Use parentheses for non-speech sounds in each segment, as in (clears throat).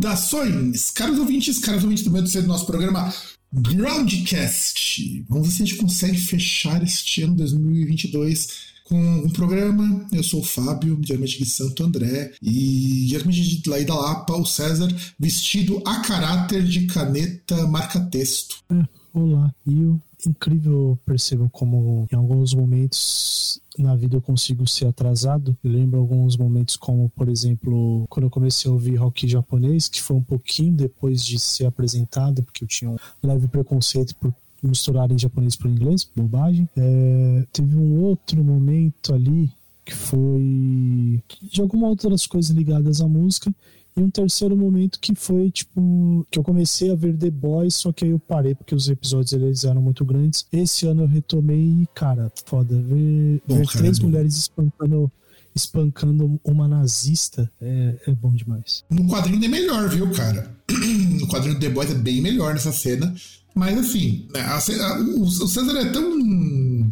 Saudações, caros ouvintes, caros ouvintes do do nosso programa Groundcast. Vamos ver se a gente consegue fechar este ano 2022 com um programa. Eu sou o Fábio, diretamente de Santo André, e diretamente de lá da Lapa, o César, vestido a caráter de caneta marca-texto. É, olá, eu incrível percebo como em alguns momentos na vida eu consigo ser atrasado. Eu lembro alguns momentos como, por exemplo, quando eu comecei a ouvir rock japonês, que foi um pouquinho depois de ser apresentado, porque eu tinha um leve preconceito por misturarem japonês por inglês, bobagem. É, teve um outro momento ali que foi de algumas outras coisas ligadas à música e um terceiro momento que foi, tipo, que eu comecei a ver The Boys, só que aí eu parei porque os episódios eles eram muito grandes. Esse ano eu retomei e, cara, foda. Ver, bom, ver cara, três mulheres espancando espancando uma nazista é, é bom demais. No quadrinho é melhor, viu, cara? (clears throat) No quadrinho do The Boys é bem melhor nessa cena. Mas, assim, a, a, o, o César é tão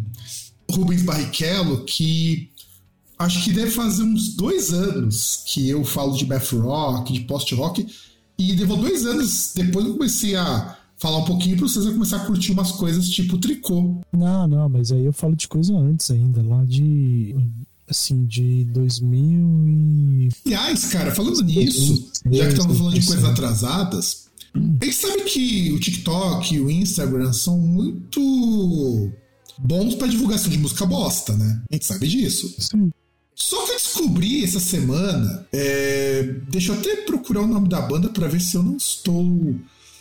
Rubens Barrichello que acho que deve fazer uns dois anos que eu falo de math rock, de post rock, e levou dois anos depois eu comecei a falar um pouquinho para vocês começar a curtir umas coisas tipo tricô. Não, não, mas aí eu falo de coisa antes ainda, lá de assim, de 2000 e... Aliás, cara, falando nisso, já que estamos falando de coisas atrasadas, a gente sabe que o TikTok e o Instagram são muito bons para divulgação de música bosta, né? A gente sabe disso. Sim. Só que eu descobri essa semana. É, deixa eu até procurar o nome da banda para ver se eu não estou.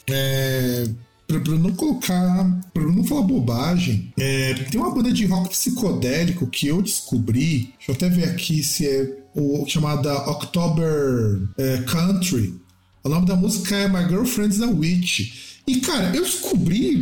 É, pra, pra não colocar. pra não falar bobagem. É, tem uma banda de rock psicodélico que eu descobri. Deixa eu até ver aqui se é. O, chamada October é, Country. O nome da música é My Girlfriend's a Witch. E, cara, eu descobri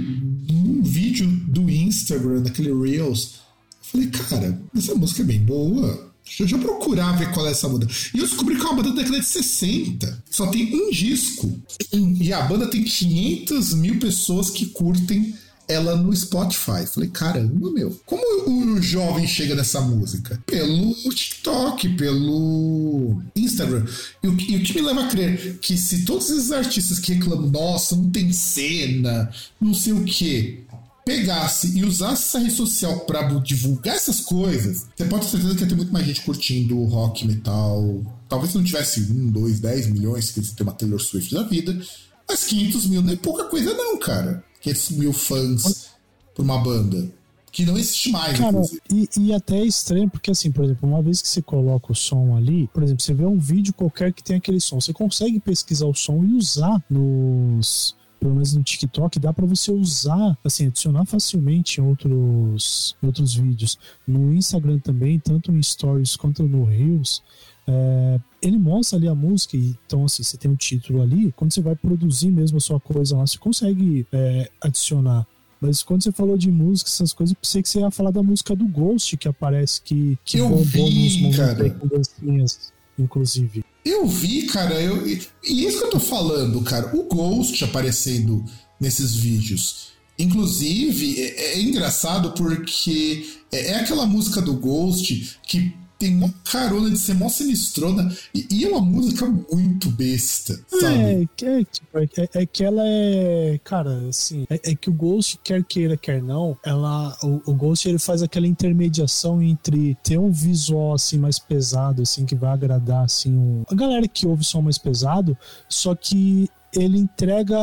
um vídeo do Instagram, daquele Reels. Falei, cara, essa música é bem boa. Deixa eu procurar ver qual é essa banda. E eu descobri que é uma banda da década de 60. Só tem um disco. E a banda tem 500 mil pessoas que curtem ela no Spotify. Falei, caramba, meu. Como o jovem chega nessa música? Pelo TikTok, pelo Instagram. E o, que me leva a crer que se todos esses artistas que reclamam, nossa, não tem cena, não sei o quê, pegasse e usasse essa rede social para divulgar essas coisas, você pode ter certeza que ia ter muito mais gente curtindo rock, metal. Talvez se não tivesse um, dois, dez milhões, que você tem uma Taylor Swift da vida, mas 500 mil não é pouca coisa, não, cara. 500 mil fãs por uma banda. Que não existe mais, Cara, e, e, até é estranho, porque assim, por exemplo, uma vez que você coloca o som ali, por exemplo, você vê um vídeo qualquer que tem aquele som, você consegue pesquisar o som e usar nos pelo menos no TikTok, dá para você usar, assim, adicionar facilmente em outros, em outros vídeos. No Instagram também, tanto em Stories quanto no Reels, é, ele mostra ali a música, então assim, você tem um título ali, quando você vai produzir mesmo a sua coisa lá, você consegue é, adicionar. Mas quando você falou de música, essas coisas, eu pensei que você ia falar da música do Ghost, que aparece que, que eu bombou vi, nos momentos dancinhas, inclusive. Eu vi, cara, eu, e isso que eu tô falando, cara, o Ghost aparecendo nesses vídeos. Inclusive, é, é engraçado porque é, é aquela música do Ghost que tem uma carona de ser mó sinistrona e, e é uma música muito besta, sabe? É, é, tipo, é, é, que ela é. Cara, assim, é, é, que o Ghost, quer queira, quer não, ela. O, o, Ghost ele faz aquela intermediação entre ter um visual assim mais pesado, assim, que vai agradar assim um, a galera que ouve som mais pesado, só que ele entrega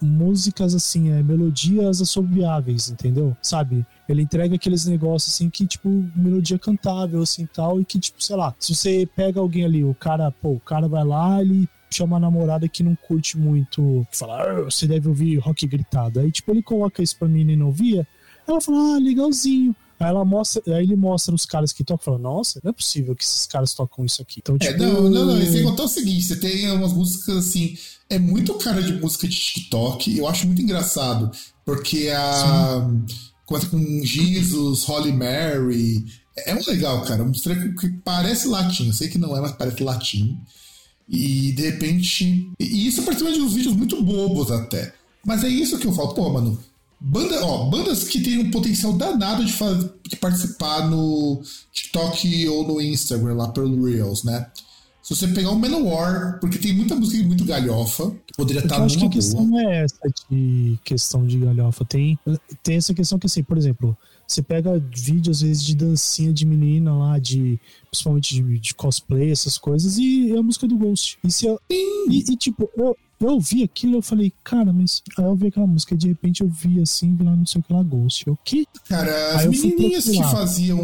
músicas assim, é, melodias assobiáveis, entendeu? Sabe? Ele entrega aqueles negócios assim que, tipo, melodia cantável, assim tal, e que, tipo, sei lá, se você pega alguém ali, o cara, pô, o cara vai lá, ele chama a namorada que não curte muito, fala, ah, você deve ouvir rock gritado. Aí, tipo, ele coloca isso pra menina ouvir, ela fala, ah, legalzinho. Aí, ela mostra, aí ele mostra os caras que tocam e fala, nossa, não é possível que esses caras tocam isso aqui. Então, tipo, é, não, não, não. Você contar o seguinte: você tem umas músicas assim. É muito cara de música de TikTok. Eu acho muito engraçado. Porque a. Sim. Começa com Jesus, Holy Mary. É um legal, cara. Um treco que parece latim. Eu sei que não é, mas parece latim. E de repente. E isso participa de uns vídeos muito bobos até. Mas é isso que eu falo, pô, mano. Banda, ó, bandas que têm um potencial danado de, fazer, de participar no TikTok ou no Instagram, lá pelo Reels, né? Se você pegar o Manowar, porque tem muita música muito galhofa, que poderia estar Eu acho que a questão não é essa de questão de galhofa. Tem, tem essa questão que, assim, por exemplo, você pega vídeos, às vezes, de dancinha de menina lá, de principalmente de, de cosplay, essas coisas, e é a música do Ghost. E, se eu, e, e, tipo, eu, eu ouvi aquilo, eu falei, cara, mas aí eu ouvi aquela música, e de repente eu vi assim, vi lá não sei o que lá, Ghost. O quê? Cara, as menininhas que faziam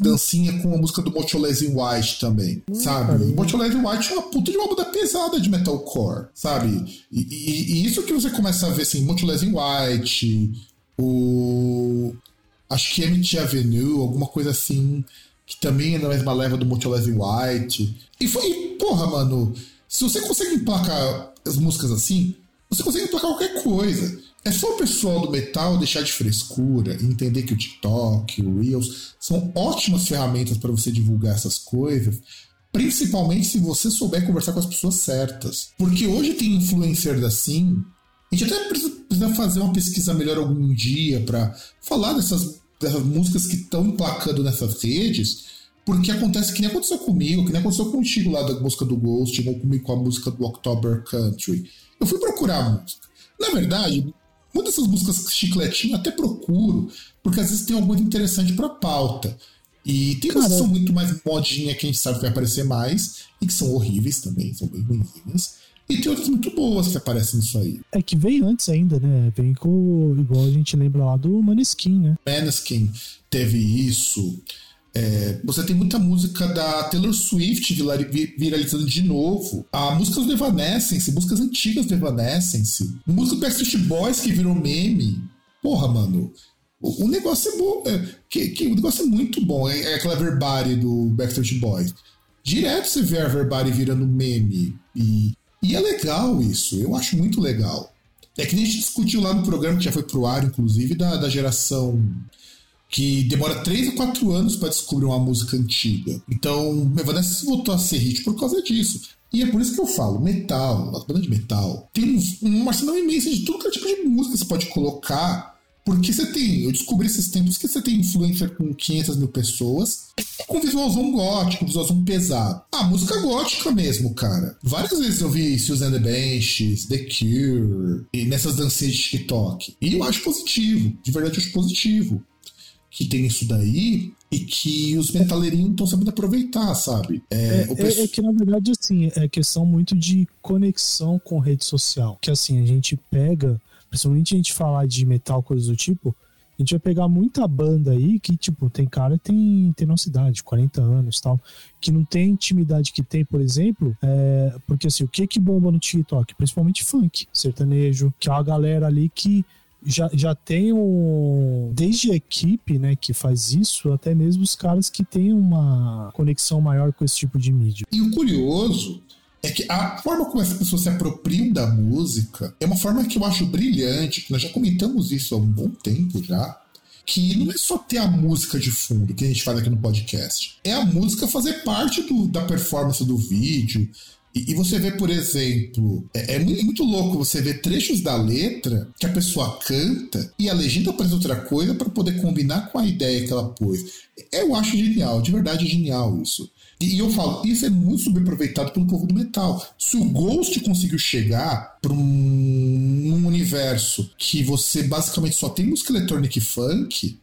dancinha com a música do Motolese White também, hum, sabe? O Motolese White é uma puta de uma banda pesada de metalcore, sabe? E, e, e, isso que você começa a ver, assim, Motolese White, o... acho que MT Avenue, alguma coisa assim, que também é na mesma leva do Motolese White. E foi, porra, mano, se você consegue emplacar as músicas assim, você consegue emplacar qualquer coisa. É só o pessoal do metal deixar de frescura e entender que o TikTok, o Reels são ótimas ferramentas para você divulgar essas coisas, principalmente se você souber conversar com as pessoas certas. Porque hoje tem influencers assim. A gente até precisa fazer uma pesquisa melhor algum dia para falar dessas, dessas músicas que estão emplacando nessas redes, porque acontece que nem aconteceu comigo, que nem aconteceu contigo lá da música do Ghost, ou comigo com a música do October Country. Eu fui procurar a música. Na verdade, muitas dessas músicas chicletinho até procuro, porque às vezes tem alguma interessante pra pauta. E tem coisas que são muito mais modinha que a gente sabe que vai aparecer mais, e que são horríveis também, são bem ruins. E tem outras muito boas que aparecem nisso aí. É que veio antes ainda, né? Vem com. Igual a gente lembra lá do Maneskin, né? Maneskin teve isso. É, você tem muita música da Taylor Swift viralizando de novo. A músicas do Evanescence, músicas antigas do Evanescence. Música do Backstreet Boys que virou meme. Porra, mano. O, o negócio é bom. É, que, que, o negócio é muito bom. É, é aquela verbária do Backstreet Boys. Direto você vê a verbária virando meme. E, e é legal isso. Eu acho muito legal. É que nem a gente discutiu lá no programa, que já foi pro ar, inclusive, da, da geração que demora 3 a 4 anos para descobrir uma música antiga. Então, Evanescence voltou a ser hit por causa disso. E é por isso que eu falo, metal, as bandas de metal, tem um arsenal imenso de que é tipo de música que você pode colocar. Porque você tem, eu descobri esses tempos que você tem influencer com 500 mil pessoas, com visualzão gótico, visualzão pesado. Ah, música gótica mesmo, cara. Várias vezes eu vi Susan the Benches, The Cure, e nessas dancinhas de TikTok. E eu acho positivo, de verdade eu acho positivo que tem isso daí e que os metaleirinhos estão sabendo aproveitar, sabe? É, é, é, é, que, na verdade, assim, é questão muito de conexão com rede social. Que, assim, a gente pega, principalmente a gente falar de metal, coisas do tipo, a gente vai pegar muita banda aí que, tipo, tem cara que tem, tem nossa idade, 40 anos tal, que não tem intimidade que tem, por exemplo, é, porque, assim, o que que bomba no TikTok? Principalmente funk, sertanejo, que é uma galera ali que já, já tem um. Desde a equipe né, que faz isso, até mesmo os caras que têm uma conexão maior com esse tipo de mídia. E o curioso é que a forma como as pessoas se apropriam da música é uma forma que eu acho brilhante, que nós já comentamos isso há um bom tempo já. Que não é só ter a música de fundo que a gente faz aqui no podcast. É a música fazer parte do, da performance do vídeo, e, e, você vê, por exemplo, é, é, muito louco você ver trechos da letra que a pessoa canta e a legenda faz outra coisa para poder combinar com a ideia que ela pôs. Eu acho genial, de verdade é genial isso. E, eu falo, isso é muito subaproveitado pelo povo do metal. Se o Ghost conseguiu chegar para um, um universo que você basicamente só tem música eletrônica e funk,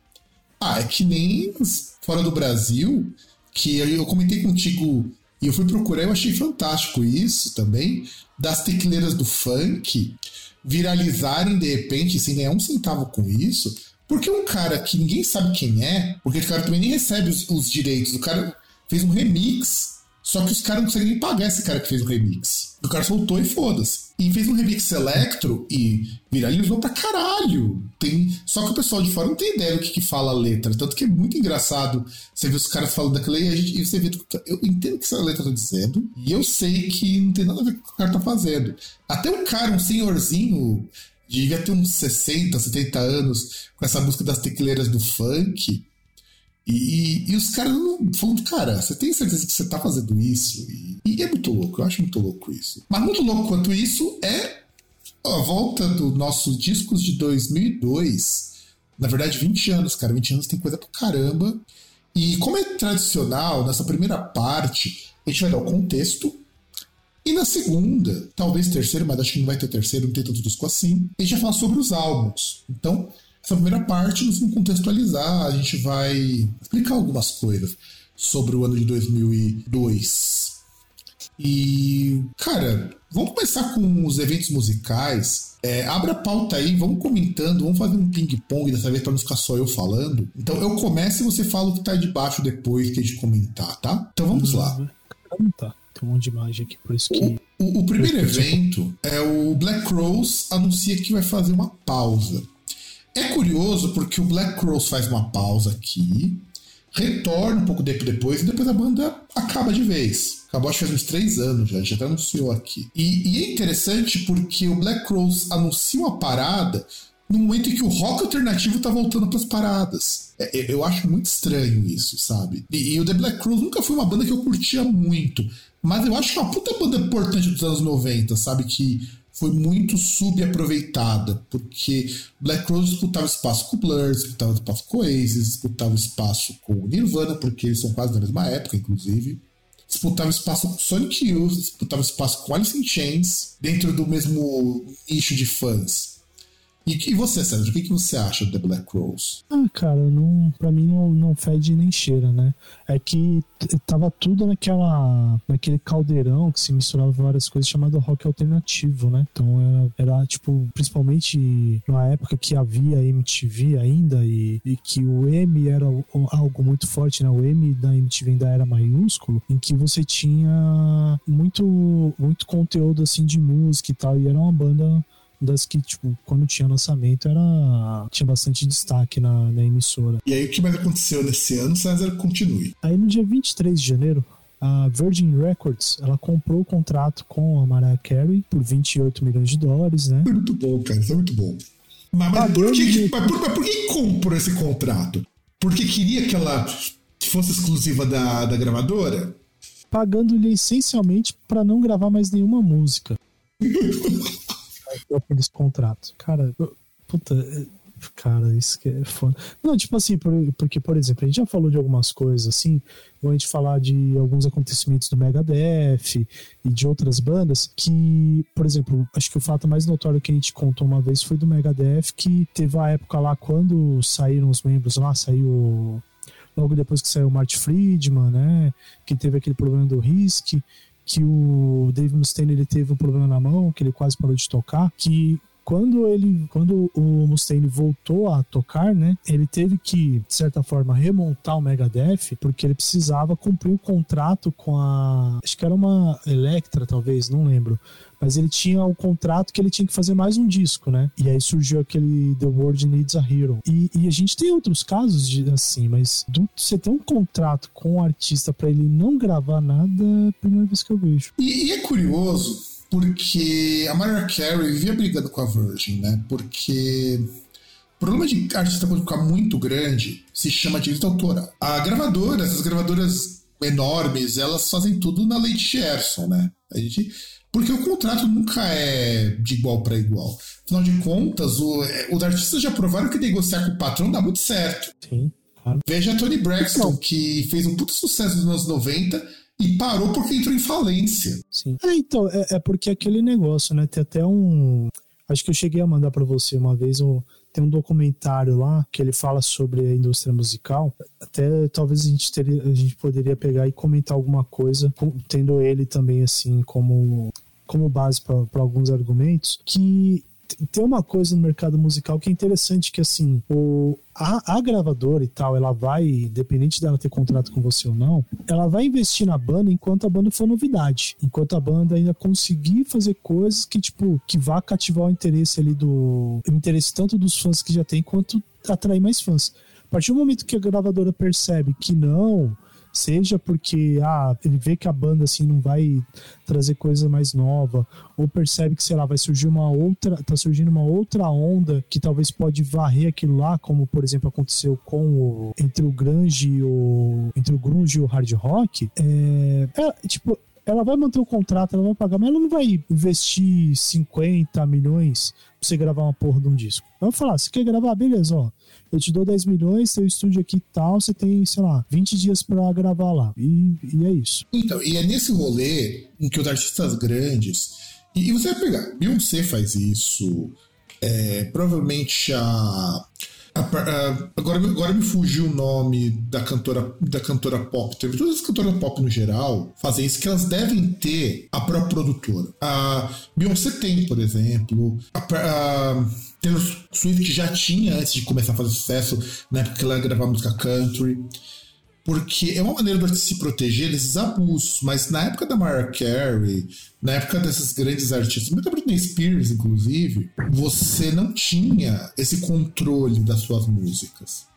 ah, é que nem fora do Brasil, que eu comentei contigo e eu fui procurar, eu achei fantástico isso também, das tecleiras do funk viralizarem de repente sem ganhar um centavo com isso, porque um cara que ninguém sabe quem é, porque o cara também nem recebe os, os direitos, o cara fez um remix Só que os caras não conseguem nem pagar esse cara que fez o remix. O cara soltou e foda-se. E fez um remix electro e viralizou pra caralho. Tem... Só que o pessoal de fora não tem ideia do que, que fala a letra. Tanto que é muito engraçado você ver os caras falando daquela e, a gente, e você vê. Eu entendo o que essa letra tá dizendo. E eu sei que não tem nada a ver com o que o cara tá fazendo. Até o cara, um senhorzinho, devia ter uns 60, 70 anos, com essa música das tecleiras do funk e, e, os caras falando, cara, você tem certeza que você tá fazendo isso? E, e, é muito louco, eu acho muito louco isso. Mas muito louco quanto isso é a volta dos nossos discos de 2002. Na verdade, 20 anos, cara. 20 anos tem coisa pra caramba. E como é tradicional, nessa primeira parte, a gente vai dar o contexto. E na segunda, talvez terceiro, mas acho que não vai ter terceiro, não tem tanto disco assim, a gente vai falar sobre os álbuns. Então, essa primeira parte, nós vamos contextualizar, a gente vai explicar algumas coisas sobre o ano de 2002. E, cara, vamos começar com os eventos musicais. É, abre a pauta aí, vamos comentando, vamos fazer um ping-pong dessa vez para não ficar só eu falando. Então eu começo e você fala o que tá debaixo depois que a gente comentar, tá? Então vamos lá. Tá. Tem um monte de imagem aqui, por isso que. O, o, o primeiro evento é o Black Rose anuncia que vai fazer uma pausa. É curioso porque o Black Cross faz uma pausa aqui, retorna um pouco tempo depois e depois a banda acaba de vez. Acabou acho que faz uns três anos já, gente até anunciou aqui. E, e é interessante porque o Black Cross anuncia uma parada no momento em que o rock alternativo tá voltando para as paradas. É, é, eu acho muito estranho isso, sabe? E, e, o The Black Crowes nunca foi uma banda que eu curtia muito, mas eu acho que é uma puta banda importante dos anos 90, sabe? Que foi muito subaproveitada, porque Black Rose disputava espaço com Blur, disputava espaço com Oasis, disputava espaço com Nirvana, porque eles são quase da mesma época, inclusive. Disputava espaço com Sonic Youth, disputava espaço com Alice in Chains, dentro do mesmo nicho de fãs. E, e você, Sérgio, o que, que você acha do The Black Rose? Ah, cara, não, pra mim não, não fede nem cheira, né? É que tava tudo naquela, naquele caldeirão que se misturava várias coisas chamado rock alternativo, né? Então era, era tipo, principalmente na época que havia MTV ainda e, e que o M era algo muito forte, né? O M da MTV ainda era maiúsculo, em que você tinha muito, muito conteúdo assim de música e tal, e era uma banda das que, tipo, quando tinha lançamento, era tinha bastante destaque na, na emissora. E aí, o que mais aconteceu nesse ano, César, continue. Aí, no dia 23 de janeiro, a Virgin Records ela comprou o contrato com a Mariah Carey por 28 milhões de dólares, né? Muito bom, cara, isso é muito bom. Mas, mas, por, que, mas, por, mas por que comprou esse contrato? Porque queria que ela fosse exclusiva da, da gravadora? Pagando-lhe essencialmente para não gravar mais nenhuma música. (laughs) aqueles contratos. Cara, puta, é, cara, isso que é foda. Não, tipo assim, porque, por exemplo, a gente já falou de algumas coisas assim, vou a gente falar de alguns acontecimentos do Megadeth e de outras bandas que, por exemplo, acho que o fato mais notório que a gente contou uma vez foi do Megadeth, que teve a época lá quando saíram os membros lá, saiu logo depois que saiu o Marty Friedman, né, que teve aquele problema do Risk, que o Dave Mustaine ele teve um problema na mão, que ele quase parou de tocar, que quando ele, quando o Mustaine voltou a tocar, né, ele teve que, de certa forma, remontar o Megadeth, porque ele precisava cumprir um contrato com a, acho que era uma Electra, talvez, não lembro, mas ele tinha o um contrato que ele tinha que fazer mais um disco, né? E aí surgiu aquele The World Needs a Hero. E, e a gente tem outros casos de assim, mas do, você tem um contrato com o um artista para ele não gravar nada, é a primeira vez que eu vejo. E, e é curioso porque a Mariah Carey vivia brigando com a Virgin, né? Porque o problema de artista quando ficar muito grande se chama direito autoral. A gravadora, essas gravadoras enormes, elas fazem tudo na lei de Sherson, né? A gente porque o contrato nunca é de igual para igual. Afinal de contas, o, é, os artistas já provaram que negociar com o patrão dá muito certo. Sim. Claro. Veja Tony Braxton, então, que fez um puto sucesso nos anos 90 e parou porque entrou em falência. Sim. É, então, é, é porque aquele negócio, né? Tem até um. Acho que eu cheguei a mandar para você uma vez um, tem um documentário lá que ele fala sobre a indústria musical. Até talvez a gente, teria, a gente poderia pegar e comentar alguma coisa, tendo ele também assim como, como base para alguns argumentos, que tem uma coisa no mercado musical que é interessante, que assim, o, a, a, gravadora e tal, ela vai, independente dela ter contrato com você ou não, ela vai investir na banda enquanto a banda for novidade. Enquanto a banda ainda conseguir fazer coisas que, tipo, que vá cativar o interesse ali do. O interesse tanto dos fãs que já tem, quanto atrair mais fãs. A partir do momento que a gravadora percebe que não seja porque ah, ele vê que a banda assim não vai trazer coisa mais nova, ou percebe que, sei lá, vai surgir uma outra, tá surgindo uma outra onda que talvez pode varrer aquilo lá, como por exemplo aconteceu com o, entre o grunge e o entre o grunge e o hard rock, é, é tipo ela vai manter o contrato, ela vai pagar, mas ela não vai investir 50 milhões pra você gravar uma porra de um disco. Ela vai falar, você quer gravar? Beleza, ó eu te dou 10 milhões, seu estúdio aqui tal, você tem, sei lá, 20 dias para gravar lá. E, e é isso. Então, e é nesse rolê em que os artistas grandes. E, e você vai pegar, Beyoncé faz isso, é, provavelmente a agora, agora me fugiu o nome da cantora, da cantora pop. Teve todas as cantoras pop no geral fazem isso, que elas devem ter a própria produtora. A Beyoncé tem, por exemplo. A, a Taylor Swift já tinha antes de começar a fazer sucesso, na época que ela gravava música country porque é uma maneira artista se proteger desses abusos. Mas na época da Mariah Carey, na época desses grandes artistas, muita Britney Spears, inclusive, você não tinha esse controle das suas músicas.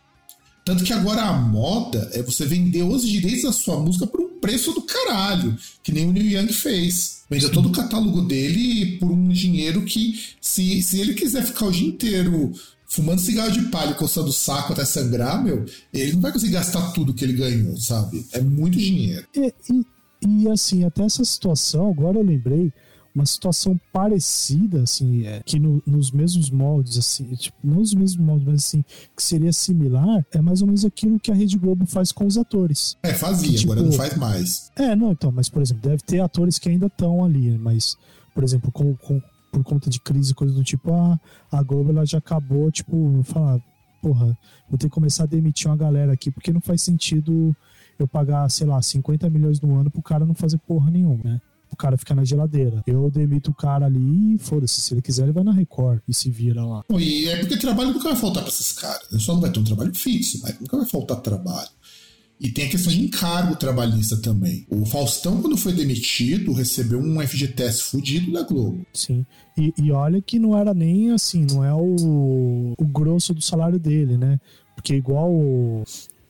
Tanto que agora a moda é você vender os direitos da sua música por um preço do caralho, que nem o Neil Young fez. Vende todo o catálogo dele por um dinheiro que, se, se ele quiser ficar o dia inteiro fumando cigarro de palha, coçando o saco até sangrar, meu, ele não vai conseguir gastar tudo que ele ganhou, sabe? É muito dinheiro. E, e, e assim, até essa situação, agora eu lembrei, uma situação parecida, assim, é, que no, nos mesmos moldes, assim, tipo, não nos mesmos moldes, mas assim, que seria similar, é mais ou menos aquilo que a Rede Globo faz com os atores. É, fazia, que, tipo, agora não faz mais. É, não, então, mas, por exemplo, deve ter atores que ainda estão ali, mas, por exemplo, com, com, por conta de crise, coisa do tipo, a, a Globo ela já acabou, tipo, falar, porra, vou ter que começar a demitir uma galera aqui, porque não faz sentido eu pagar, sei lá, 50 milhões no ano pro cara não fazer porra nenhuma, né? O cara ficar na geladeira. Eu demito o cara ali e foda-se. Se ele quiser, ele vai na Record e se vira lá. E é porque trabalho nunca vai faltar pra esses caras. Só não vai ter um trabalho fixo, mas nunca vai faltar trabalho. E tem a questão de encargo trabalhista também. O Faustão, quando foi demitido, recebeu um FGTS fudido da Globo. Sim. E, e olha que não era nem assim, não é o, o grosso do salário dele, né? Porque igual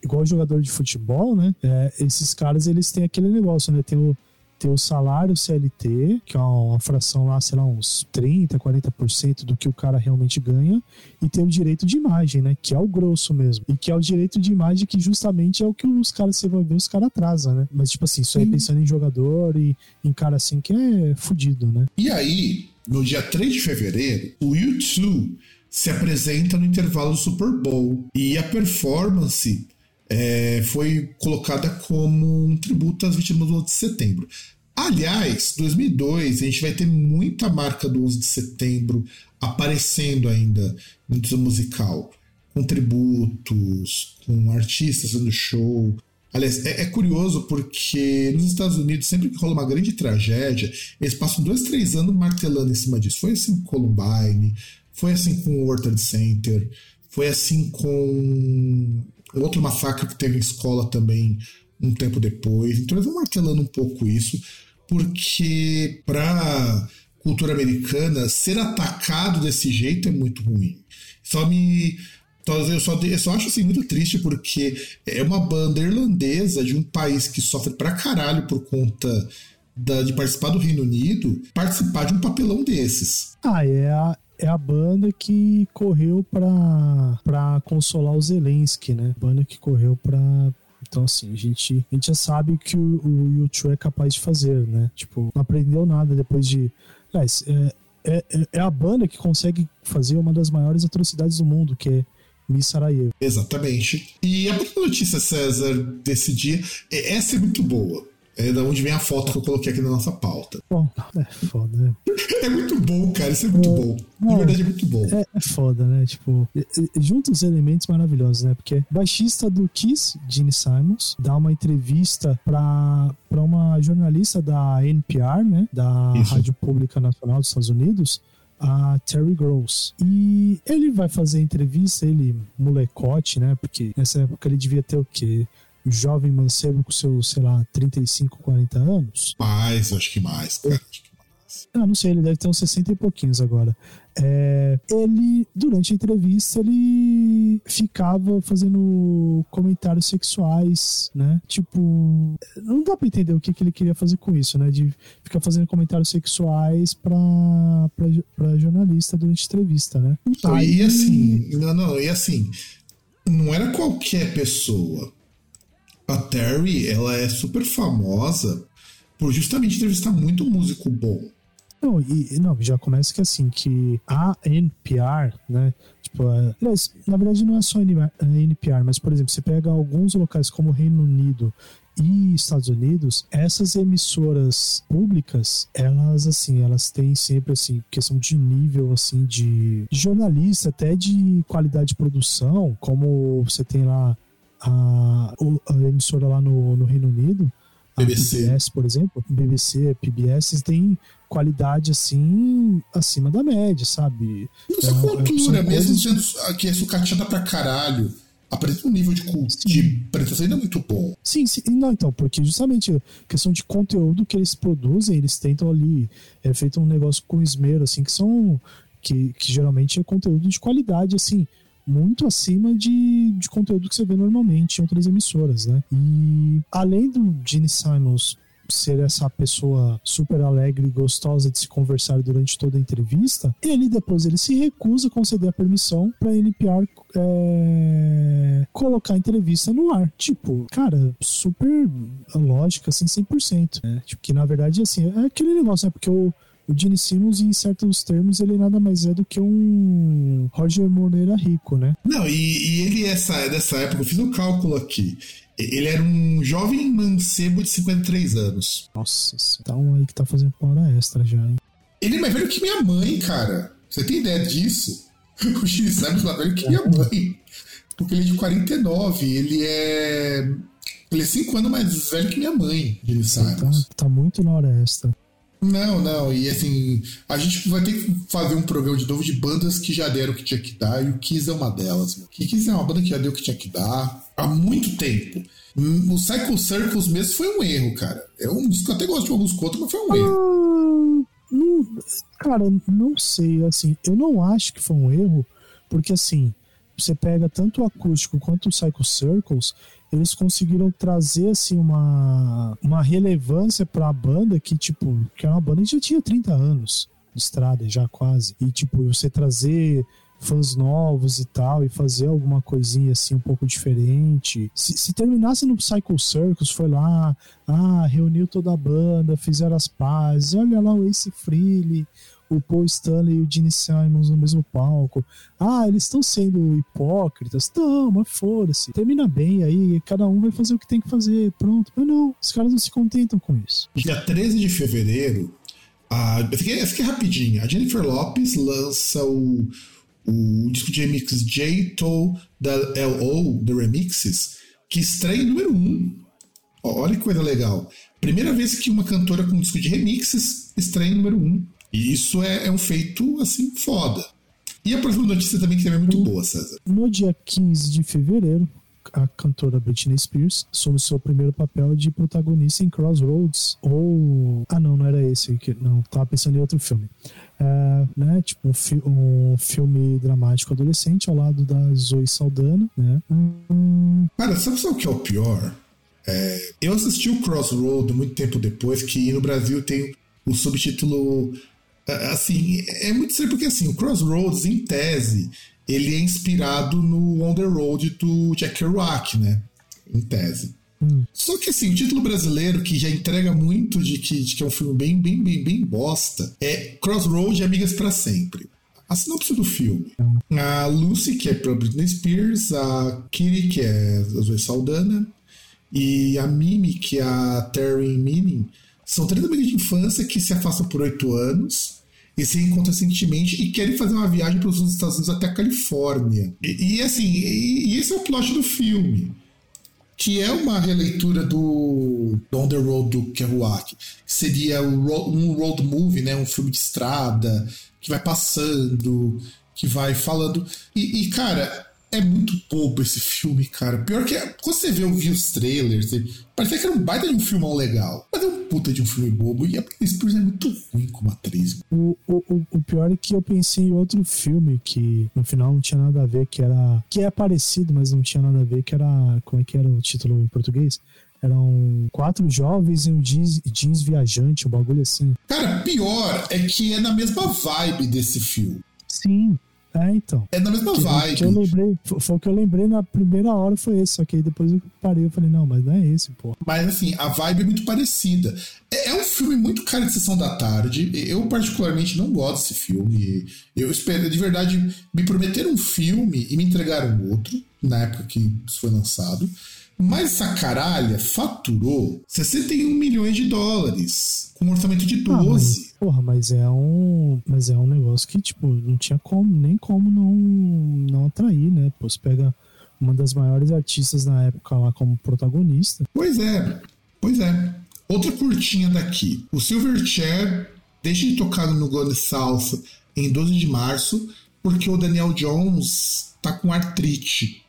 igual jogador de futebol, né? É, esses caras eles têm aquele negócio, né? Tem o ter o salário CLT, que é uma fração lá, sei lá, uns 30, 40% do que o cara realmente ganha, e ter o direito de imagem, né? Que é o grosso mesmo. E que é o direito de imagem que justamente é o que os caras, você vai ver, os caras atrasam, né? Mas, tipo assim, isso aí pensando em jogador e em cara assim que é fudido, né? E aí, no dia 3 de fevereiro, o YouTube se apresenta no intervalo do Super Bowl e a performance é, foi colocada como um tributo às vítimas do 11 de setembro. Aliás, 2002 a gente vai ter muita marca do 11 de setembro aparecendo ainda no musical, com tributos, com artistas fazendo show. Aliás, é, é, curioso porque nos Estados Unidos, sempre que rola uma grande tragédia, eles passam dois, três anos martelando em cima disso. Foi assim com Columbine, foi assim com o World Trade Center, foi assim com outro massacre que teve em escola também um tempo depois. Então eles vão martelando um pouco isso, porque para cultura americana ser atacado desse jeito é muito ruim. Só me eu só, eu só acho assim muito triste porque é uma banda irlandesa de um país que sofre pra caralho por conta da, de participar do Reino Unido, participar de um papelão desses. Ah, é a, é a banda que correu pra, pra consolar o Zelensky, né? Banda que correu pra, então, assim, a gente, a gente já sabe que o, o YouTube é capaz de fazer, né? Tipo, não aprendeu nada depois de. Aliás, é, é, é, é a banda que consegue fazer uma das maiores atrocidades do mundo, que é Miss Sarajevo. Exatamente. E a notícia, César, desse dia, é, essa é muito boa. É da onde vem a foto que eu coloquei aqui na nossa pauta. Bom, é foda, né? É muito bom, cara. Isso é muito é, bom. De verdade é muito bom. É, é foda, né? Tipo, junta os elementos maravilhosos, né? Porque baixista do Kiss, Gene Simons, dá uma entrevista pra, pra uma jornalista da NPR, né? Da Isso. Rádio Pública Nacional dos Estados Unidos a Terry Gross. E ele vai fazer entrevista, ele, molecote, né? Porque nessa época ele devia ter o quê? Jovem mancebo com seus, sei lá, 35, 40 anos. Mais, acho que mais, cara. Acho que mais. Ah, não sei, ele deve ter uns 60 e pouquinhos agora. É, ele, durante a entrevista, ele ficava fazendo comentários sexuais, né? Tipo, não dá pra entender o que, que ele queria fazer com isso, né? De ficar fazendo comentários sexuais pra, pra, pra jornalista durante a entrevista, né? Não, e assim, não, não, e assim, não era qualquer pessoa. A Terry, ela é super famosa por justamente entrevistar muito músico bom. Não, e não, já começa que assim, que a NPR, né? Tipo, aliás, na verdade não é só a NPR, mas, por exemplo, você pega alguns locais como Reino Unido e Estados Unidos, essas emissoras públicas, elas assim, elas têm sempre assim, questão de nível assim de jornalista, até de qualidade de produção, como você tem lá a, a emissora lá no, no Reino Unido, BBC. PBS, por exemplo, BBC, PBS, tem qualidade assim acima da média, sabe? Isso é, é cultura, mesmo sendo que é sucateada pra caralho. Apresenta um nível de, de apresentação ainda muito bom. Sim, sim, não, então, porque justamente questão de conteúdo que eles produzem, eles tentam ali, é feito um negócio com esmero, assim, que são. Que, que geralmente é conteúdo de qualidade, assim muito acima de, de conteúdo que você vê normalmente em outras emissoras, né? E além do Gene Simons ser essa pessoa super alegre e gostosa de se conversar durante toda a entrevista, ele depois ele se recusa a conceder a permissão para NPR é, colocar a entrevista no ar. Tipo, cara, super lógica, assim, 100%. Né? Tipo, que na verdade, assim, é aquele negócio, né? Porque o o Gene Simmons, em certos termos, ele nada mais é do que um Roger Moreira rico, né? Não, e, e ele, essa, dessa época, eu fiz um cálculo aqui. Ele era um jovem mancebo de 53 anos. Nossa, então aí que tá fazendo hora extra já, hein? Ele é mais velho que minha mãe, cara. Você tem ideia disso? O Gene Simmons é mais velho que minha mãe. Porque ele é de 49, ele é. Ele é 5 anos mais velho que minha mãe, Gene Simons. Tá, tá muito na hora extra. Não, não, e assim, a gente vai ter que fazer um programa de novo de bandas que já deram o que tinha que dar, e o Kiss é uma delas. O Kiss é uma banda que já deu o que tinha que dar há muito tempo. O Cycle Circles mesmo foi um erro, cara. É um que eu até gosto de música outra, mas foi um erro. Ah, não, cara, não sei, assim, eu não acho que foi um erro, porque assim, você pega tanto o acústico quanto o Cycle Circles, eles conseguiram trazer assim uma, uma relevância para a banda que tipo, que é uma banda que já tinha 30 anos de estrada já quase. E tipo, você trazer fãs novos e tal, e fazer alguma coisinha assim um pouco diferente. Se, se terminasse no Cycle Circus, foi lá, ah, reuniu toda a banda, fizeram as pazes, olha lá o Ace Frehley, o Paul Stanley e o Gene Simons no mesmo palco. Ah, eles estão sendo hipócritas? Não, mas foda-se. Termina bem aí, cada um vai fazer o que tem que fazer. Pronto. Mas não, os caras não se contentam com isso. Dia 13 de fevereiro, a, aqui, essa aqui é rapidinho. A Jennifer Lopes lança o, o disco de remix J-To da LO, The Remixes, que estreia número 1. Olha que coisa legal. Primeira vez que uma cantora com um disco de remixes estreia número 1. E isso é, é um feito, assim, foda. E a próxima notícia também que também é muito boa, César. No dia 15 de fevereiro, a cantora Britney Spears assume seu primeiro papel de protagonista em Crossroads. Ou. Ah, não, não era esse. Não, tava pensando em outro filme. É, né, tipo um, fi um, filme dramático adolescente ao lado da Zoe Saldana, né? Hum... Cara, sabe, sabe o que é o pior? É, eu assisti o Crossroads muito tempo depois, que no Brasil tem o subtítulo assim, é muito estranho porque assim, o Crossroads, em tese, ele é inspirado no On the Road do Jack Kerouac, né? Em tese. Hum. Só que assim, o título brasileiro, que já entrega muito de que, de que é um filme bem, bem, bem, bem bosta, é Crossroads e Amigas para Sempre. A sinopse do filme. A Lucy, que é pra Britney Spears, a Kitty, que é a Zoe Saldana, e a Mimi, que é a Terry Meaning, são três amigas de infância que se afastam por oito anos e se reencontram recentemente e querem fazer uma viagem para os Estados Unidos até a Califórnia. E, e assim, e, e, esse é o plot do filme. Que é uma releitura do, do On the Road do Kerouac. Seria um road movie, né? um filme de estrada, que vai passando, que vai falando. E, e, cara, é muito bobo esse filme, cara. Pior que quando você vê os trailers, parecia que era um baita de um filmão legal. Mas é um puta de um filme bobo. E a Britney Spears é muito ruim como atriz. O, o, o pior é que eu pensei em outro filme que no final não tinha nada a ver, que era. que é parecido, mas não tinha nada a ver, que era. Como é que era o título em português? Eram quatro jovens e um jeans, jeans viajante, um bagulho assim. Cara, pior é que é na mesma vibe desse filme. Sim. É, então. É na mesma vibe. Que eu lembrei, foi o que eu lembrei na primeira hora, foi esse. Só que aí depois eu parei e falei, não, mas não é esse, pô. Mas assim, a vibe é muito parecida. É, é, um filme muito cara de sessão da tarde. Eu, particularmente, não gosto desse filme. Eu espero, de verdade, me prometeram um filme e me entregaram outro, na época que isso foi lançado. Mas essa caralha faturou 61 milhões de dólares, com um orçamento de 12. Ah, mas, porra, mas é um. Mas é um negócio que, tipo, não tinha como, nem como não, não atrair, né? Pô, você pega uma das maiores artistas na época lá como protagonista. Pois é, pois é. Outra curtinha daqui. O Silverchair deixa de tocar no Golden Salsa em 12 de março, porque o Daniel Jones tá com artrite.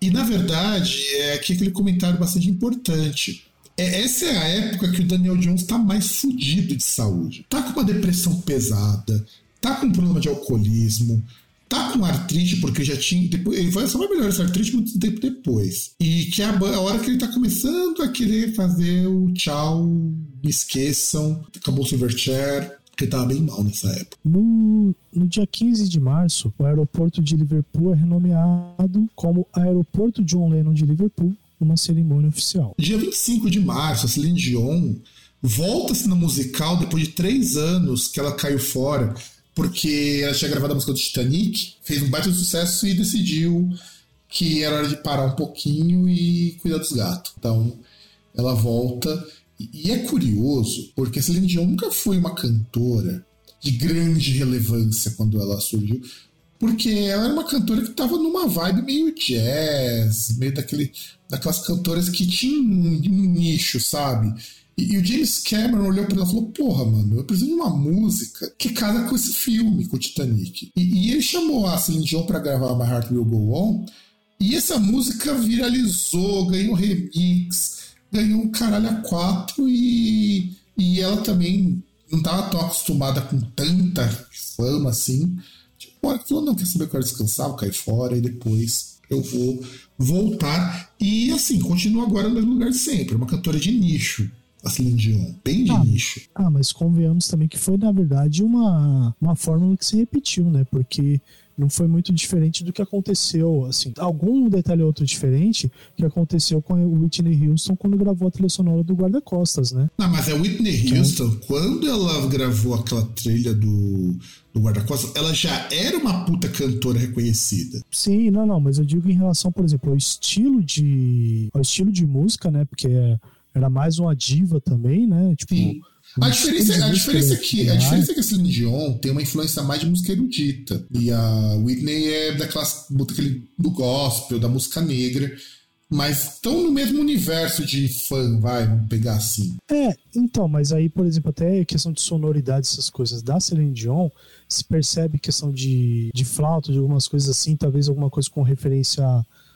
E na verdade, é aqui aquele comentário bastante importante. É, essa é a época que o Daniel Jones está mais fudido de saúde. Tá com uma depressão pesada, tá com um problema de alcoolismo, tá com artrite, porque já tinha. Depois, ele vai, só vai melhorar essa artrite muito tempo depois. E que é a, hora que ele tá começando a querer fazer o tchau, me esqueçam, acabou o Silverchair que estava bem mal nessa época. No, no dia 15 de março, o aeroporto de Liverpool é renomeado como Aeroporto John Lennon de Liverpool, numa cerimônia oficial. Dia 25 de março, a Celine Dion volta-se no musical depois de três anos que ela caiu fora, porque ela tinha gravado a música do Titanic, fez um baita sucesso e decidiu que era hora de parar um pouquinho e cuidar dos gatos. Então, ela volta e é curioso, porque a Celine Dion nunca foi uma cantora de grande relevância quando ela surgiu, porque ela era uma cantora que estava numa vibe meio jazz, meio daquele, daquelas cantoras que tinham um, um nicho, sabe? E, e, o James Cameron olhou para ela e falou: Porra, mano, eu preciso de uma música que casa com esse filme, com o Titanic. E, e ele chamou a Celine Dion para gravar My Heart Will Go On, e essa música viralizou, ganhou remix ganhou um caralho a quatro e, e ela também não estava tão acostumada com tanta fama assim. Hora que falou, não, quer saber que quero descansar, vou cair fora e depois eu vou voltar. E assim, continua agora no mesmo lugar de sempre, uma cantora de nicho. A Celine Dion, bem de ah, nicho. Ah, mas convenhamos também que foi, na verdade, uma, uma fórmula que se repetiu, né? Porque não foi muito diferente do que aconteceu, assim, algum detalhe outro diferente que aconteceu com o Whitney Houston quando gravou a trilha sonora do Guarda-Costas, né? Não, mas a Whitney então, Houston, quando ela gravou aquela trilha do, do Guarda-Costas, ela já era uma puta cantora reconhecida. Sim, não, não, mas eu digo em relação, por exemplo, ao estilo de, ao estilo de música, né? Porque era mais uma diva também, né? Tipo, Sim a diferença, a diferença é que a diferença é que a Celine Dion tem uma influência mais de música erudita. E a Whitney é daquelas daquele, do gospel, da música negra. Mas estão no mesmo universo de fã, vai, vamos pegar assim. É, então, mas aí, por exemplo, até questão de sonoridade, essas coisas da Celine Dion, se percebe questão de, de flauta, de algumas coisas assim, talvez alguma coisa com referência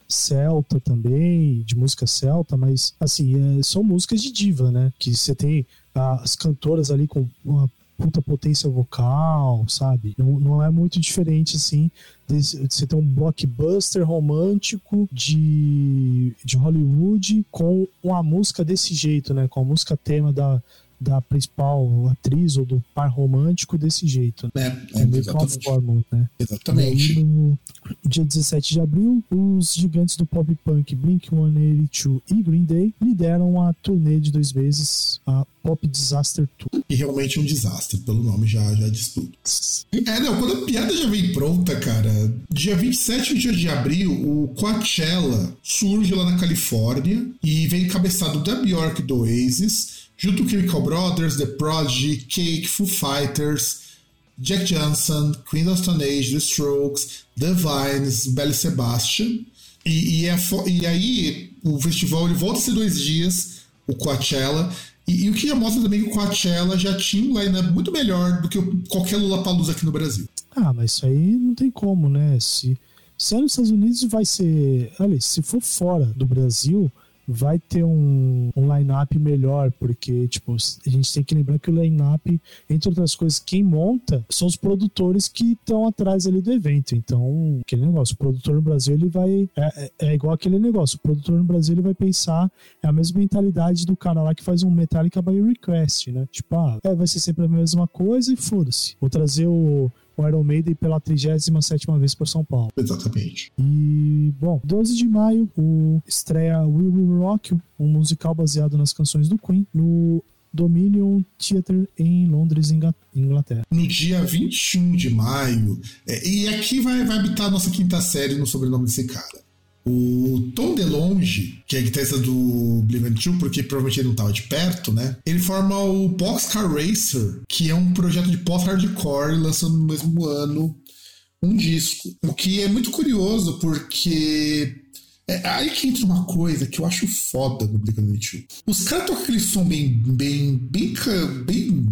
celta também, de música celta, mas assim, é, são músicas de diva, né? Que você tem as cantoras ali com uma puta potência vocal, sabe? Não, não é muito diferente, assim, de você ter um blockbuster romântico de, de Hollywood com uma música desse jeito, né? Com a música tema da, da principal atriz ou do par romântico desse jeito. Né? É, é meio que uma fórmula, né? Exatamente. Aí, no dia 17 de abril, os gigantes do pop punk Blink-182 e Green Day lideram a turnê de dois meses, a Pop Disaster Tour. E realmente um desastre, pelo nome já, já diz tudo. É, não, quando a piada já vem pronta, cara, dia 27 de abril, o Coachella surge lá na Califórnia e vem encabeçado da Bjork do Oasis, junto com Chemical Brothers, The Prodigy, Cake, Foo Fighters, Jack Johnson, Queen of Stone Age, The Strokes, The Vines, Belly Sebastian. E, e, é, e aí o festival ele volta a ser dois dias o Coachella. E, e, o que mostra também que o Coachella já tinha um line muito melhor do que qualquer Lula Palusa aqui no Brasil. Ah, mas isso aí não tem como, né? Se, se é nos Estados Unidos, vai ser. Olha, se for fora do Brasil, vai ter um, um line-up melhor, porque, tipo, a gente tem que lembrar que o line-up, entre outras coisas, quem monta são os produtores que estão atrás ali do evento. Então, aquele negócio, o produtor no Brasil, ele vai. É, é, é, igual aquele negócio, o produtor no Brasil, ele vai pensar, é a mesma mentalidade do cara lá que faz um Metallica by request, né? Tipo, ah, é, vai ser sempre a mesma coisa e foda-se. Vou trazer o o Iron Maiden pela 37 vez por São Paulo. Exatamente. E, bom, 12 de maio, o estreia We Will Rock um musical baseado nas canções do Queen, no Dominion Theatre em Londres, Inglaterra. No dia 21 de maio, é, e aqui vai, vai habitar a nossa quinta série no sobrenome desse cara. O Tom DeLonge, que é guitarrista do Blink-182, porque provavelmente ele não estava de perto, né? Ele forma o Boxcar Racer, que é um projeto de post-hardcore lançando no mesmo ano um disco. O que é muito curioso, porque é aí que entra uma coisa que eu acho foda no Blink-182. Os caras tocam aquele som bem, bem, bem, bem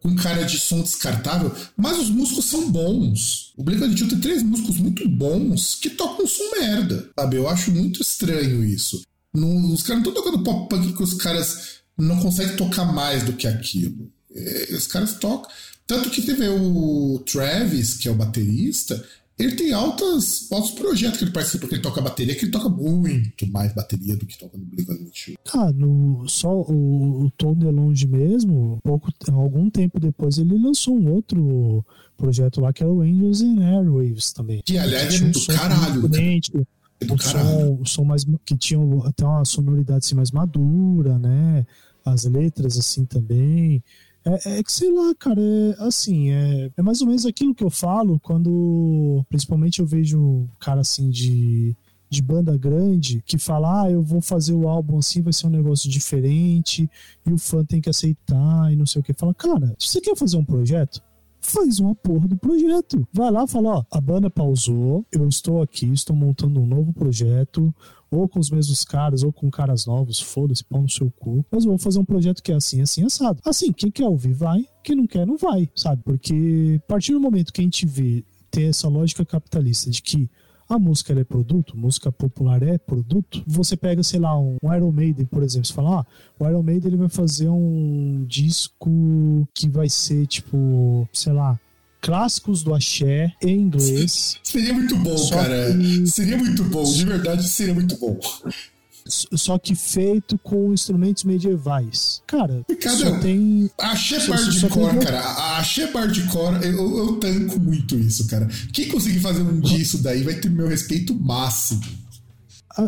com cara de som descartável, mas os músicos são bons. O Blink-182 tem três músicos muito bons que tocam som merda, sabe? Eu acho muito estranho isso. Os caras não estão tocando pop punk que os caras não conseguem tocar mais do que aquilo. É, os caras tocam. Tanto que teve o Travis, que é o baterista, ele tem altas, altos projetos que ele participa, porque ele toca bateria, que ele toca muito mais bateria do que toca no Blink-182. Ah, no, só o, o Tom DeLonge mesmo, pouco, algum tempo depois, ele lançou um outro projeto lá, que era o Angels and Airwaves também. Que, aliás, é do caralho. Diferente, é do o, som, o som mais, que tinha até uma sonoridade assim, mais madura, né? As letras assim também. É, é, que sei lá, cara, é assim, é, é mais ou menos aquilo que eu falo quando, principalmente, eu vejo cara assim de, de banda grande que fala, ah, eu vou fazer o álbum assim, vai ser um negócio diferente e o fã tem que aceitar e não sei o que. Fala, cara, se você quer fazer um projeto, faz uma porra do projeto. Vai lá, fala, ó, a banda pausou, eu estou aqui, estou montando um novo projeto, ou com os mesmos caras, ou com caras novos, foda-se, pau no seu cu. Mas vou fazer um projeto que é assim, assim, assado. Assim, quem quer ouvir, vai. Quem não quer, não vai, sabe? Porque a partir do momento que a gente vê ter essa lógica capitalista de que a música é produto, música popular é produto. Você pega, sei lá, um, Iron Maiden, por exemplo, você fala, ah, o Iron Maiden ele vai fazer um disco que vai ser tipo, sei lá, clássicos do axé em inglês. (laughs) Seria muito bom, cara. Que... Seria muito bom, de verdade seria muito bom só que feito com instrumentos medievais. Cara, Cada, só tem. Axé Bardcore, tem... cara. Axé Bardcore, eu, eu tanco muito isso, cara. Quem conseguir fazer um disso daí vai ter meu respeito máximo.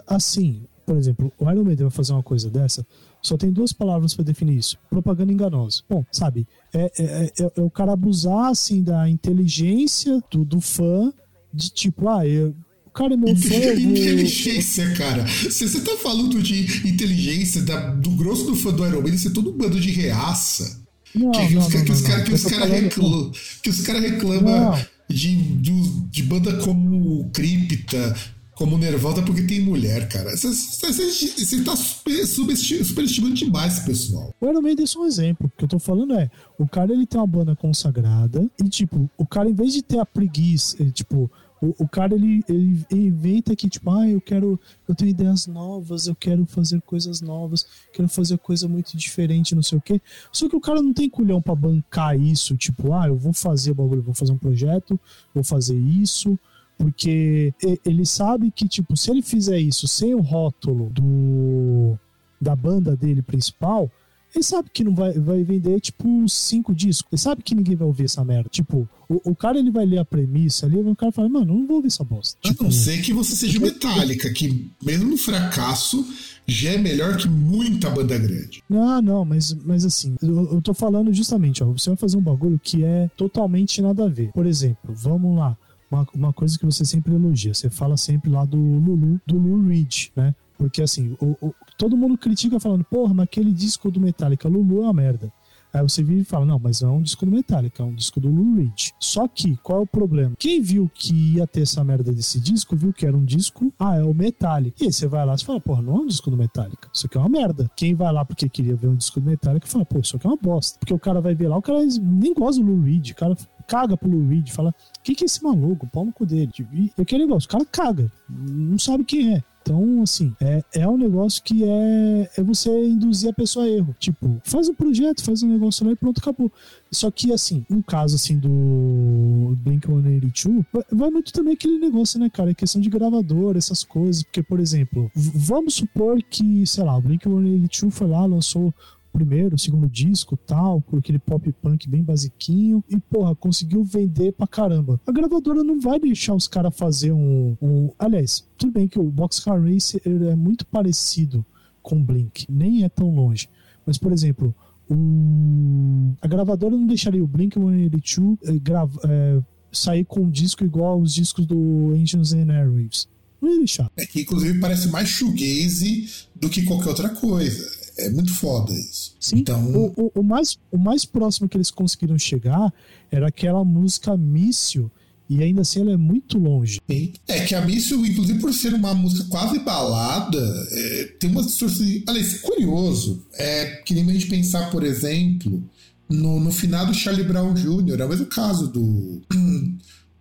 Assim, por exemplo, o Iron Maiden vai fazer uma coisa dessa, só tem duas palavras para definir isso: propaganda enganosa. Bom, sabe, é, é, é, é, o cara abusar assim da inteligência do, do fã, de tipo, ah, eu, cara é meu fã. Inteligência, cara. Se você tá falando de inteligência, da, do grosso do fã do Iron Man, isso é todo um bando de reaça. Não, que, não, os, não, que, os caras que caras reclamam, que os cara reclamam de, de, de, banda como Cripta, como Nervosa, porque tem mulher, cara. Você, tá superestimando demais esse pessoal. O Iron Maiden é só um exemplo. O que eu tô falando é, o cara ele tem uma banda consagrada e, tipo, o cara, em vez de ter a preguiça, ele, tipo, o, o cara, ele, ele, inventa que, tipo, ah, eu quero, eu tenho ideias novas, eu quero fazer coisas novas, quero fazer coisa muito diferente, não sei o quê. Só que o cara não tem culhão para bancar isso, tipo, ah, eu vou fazer o bagulho, vou fazer um projeto, vou fazer isso, porque ele sabe que, tipo, se ele fizer isso sem o rótulo do, da banda dele principal, ele sabe que não vai, vai vender, tipo, cinco discos. Ele sabe que ninguém vai ouvir essa merda. Tipo, o, o cara ele vai ler a premissa ali, o cara fala, mano, não vou ouvir essa bosta. A tipo, não ser que você seja metálica, que mesmo no fracasso já é melhor que muita banda grande. Não, não, mas, mas assim, eu, eu tô falando justamente, ó, você vai fazer um bagulho que é totalmente nada a ver. Por exemplo, vamos lá. Uma, uma coisa que você sempre elogia, você fala sempre lá do Lulu, do Lou Reed, né? Porque assim, o, o, todo mundo critica falando, porra, mas aquele disco do Metallica, Lulu é uma merda. Aí você vira e fala, não, mas não é um disco do Metallica, é um disco do Lou Reed. Só que, qual é o problema? Quem viu que ia ter essa merda desse disco, viu que era um disco, ah, é o Metallica. E aí você vai lá e fala, porra, não é um disco do Metallica. Isso aqui é uma merda. Quem vai lá porque queria ver um disco do Metallica fala, pô, isso aqui é uma bosta. Porque o cara vai ver lá, o cara nem gosta do Lou Reed, o cara caga pro Lou Reed, fala, o que, que é esse maluco? Pau no cu dele. E aquele negócio, o cara caga, não sabe quem é. Então, assim, é, é um negócio que é, é você induzir a pessoa a erro. Tipo, faz um projeto, faz um negócio lá e pronto, acabou. Só que, assim, um caso, assim, do Blink-182, vai, vai muito também aquele negócio, né, cara? É questão de gravador, essas coisas. Porque, por exemplo, vamos supor que, sei lá, o Blink-182 foi lá, lançou primeiro, segundo disco, tal, com aquele pop punk bem basiquinho, e porra, conseguiu vender pra caramba. A gravadora não vai deixar os caras fazer um, um. Aliás, tudo bem que o Boxcar Race é muito parecido com o Blink, nem é tão longe. Mas, por exemplo, um... a gravadora não deixaria o Blink 182 eh, grava... Eh, sair com um disco igual aos discos do Engines and Airwaves. Não ia deixar. É que, inclusive, parece mais shoegaze do que qualquer outra coisa é muito foda isso. Sim, então... O, o, o, mais, o mais próximo que eles conseguiram chegar era aquela música Míssil, e ainda assim ela é muito longe. É que a Míssil, inclusive por ser uma música quase balada, é, tem uma distorção. Aliás, curioso, é que nem a gente pensar, por exemplo, no, no final do Charlie Brown Jr., é o mesmo caso do. (clears throat)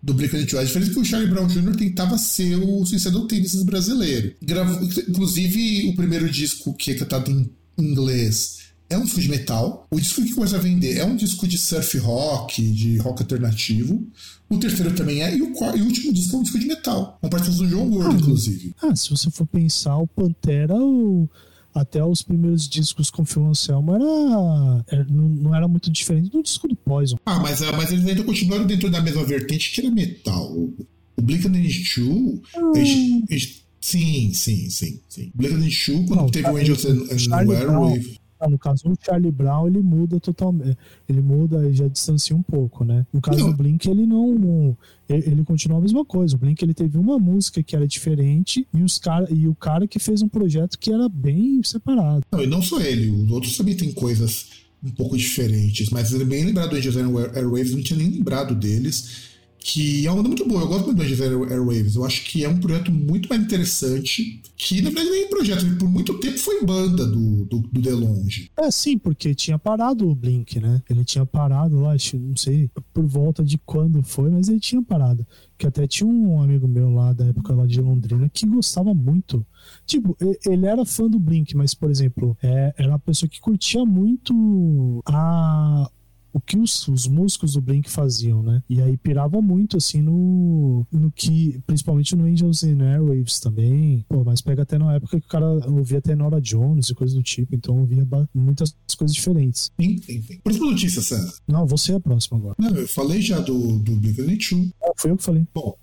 do Blink-182. A diferença é que o Charlie Brown Jr. tentava ser o Suicidal Tendencies brasileiro. Gravou, inclusive, o primeiro disco que é cantado em inglês é um disco de metal. O disco que começa a vender é um disco de surf rock, de rock alternativo. O terceiro também é. E o, quarto, e o último disco é um disco de metal. Uma participação do John Ward, ah, inclusive. Ah, se você for pensar, o Pantera, o até os primeiros discos com Phil Anselmo era, era não, não, era muito diferente do disco do Poison. Ah, mas, ah, mas eles ainda continuaram dentro da mesma vertente que era metal. O Blink-182, ah. eles, eles Sim, sim, sim, sim. Black Shoe, quando não, teve o Angels and Airwave. Ah, no caso do Charlie Brown, ele muda totalmente. Ele muda e já distancia um pouco, né? No caso não. do Blink, ele não. Ele, continua a mesma coisa. O Blink ele teve uma música que era diferente e, os cara, e o cara que fez um projeto que era bem separado. Não, e não só ele, os outros também têm coisas um pouco diferentes. Mas ele bem lembrado do Angels and Airwaves, não tinha nem lembrado deles que é uma banda muito boa. Eu gosto muito do Angels Airwaves. Eu acho que é um projeto muito mais interessante. Que, na verdade, nem projeto. Por muito tempo foi banda do, do, do DeLonge. É, sim, porque tinha parado o Blink, né? Ele tinha parado lá, não sei por volta de quando foi, mas ele tinha parado. Que até tinha um amigo meu lá da época lá de Londrina que gostava muito. Tipo, ele era fã do Blink, mas, por exemplo, é, era uma pessoa que curtia muito a o que os, os músicos do Blink faziam, né? E aí pirava muito, assim, no, no que, principalmente no Angels and Airwaves também. Pô, mas pega até na época que o cara ouvia até Nora Jones e coisas do tipo, então ouvia muitas coisas diferentes. Sim, sim. Próxima notícia, César. Não, você é a próxima agora. Não, eu falei já do, do Blink-182. Ah, foi eu que falei. Bom,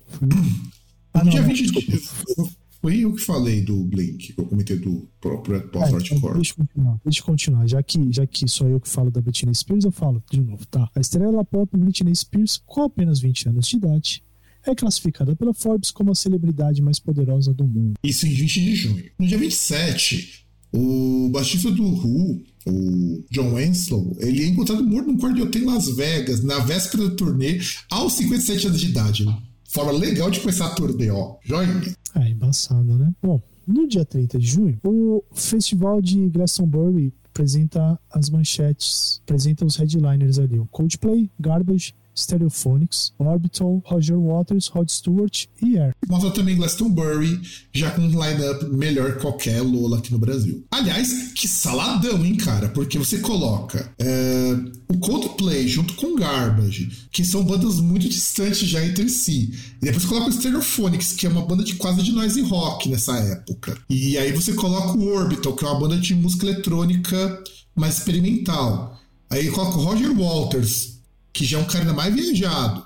ah, no dia não, 20 de... Foi eu que falei do Blink, eu comentei do próprio post-hardcore. É, deixa eu continuar, deixa eu continuar. Já que, já que sou eu que falo da Britney Spears, eu falo de novo, tá? A estrela pop Britney Spears, com apenas 20 anos de idade, é classificada pela Forbes como a celebridade mais poderosa do mundo. Isso em 20 de junho. No dia 27, o baixista do Who, o John Winslow, ele é encontrado morto num quarto de hotel em Las Vegas, na véspera do turnê, aos 57 anos de idade forma legal de começar a turnê, ó. Joinha. É, embaçado, né? Bom, no dia 30 de junho, o Festival de Glastonbury apresenta as manchetes, apresenta os headliners ali, o Coldplay, Garbage, Stereophonics, Orbital, Roger Waters, Rod Stewart e Air. Mostra também Glastonbury, já com um line-up melhor que qualquer Lola aqui no Brasil. Aliás, que saladão, hein, cara? Porque você coloca é, o Coldplay junto com Garbage, que são bandas muito distantes já entre si. E depois coloca o Stereophonics, que é uma banda de quase de noise rock nessa época. E aí você coloca o Orbital, que é uma banda de música eletrônica mais experimental. Aí coloca o Roger Waters, que já é um cara mais viajado.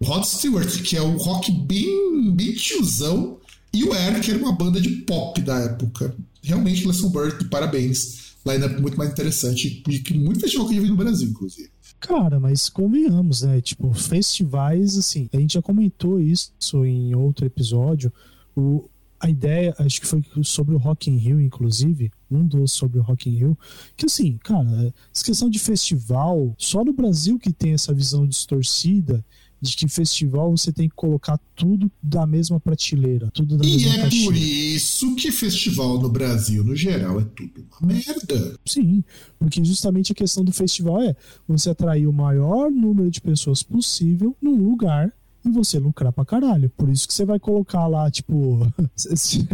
O Rod Stewart, que é o rock bem, bem tiozão. E o Air, que era uma banda de pop da época. Realmente, Lesson Bird, parabéns. Line-up muito mais interessante e que muito festival que eu vi no Brasil, inclusive. Cara, mas convenhamos, né? Tipo, festivais, assim, a gente já comentou isso em outro episódio. O, a ideia, acho que foi sobre o Rock in Rio, inclusive, um dos sobre o Rock in Rio, que assim, cara, essa questão de festival, só no Brasil que tem essa visão distorcida de que festival você tem que colocar tudo da mesma prateleira, tudo da e mesma é caixinha. por isso que festival no Brasil, no geral, é tudo uma merda. Sim, porque justamente a questão do festival é você atrair o maior número de pessoas possível num lugar e você lucrar pra caralho. Por isso que você vai colocar lá, tipo, (laughs) se,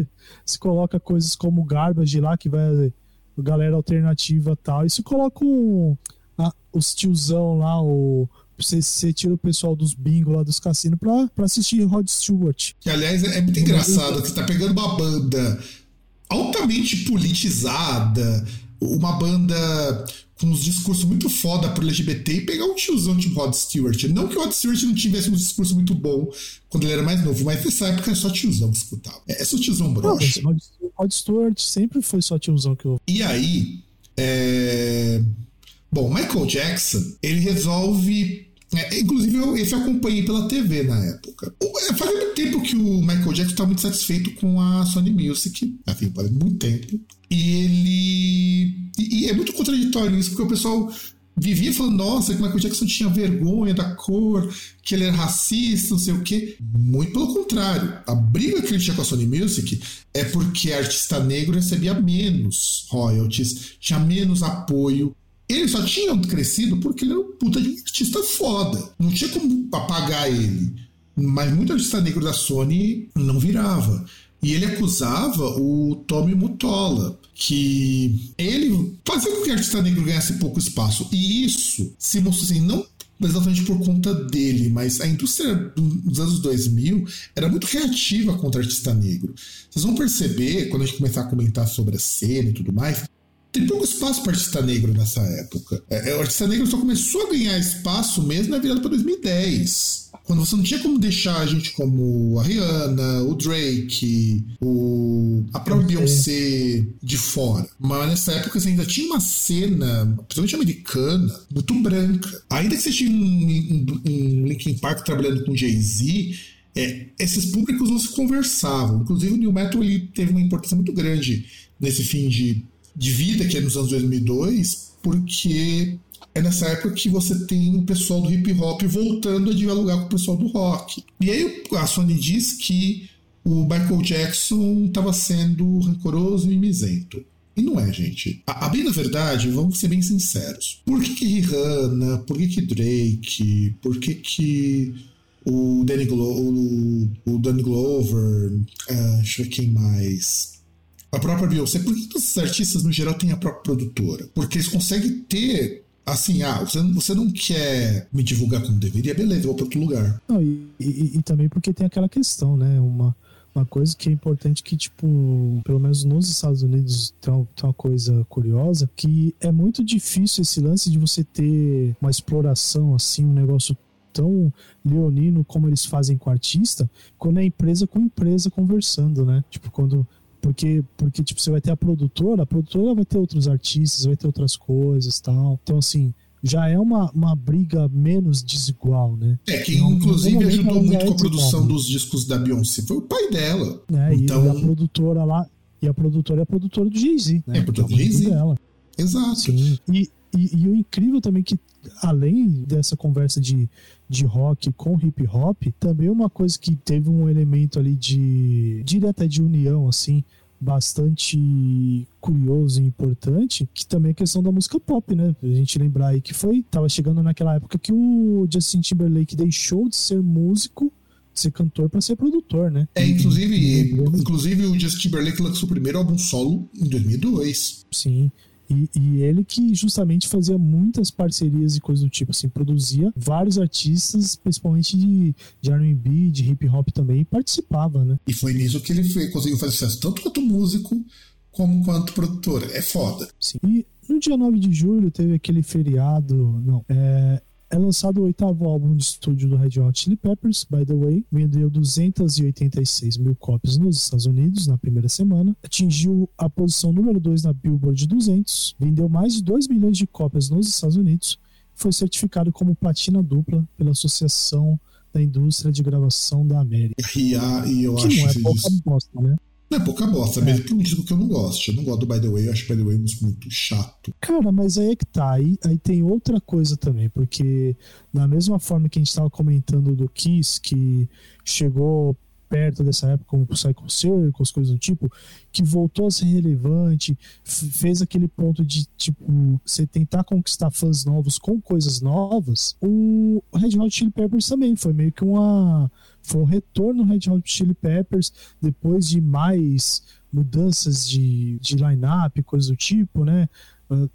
coloca coisas como Garbage lá, que vai galera alternativa tal, e se coloca um, a, os tiozão lá, o você, tira o pessoal dos bingo lá dos cassinos pra, pra assistir Rod Stewart. Que, aliás, é muito engraçado que você tá pegando uma banda altamente politizada, uma banda com uns discursos muito foda pro LGBT e pegar um tiozão tipo Rod Stewart. Não que o Rod Stewart não tivesse um discurso muito bom quando ele era mais novo, mas nessa época é só tiozão que escutava. É só tiozão broxa. Rod, Rod Stewart sempre foi só tiozão que eu. E aí, é... Bom, Michael Jackson, ele resolve é, inclusive, eu, esse eu acompanhei pela TV na época. É, faz muito tempo que o Michael Jackson está muito satisfeito com a Sony Music. Assim, faz muito tempo. E ele. E, e é muito contraditório isso, porque o pessoal vivia falando, nossa, que Michael Jackson tinha vergonha da cor, que ele era racista, não sei o quê. Muito pelo contrário. A briga que ele tinha com a Sony Music é porque artista negro recebia menos royalties, tinha menos apoio, eles só tinham crescido porque ele era um puta de artista foda. Não tinha como apagar ele. Mas muito artista negro da Sony não virava. E ele acusava o Tommy Mutola, que ele fazia com que o artista negro ganhasse pouco espaço. E isso se mostrou assim, não exatamente por conta dele, mas a indústria dos anos 2000 era muito reativa contra o artista negro. Vocês vão perceber, quando a gente começar a comentar sobre a cena e tudo mais, tem pouco espaço para artista negro nessa época. É, é, o artista negro só começou a ganhar espaço mesmo na virada para 2010. Quando você não tinha como deixar a gente como a Rihanna, o Drake, o, a própria Beyoncé de fora. Mas nessa época você ainda tinha uma cena, principalmente americana, muito branca. Ainda que você tinha um, um, um Linkin Park trabalhando com Jay-Z, é, esses públicos não se conversavam. Inclusive o New Metal ele teve uma importância muito grande nesse fim de de vida, que é nos anos 2002, porque é nessa época que você tem o pessoal do hip hop voltando a dialogar com o pessoal do rock. E aí a Sony diz que o Michael Jackson estava sendo rancoroso e misento. E não é, gente. A, a bem da verdade, vamos ser bem sinceros. Por que, que Rihanna, por que, que Drake, por que, que o Danny, Glo o, o Danny Glover, uh, deixa eu ver quem mais a própria Beyoncé, por que esses artistas no geral têm a própria produtora? Porque eles conseguem ter assim, ah, você, você não quer me divulgar como deveria, beleza, vou para outro lugar. Não, e, e, e, também porque tem aquela questão, né? Uma, uma coisa que é importante que, tipo, pelo menos nos Estados Unidos tem tem uma coisa curiosa, que é muito difícil esse lance de você ter uma exploração, assim, um negócio tão leonino como eles fazem com o artista, quando é empresa com empresa conversando, né? Tipo, quando porque, porque tipo, você vai ter a produtora, a produtora vai ter outros artistas, vai ter outras coisas tal. Então, assim, já é uma, uma briga menos desigual, né? É, quem então, inclusive ajudou muito com a produção dos discos da Beyoncé foi o pai dela. É, então... e a produtora lá, e a produtora é a produtora do Jay-Z, né? É a produtora do Jay-Z. Exato. Sim. E, e, e, o incrível também que, além dessa conversa de, de rock com hip hop, também uma coisa que teve um elemento ali de, direta de união, assim, bastante curioso e importante, que também é a questão da música pop, né? A gente lembrar aí que foi, tava chegando naquela época que o Justin Timberlake deixou de ser músico de ser cantor para ser produtor, né? É, inclusive, inclusive o Justin Timberlake lançou o primeiro álbum solo em 2002. Sim. E, e, ele que justamente fazia muitas parcerias e coisas do tipo, assim, produzia vários artistas, principalmente de, de RB, de hip hop também, e participava, né? E foi nisso que ele fez, conseguiu fazer sucesso, tanto quanto músico, como quanto produtor. É foda. Sim. E no dia 9 de julho teve aquele feriado, não, é, é lançado o oitavo álbum de estúdio do Red Hot Chili Peppers, by the way. Vendeu 286 mil cópias nos Estados Unidos na primeira semana. Atingiu a posição número 2 na Billboard 200. Vendeu mais de 2 milhões de cópias nos Estados Unidos. Foi certificado como platina dupla pela Associação da Indústria de Gravação da América. E, e eu que acho não é pouca bosta, né? Não é pouca bosta, é. mesmo que um disco que eu não gosto. Eu não gosto do By The Way, eu acho By The Way muito chato. Cara, mas aí é que tá. Aí, aí tem outra coisa também, porque da mesma forma que a gente tava comentando do Kiss, que chegou perto dessa época, como o Psycho Circus, coisas do tipo, que voltou a ser relevante, fez aquele ponto de, tipo, você tentar conquistar fãs novos com coisas novas, o Red Hot Chili Peppers também foi meio que uma. Foi um retorno no Red Hot Chili Peppers depois de mais mudanças de, de line-up, coisas do tipo, né?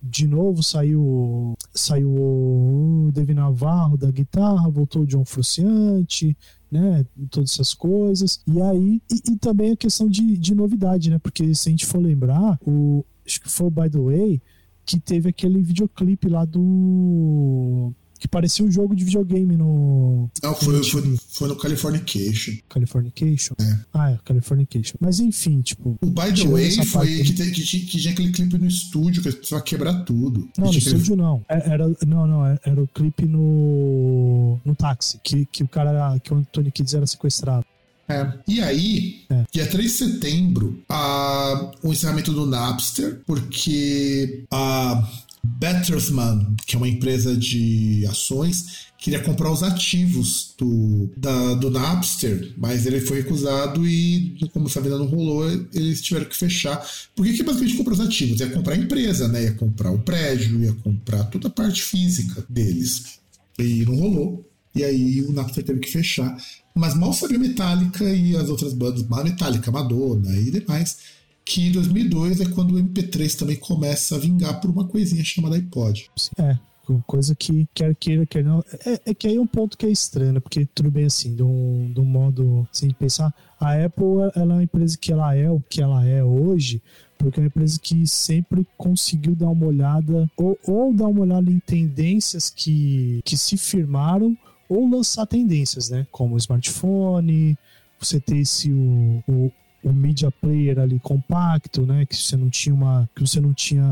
De novo saiu saiu o David Navarro da guitarra, voltou o John Frusciante, né? Todas essas coisas. E aí, e, e, também a questão de, de novidade, né? Porque se a gente for lembrar, o, acho que foi o By the Way, que teve aquele videoclipe lá do que parecia um jogo de videogame no. Não, foi, foi, foi no Californication. Californication? É. Ah, é, Californication. Mas enfim, tipo. O By the Way foi que, que, que, que, tinha aquele clipe no estúdio que precisava quebrar tudo. Não, no estúdio não. É, era, não, não, é, era o clipe no. no táxi. Que, que o cara. que o Tony Kids era sequestrado. É. E aí, é. dia 3 de setembro, a, o encerramento do Napster, porque a Bettersman, que é uma empresa de ações, queria comprar os ativos do, da, do Napster, mas ele foi recusado e, como essa venda não rolou, eles tiveram que fechar. Por que, que basicamente comprou os ativos? Ia comprar a empresa, né? Ia comprar o prédio, ia comprar toda a parte física deles. E não rolou. E aí o Napster teve que fechar. Mas mal sabia Metallica e as outras bandas, Metallica, Madonna e demais, que em 2002 é quando o MP3 também começa a vingar por uma coisinha chamada iPod. É, coisa que quer queira, quer não. É, é, que aí é um ponto que é estranho, né? porque tudo bem assim, do, do modo assim, de pensar, a Apple ela é uma empresa que ela é o que ela é hoje, porque é uma empresa que sempre conseguiu dar uma olhada, ou, ou dar uma olhada em tendências que, que se firmaram, ou lançar tendências, né? Como o smartphone, você ter esse o, o, o media player ali compacto, né? Que você não tinha uma, que você não tinha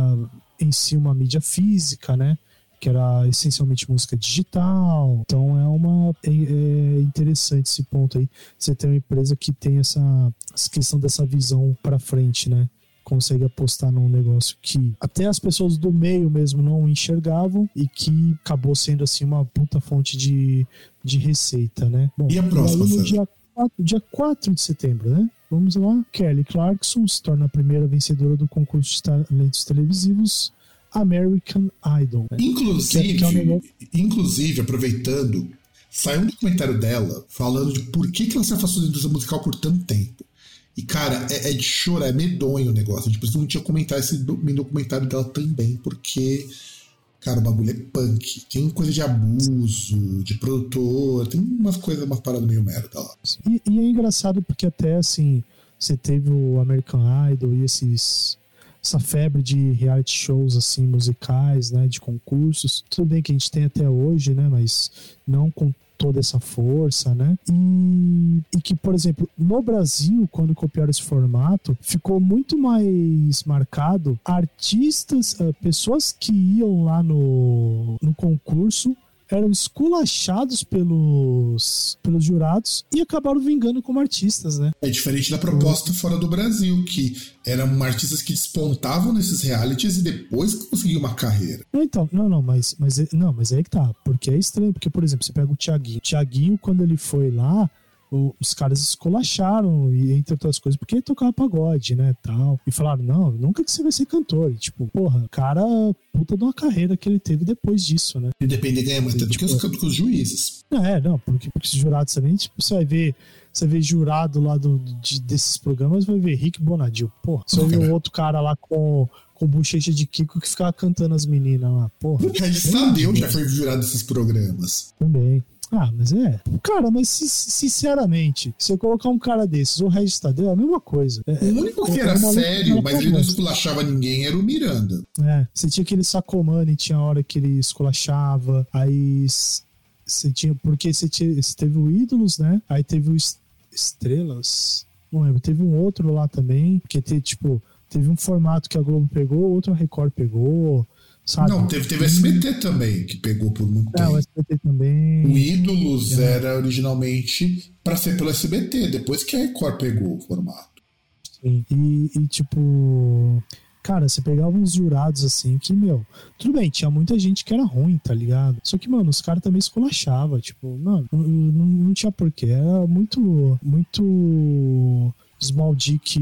em si uma mídia física, né? Que era essencialmente música digital. Então é uma é, é interessante esse ponto aí. Você tem uma empresa que tem essa, essa questão dessa visão para frente, né? consegue apostar num negócio que até as pessoas do meio mesmo não enxergavam e que acabou sendo assim uma puta fonte de, de receita, né? Bom, e a próxima? No dia 4, dia 4 de setembro, né? Vamos lá. Kelly Clarkson se torna a primeira vencedora do concurso de talentos televisivos American Idol. Né? Inclusive, que é, que é um inclusive, aproveitando, saiu um documentário dela falando de por que, que ela se afastou da indústria musical por tanto tempo. E, cara, é, é de chorar, é medonho o negócio. A gente precisa um dia comentar esse documentário dela também, porque Cara, o bagulho é punk. Tem coisa de abuso, de produtor, tem umas coisas, umas paradas meio merda lá. E, e, é engraçado porque até assim, você teve o American Idol e esses. Essa febre de reality shows assim musicais, né, de concursos, tudo bem que a gente tem até hoje, né, mas não com toda essa força, né? E, e que, por exemplo, no Brasil, quando copiaram esse formato, ficou muito mais marcado artistas, uh, pessoas que iam lá no, no concurso eram esculachados pelos, pelos jurados e acabaram vingando como artistas, né? É diferente da proposta fora do Brasil, que eram artistas que despontavam nesses realities e depois conseguiam uma carreira. Não, então, não, não, mas, mas, não, mas é aí que tá. Porque é estranho, porque, por exemplo, você pega o Thiaguinho. O Thiaguinho, quando ele foi lá, os caras escolacharam, e entre outras coisas, porque ele tocava pagode, né, tal. E falaram, não, nunca que você vai ser cantor. E, tipo, porra, cara, puta de uma carreira que ele teve depois disso, né. E depende ganha mais tipo, que os, que os juízes. É, não, porque, porque os jurados também, tipo, você vai ver você vê jurado lá do, de, desses programas, vai ver Rick Bonadil. Porra, você vê um outro cara lá com, com bochecha de Kiko que ficava cantando as meninas lá. Porra. O Regis Tadeu já foi jurado desses programas. Também. Ah, mas é. Cara, mas sinceramente, se eu colocar um cara desses, o Regis Tadeu, é a mesma coisa. É, o único que era sério, mas ele não esculachava ninguém, era o Miranda. É, você tinha aquele Sacomani, tinha hora que ele esculachava, aí você tinha. Porque você, tinha, você teve o Ídolos, né? Aí teve o Estrelas. Não lembro, teve um outro lá também, que teve, tipo, teve um formato que a Globo pegou, outro a Record pegou. Sabe? Não, teve, teve SBT também, que pegou por muito é, tempo. o SBT também. O Ídolos é. era originalmente para ser pelo SBT, depois que a Record pegou o formato. Sim. E, e tipo. Cara, você pegava uns jurados assim que, meu, tudo bem, tinha muita gente que era ruim, tá ligado? Só que, mano, os caras também esculachavam, tipo, mano, não, não, não tinha porquê. Era muito, muito Small Dick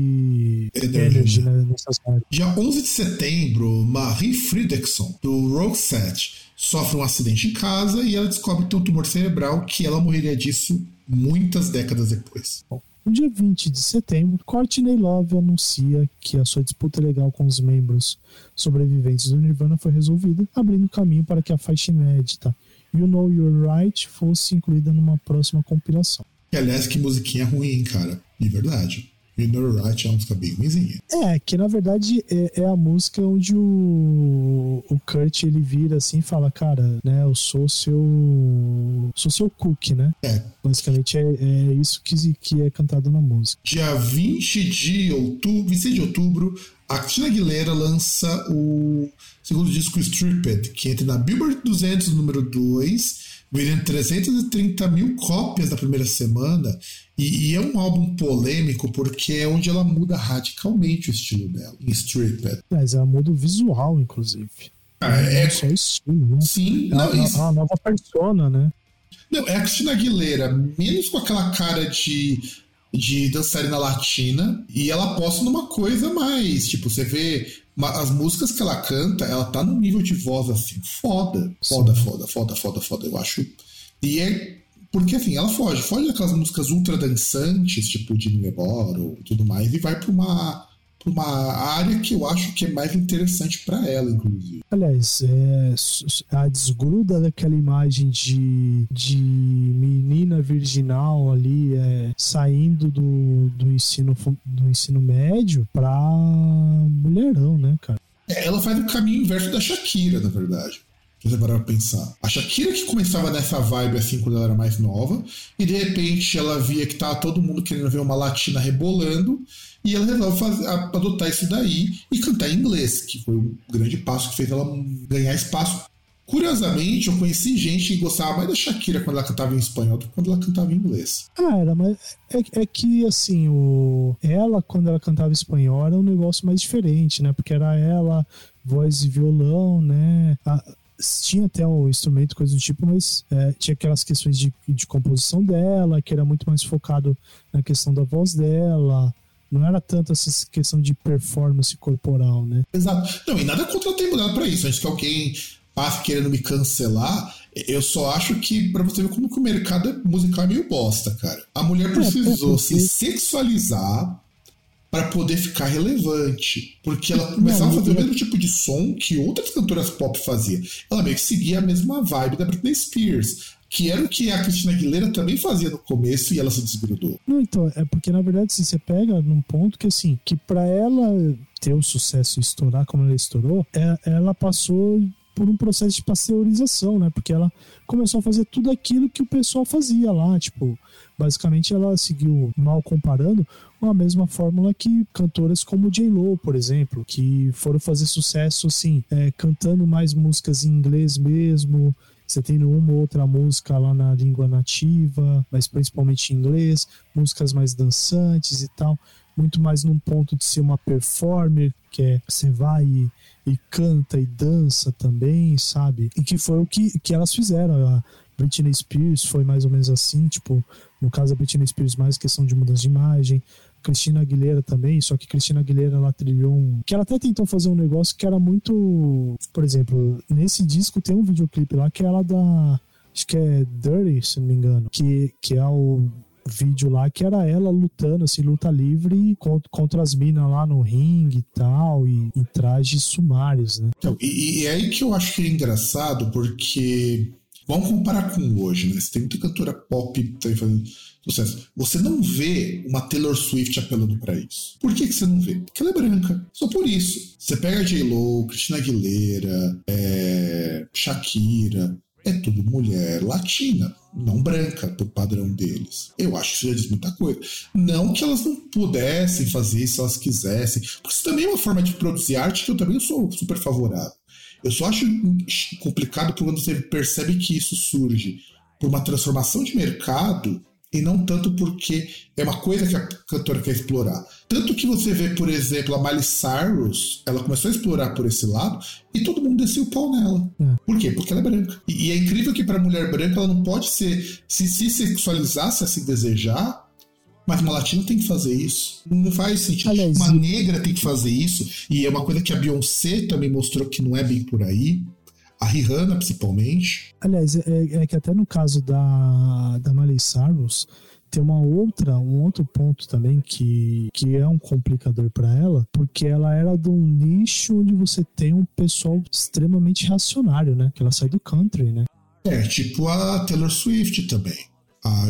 Energy né, nessas áreas. Dia 11 de setembro, Marie Fridriksson, do Roxette, sofre um acidente em casa e ela descobre que tem um tumor cerebral que ela morreria disso muitas décadas depois. Bom, no dia 20 de setembro, Courtney Love anuncia que a sua disputa legal com os membros sobreviventes do Nirvana foi resolvida, abrindo caminho para que a faixa inédita You Know You're Right fosse incluída numa próxima compilação. E, aliás, que musiquinha ruim, cara. De verdade. You're Right é uma música bem ruimzinha. É, que na verdade é, é, a música onde o, o Kurt ele vira assim e fala, cara, né, eu sou seu. sou seu cook, né? É. Basicamente é, é isso que, que é cantado na música. Dia 20 de outubro, 26 de outubro, a Cristina Aguilera lança o segundo disco Stripped, que entra na Billboard 200, número 2, vendendo 330 mil cópias na primeira semana. E, e, é um álbum polêmico porque é onde ela muda radicalmente o estilo dela, em Stripped. Mas ela muda o visual, inclusive. Ah, é, é só estilo, né? Sim, é não, isso... a nova persona, né? Não, é a Cristina Aguilera, menos com aquela cara de de dançarina latina e ela aposta numa coisa mais, tipo, você vê as músicas que ela canta, ela tá num nível de voz assim, foda, foda, foda, foda, foda, foda, eu acho. E é porque assim, ela foge, foge daquelas músicas ultra dançantes, tipo de Neboro e tudo mais, e vai pra uma uma área que eu acho que é mais interessante para ela, inclusive. Aliás, é, a desgruda daquela imagem de, de menina virginal ali é, saindo do, do, ensino, do ensino médio para mulherão, né, cara? É, ela faz o caminho inverso da Shakira, na verdade. Se você parar pra pensar. A Shakira que começava nessa vibe assim quando ela era mais nova, e de repente ela via que tava todo mundo querendo ver uma latina rebolando, e ela resolve fazer, adotar isso daí e cantar em inglês, que foi um grande passo que fez ela ganhar espaço. Curiosamente, eu conheci gente que gostava mais da Shakira quando ela cantava em espanhol do que quando ela cantava em inglês. Cara, mas é, é que assim, o... ela, quando ela cantava em espanhol, era um negócio mais diferente, né? Porque era ela, voz e violão, né? A tinha até um instrumento, coisa do tipo, mas é, tinha aquelas questões de, de composição dela, que era muito mais focado na questão da voz dela, não era tanto essa questão de performance corporal, né? Exato. Não, e nada contra o tempo dela pra isso. Antes que alguém passe querendo me cancelar, eu só acho que, pra você ver como que o mercado musical é meio bosta, cara. A mulher é, precisou é, se sexualizar para poder ficar relevante. Porque ela começava não, a fazer o mesmo tipo de som que outras cantoras pop faziam. Ela meio que seguia a mesma vibe da Britney Spears que era o que a Cristina Aguilera também fazia no começo e ela se desgrudou. Não, então, é porque na verdade se você pega num ponto que assim, que para ela ter o sucesso e estourar como ela estourou, é, ela passou por um processo de pasteurização, né? Porque ela começou a fazer tudo aquilo que o pessoal fazia lá, tipo, basicamente ela seguiu mal comparando a mesma fórmula que cantoras como J-Lo, por exemplo, que foram fazer sucesso assim, é, cantando mais músicas em inglês mesmo, você tem uma ou outra música lá na língua nativa, mas principalmente em inglês, músicas mais dançantes e tal, muito mais num ponto de ser uma performer, que é você vai e, e canta e dança também, sabe? E que foi o que, que elas fizeram. A Britney Spears foi mais ou menos assim, tipo, no caso da Britney Spears, mais questão de mudança de imagem. Cristina Aguilera também, só que Cristina Aguilera ela trilhou um. Que ela até tentou fazer um negócio que era muito. Por exemplo, nesse disco tem um videoclipe lá que é ela da. Acho que é Dirty, se não me engano. Que, que é o vídeo lá que era ela lutando, assim, luta livre contra, contra as minas lá no ringue e tal, e em trajes sumários, né? Então, e, e é aí que eu acho que é engraçado, porque vamos comparar com hoje, né? Você tem muita cantora pop tá fazendo sucesso. Você não vê uma Taylor Swift apelando para isso. Por que, que você não vê? Porque ela é branca. Só por isso. Você pega J-Lo, Christina Aguilera, é... Shakira, é tudo mulher latina, não branca, por padrão deles. Eu acho que isso já diz muita coisa. Não que elas não pudessem fazer se elas quisessem, porque isso também é uma forma de produzir arte que eu também sou super favorável. Eu só acho complicado quando você percebe que isso surge por uma transformação de mercado e não tanto porque é uma coisa que a cantora quer explorar. Tanto que você vê, por exemplo, a Miley Cyrus, ela começou a explorar por esse lado e todo mundo desceu o pau nela. É. Por quê? Porque ela é branca. E, e é incrível que para mulher branca ela não pode ser, se se sexualizar, se assim desejar, mas uma latina tem que fazer isso. Não faz sentido. Aliás, uma negra tem que fazer isso. E é uma coisa que a Beyoncé também mostrou que não é bem por aí. A Rihanna, principalmente. Aliás, é, é que até no caso da, da Miley Cyrus, tem uma outra, um outro ponto também que, que é um complicador para ela, porque ela era de um nicho onde você tem um pessoal extremamente reacionário, né? Que ela sai do country, né? É, tipo a Taylor Swift também. A,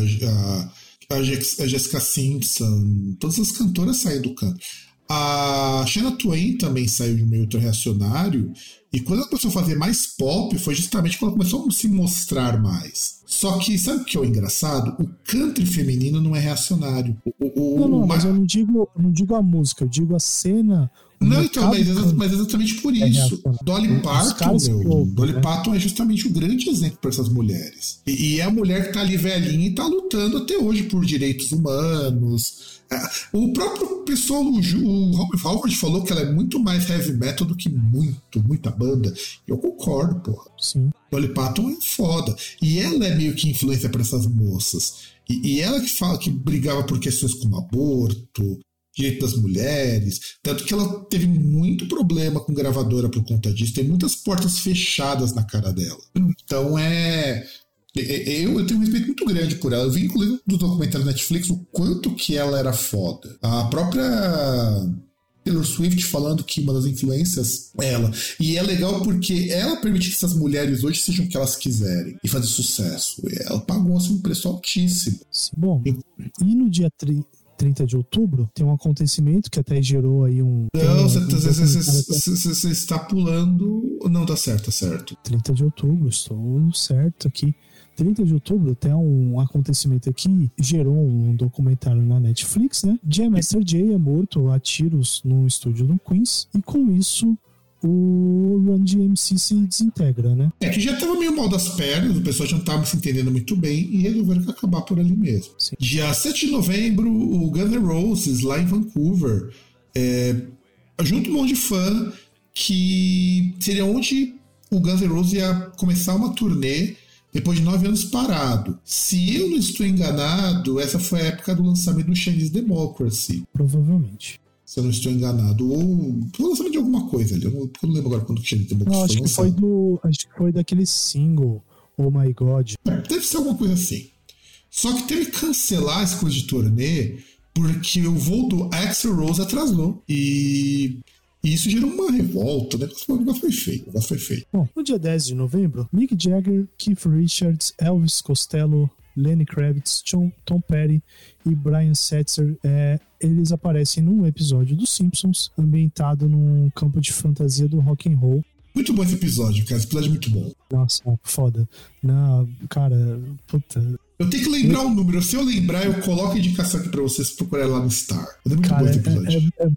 a, a Jessica Simpson, todas as cantoras saem do country. A Shania Twain também saiu de meio reacionário e quando ela começou a fazer mais pop, foi justamente quando ela começou a se mostrar mais. Só que, sabe o que é o engraçado? O country feminino não é reacionário. O, o, não, não, mas eu não digo, não digo a música, eu digo a cena. Não, então, mas, mas, exatamente por é isso. Dolly Parton, meu, Dolly né? Parton é justamente o grande exemplo para essas mulheres. E, e, é a mulher que tá ali velhinha e tá lutando até hoje por direitos humanos, o próprio pessoal, o Robert Howard falou que ela é muito mais heavy metal do que muito, muita banda. Eu concordo, porra. Sim. Dolly Parton é foda. E ela é meio que influência para essas moças. E, e, ela que fala que brigava por questões como aborto, direito das mulheres. Tanto que ela teve muito problema com gravadora por conta disso. Tem muitas portas fechadas na cara dela. Então é. Eu, eu, tenho um respeito muito grande por ela. Eu vi, inclusive, do documentário Netflix o quanto que ela era foda. A própria Taylor Swift falando que uma das influências é ela. E é legal porque ela permite que essas mulheres hoje sejam o que elas quiserem e fazer sucesso. Ela pagou assim, um preço altíssimo. Bom, e, no dia 30. 30 de outubro, tem um acontecimento que até gerou aí um. Não, você está pulando. Não, tá certo, tá certo. 30 de outubro, estou certo aqui. 30 de outubro tem um acontecimento aqui, gerou um documentário na Netflix, né? Jam Master Jay é morto a tiros no estúdio do Queens, e com isso o Run DMC se desintegra, né? É que já tava meio mal das pernas, o pessoal já não tava se entendendo muito bem e resolveram acabar por ali mesmo. Sim. Dia 7 de novembro, o Guns N' Roses, lá em Vancouver, é, junto um monte de fã, que seria onde o Guns N' Roses ia começar uma turnê depois de nove anos parado. Se eu não estou enganado, essa foi a época do lançamento do Chinese Democracy. Provavelmente. Se eu não estou enganado. Ou foi o lançamento de alguma coisa ali. Eu não, eu não lembro agora quando o Chinese Democracy não, acho foi que foi do Acho que foi daquele single, Oh My God. É, deve ser alguma coisa assim. Só que teve que cancelar essa coisa de turnê porque o voo do Axel Rose atrasou. E e isso gerou uma revolta, né? O negócio foi feio, o negócio foi feio. Bom, no dia 10 de novembro, Mick Jagger, Keith Richards, Elvis Costello, Lenny Kravitz, Tom, Tom Petty e Brian Setzer, é, eles aparecem num episódio dos Simpsons, ambientado num campo de fantasia do rock and roll. Muito bom esse episódio, cara. Esse episódio é muito bom. Nossa, foda. Não, cara, puta. Eu tenho que lembrar o um número. Se eu lembrar, eu coloco a indicação aqui pra vocês procurarem lá no Star. É muito cara, bom esse episódio. É, é, é,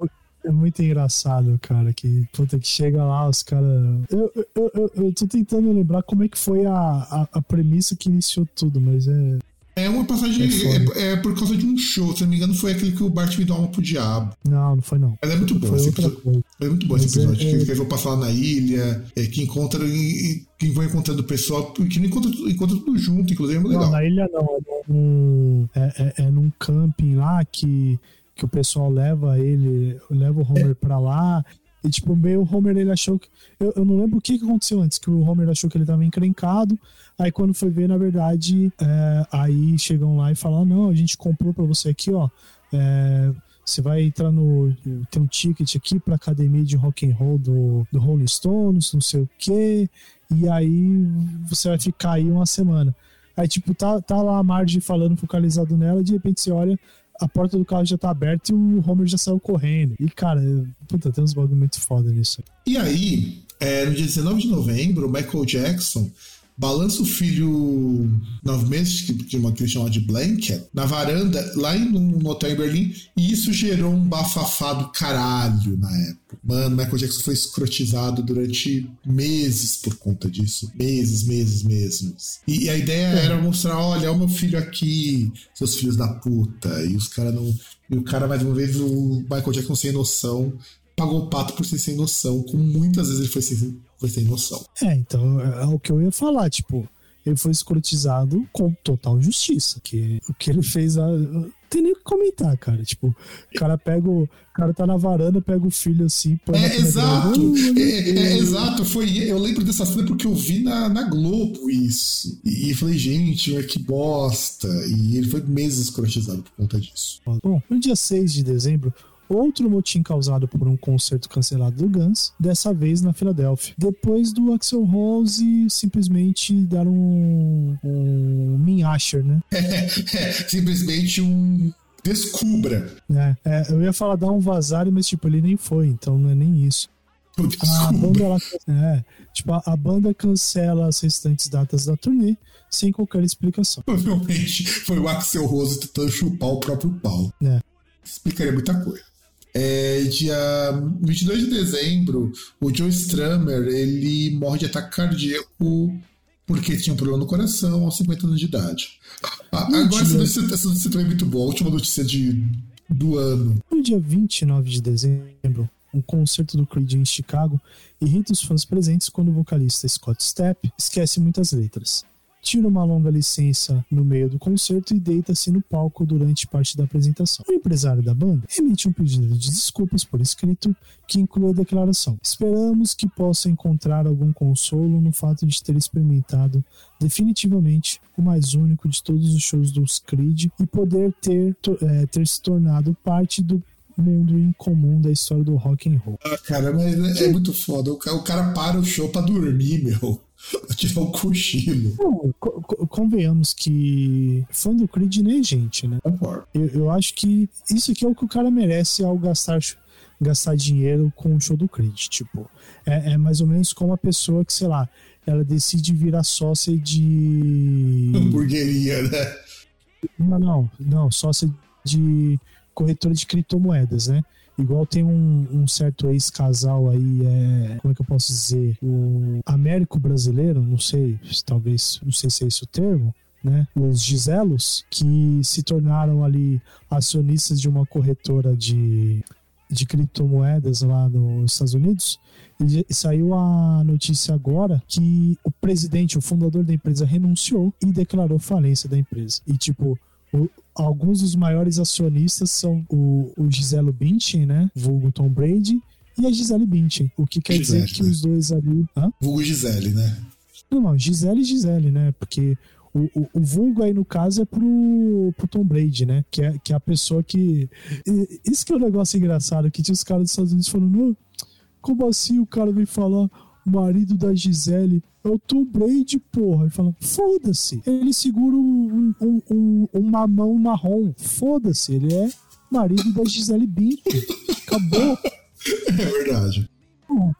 é muito engraçado, cara, que puta que chega lá, os caras. Eu, eu, eu, eu, tô tentando lembrar como é que foi a, a, a premissa que iniciou tudo, mas é. É uma passagem. É, é, é, por causa de um show, se não me engano, foi aquele que o Bart me dá alma pro diabo. Não, não foi não. Mas é muito bom. Foi esse episódio, é muito bom Mas esse episódio. É, que, é... que eles vão passar lá na ilha, é, que encontra. que vão encontrando o pessoal, que não encontra, encontra tudo junto, inclusive é muito legal. Não, na ilha não. É, num, é, é, é num camping lá que que o pessoal leva ele, leva o Homer pra lá. E, tipo, meio o Homer ele achou que. Eu, eu não lembro o que, que aconteceu antes, que o Homer achou que ele tava encrencado. Aí quando foi ver, na verdade, é, aí chegam lá e falam: não, a gente comprou pra você aqui, ó. É, você vai entrar no. Tem um ticket aqui pra academia de rock and roll do, do Rolling Stones, não sei o quê. E aí você vai ficar aí uma semana. Aí, tipo, tá, tá lá a Marge falando focalizado nela, e de repente você olha, a porta do carro já tá aberta e o Homer já saiu correndo. E, cara, puta, tem uns bagulho muito foda nisso. E aí, é, no dia 19 de novembro, o Michael Jackson balança o filho nove meses, que, que uma que eles chamam de blanket, na varanda, lá em, no hotel em Berlim, e isso gerou um bafafá do caralho na época. Mano, Michael Jackson foi escrotizado durante meses por conta disso. Meses, meses, meses. E a ideia é. era mostrar: olha, o meu filho aqui, seus filhos da puta. E os caras não. E o cara, mais uma vez, o Michael Jackson sem noção, pagou o pato por ser sem noção, como muitas vezes ele foi sem, foi sem noção. É, então é, é o que eu ia falar, tipo, ele foi escrotizado com total justiça. Que o que ele fez. A, tem nem o que comentar, cara. Tipo, o cara pega o. Cara tá na varanda, pega o filho assim. É, exato. É, é, é, exato. Foi, eu lembro dessa cena porque eu vi na, na Globo isso. E, e falei, gente, que bosta. E ele foi meses escrotizado por conta disso. Bom, no dia 6 de dezembro, outro motim causado por um concerto cancelado do Guns, dessa vez na Filadélfia. Depois do Axel Rose simplesmente dar um, um Min Asher, né? (laughs) Simplesmente um descubra. É, é, eu ia falar dar um vazar, mas tipo, ele nem foi, então não é nem isso. A banda, ela, é, tipo, a, a, banda cancela as restantes datas da turnê sem qualquer explicação. Provavelmente foi o Axel Rose tentando chupar o próprio pau. É. Explicaria muita coisa. É, dia 22 de dezembro, o Joe Strummer ele morre de ataque cardíaco porque tinha um problema no coração aos 50 anos de idade. Ah, agora essa notícia, essa notícia também é muito boa, a última notícia de, do ano. No dia 29 de dezembro, um concerto do Creed em Chicago irrita os fãs presentes quando o vocalista Scott Stapp esquece muitas letras tira uma longa licença no meio do concerto e deita-se no palco durante parte da apresentação. O empresário da banda emite um pedido de desculpas por escrito que inclui a declaração: Esperamos que possa encontrar algum consolo no fato de ter experimentado definitivamente o mais único de todos os shows dos Creed e poder ter, é, ter se tornado parte do mundo incomum da história do rock and roll. Ah, cara, mas é, muito foda. O cara para o show pra dormir, meu. (laughs) tirar um cochilo. Não, convenhamos que fã do Creed nem é gente, né? Eu, eu, acho que isso aqui é o que o cara merece ao gastar, gastar dinheiro com o show do Creed. Tipo, é, é mais ou menos como a pessoa que, sei lá, ela decide virar sócia de. Hamburgueria, né? Não, não, não, sócia de corretora de criptomoedas, né? Igual tem um, um certo ex-casal aí, é, como é que eu posso dizer? O Américo brasileiro, não sei, talvez, não sei se é esse o termo, né? Os Giselos, que se tornaram ali acionistas de uma corretora de, de criptomoedas lá nos Estados Unidos. E saiu a notícia agora que o presidente, o fundador da empresa, renunciou e declarou falência da empresa. E, tipo, o, alguns dos maiores acionistas são o, o Giselo Bündchen, né? Vulgo Tom Brady, e a Gisele Bündchen. O que quer Gisele, dizer que né? os dois ali... Hã? Vulgo Gisele, né? Não, não, Gisele e Gisele, né? Porque o, o, o, vulgo aí, no caso, é pro, pro Tom Brady, né? Que é, que é a pessoa que. Isso que é um negócio engraçado, que tinha os caras dos Estados Unidos falando, como assim o cara vem falar o marido da Gisele é o Tom Brady, porra. E fala, foda-se. Ele segura um, um, um, um mamão marrom. Foda-se. Ele é marido da Gisele Bündchen. Acabou. (laughs) É verdade.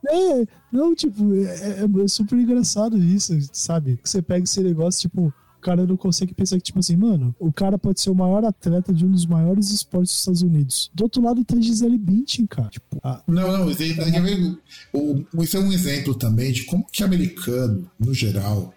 É, não, tipo, é, é, é super engraçado isso, sabe? Você pega esse negócio, tipo, cara não consegue pensar que, tipo assim, mano, o cara pode ser o maior atleta de um dos maiores esportes dos Estados Unidos. Do outro lado tá Gisele Bündchen, cara. Tipo, ah, não, não, isso, isso é um exemplo também de como que americano, no geral,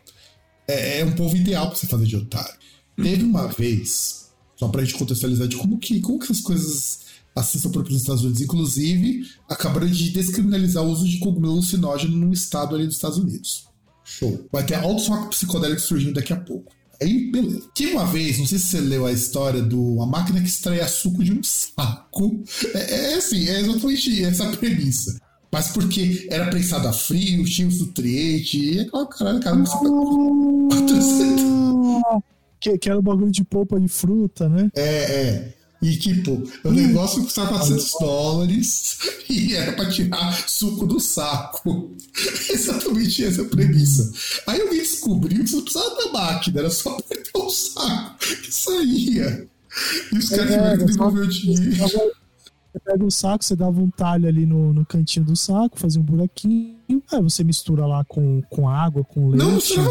é, é um povo ideal pra você fazer de otário. Teve uma vez, só pra gente contextualizar de como que, como que essas coisas são próprias nos Estados Unidos. Inclusive, acabaram de descriminalizar o uso de cogumelo alucinógeno num estado ali dos Estados Unidos. Show. Vai ter altos rock psicodélicos surgindo daqui a pouco. Aí, beleza. Tinha uma vez, não sei se você leu a história do a máquina que extraía suco de um saco. É, é assim, é exatamente essa (laughs) premissa. Mas porque era prensado a frio, tinha os nutrientes, e aquela caralho, cara, você ah, que, que era o bagulho de polpa de fruta, né? É, é. E, tipo, o negócio custava 400 dólares (laughs) e era pra tirar suco do saco. (laughs) Exatamente essa a premissa. Aí alguém descobriu que você não precisava da máquina, era só apertar o saco que saía. E os caras é, tiveram que devolver o dinheiro. Você pega um saco, você dava um talho ali no, no cantinho do saco, fazia um buraquinho, aí você mistura lá com, com água, com leite. Não, não misturava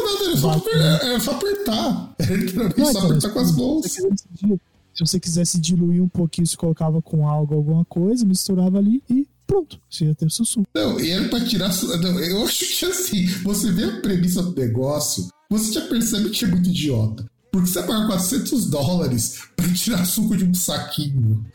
nada, era só, apertar. (laughs) Era literalmente só então, apertar com as mãos. Se você quisesse diluir um pouquinho, você colocava com algo, alguma coisa, misturava ali e pronto, você ia ter suco. Não, e era pra tirar. Não, eu acho que assim, você vê a premissa do negócio, você já percebe que é muito idiota. Porque você paga 400 dólares pra tirar suco de um saquinho.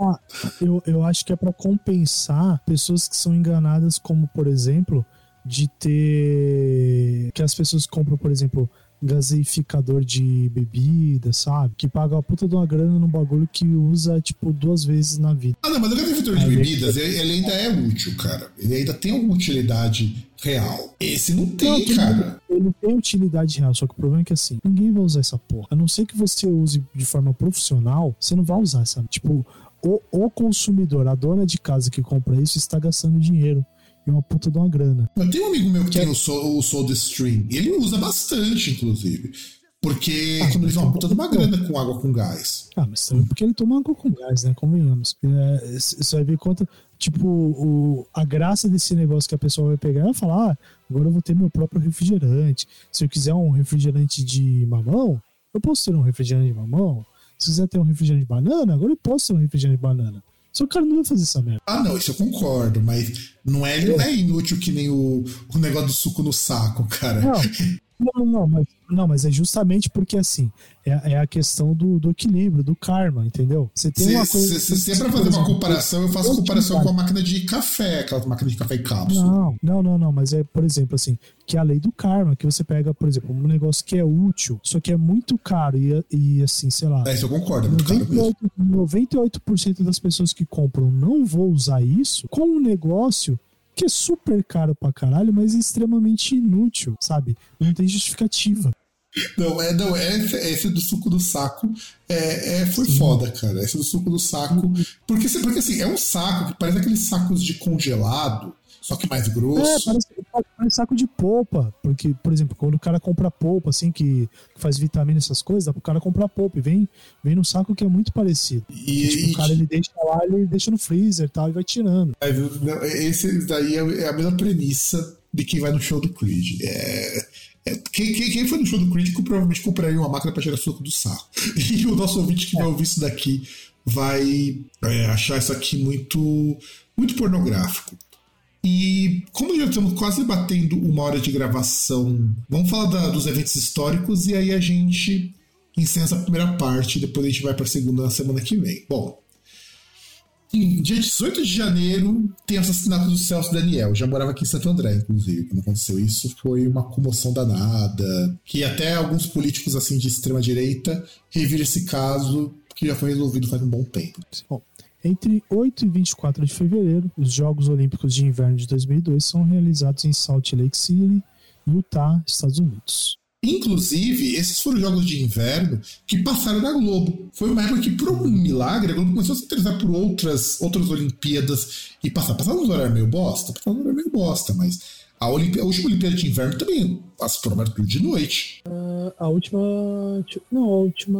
Ah, eu, eu acho que é pra compensar pessoas que são enganadas, como por exemplo, de ter. Que as pessoas compram, por exemplo, gaseificador de bebida, sabe? Que paga a puta de uma grana num bagulho que usa, tipo, duas vezes na vida. Ah, não, mas o gaseificador de bebidas, ele, ele ainda é útil, cara. Ele ainda tem alguma utilidade real. Esse não tem, Não, cara. Ele tem utilidade real, só que o problema é que assim, ninguém vai usar essa porra. A não ser que você use de forma profissional, você não vai usar essa. Tipo, o, o consumidor, a dona de casa que compra isso, está gastando dinheiro e uma puta de uma grana. Mas tem um amigo meu que Que tem é- o, Soul, o Soul Stream. E ele usa bastante, inclusive. Porque Ah, economiza uma então- puta de uma grana com água com gás. Ah, mas também porque ele toma água com gás, né? Convenhamos. É, você vai ver quanto. Tipo, o, a graça desse negócio que a pessoa vai pegar é falar: ah, agora eu vou ter meu próprio refrigerante. Se eu quiser um refrigerante de mamão, eu posso ter um refrigerante de mamão. Se quiser ter um refrigerante de banana, agora eu posso ter um refrigerante de banana. Só que o cara não vai fazer essa merda. Ah, não, isso eu concordo, mas não é, ele não é inútil que nem o, o negócio do suco no saco, cara. Não, (laughs) não, não, mas, não, mas é justamente porque assim, é, é a questão do, do equilíbrio, do karma, entendeu? Você tem Se, uma coisa. se, se é pra por fazer uma comparação, eu faço eu comparação com a máquina de café, aquela máquina de café em cápsula. Não, não, não, não, mas é, por exemplo, assim, que é a lei do karma, que você pega, por exemplo, um negócio que é útil, só que é muito caro e, e assim, sei lá, É, isso eu concordo, é muito caro mesmo. 98%, 98% das pessoas que compram não vão usar isso com um negócio que é super caro pra caralho, mas é extremamente inútil, sabe? Não tem justificativa. Não, é, não, esse, esse do suco do saco é, é, foi foda, cara. Esse do suco do saco. Porque, porque assim, é um saco que parece aqueles sacos de congelado, só que mais É, grosso. parece, parece saco de polpa. Porque, por exemplo, quando o cara compra polpa, assim, que, que faz vitamina e essas coisas, dá pro cara comprar polpa. E vem, vem num saco que é muito parecido. E, tipo, e- o cara ele deixa lá, ele deixa no freezer e tal, e vai tirando. Não, Esse daí é é a mesma premissa de quem vai no show do Creed. É, é- quem, quem, quem foi no show do Creed que provavelmente compraria uma máquina para tirar suco do saco. (laughs) E o nosso ouvinte que vai ouvir isso daqui vai é, achar isso aqui muito, muito pornográfico. E como já estamos quase batendo uma hora de gravação, vamos falar da- dos eventos históricos e aí a gente encerra essa primeira parte depois a gente vai para a segunda na semana que vem. Bom, em dia 18 de janeiro tem o assassinato do Celso Daniel. Já morava aqui em Santo André, inclusive. Quando aconteceu isso, foi uma comoção danada. Que até alguns políticos assim de extrema direita reviram esse caso, que já foi resolvido faz um bom tempo. Bom, entre 8 e 24 de fevereiro, os Jogos Olímpicos de Inverno de 2002 são realizados em Salt Lake City, Utah, Estados Unidos. Inclusive, esses foram jogos de inverno que passaram na Globo. Foi uma época que, por algum milagre, a Globo começou a se interessar por outras, outras Olimpíadas e passar. Passava uns horários meio bosta, passava uns horários meio bosta, mas a, Olimpí- a última Olimpíada de Inverno também passa por uma de noite. A última. Não, a última.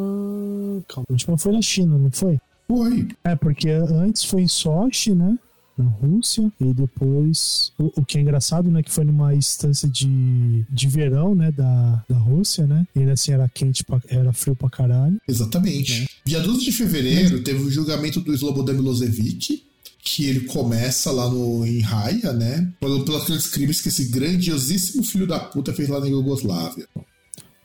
Calma, a última foi na China, não foi? Foi. É, porque antes foi em Sochi, né? Na Rússia, e depois. O, o que é engraçado, né? Que foi numa instância de, de verão, né? Da, da Rússia, né? E ainda assim era quente, pra, era frio pra caralho. Exatamente. Dia 12 de fevereiro teve o julgamento do Slobodan Milosevic, que ele começa lá no, em Raia, né? Pelos pelos crimes que esse grandiosíssimo filho da puta fez lá na Iugoslávia.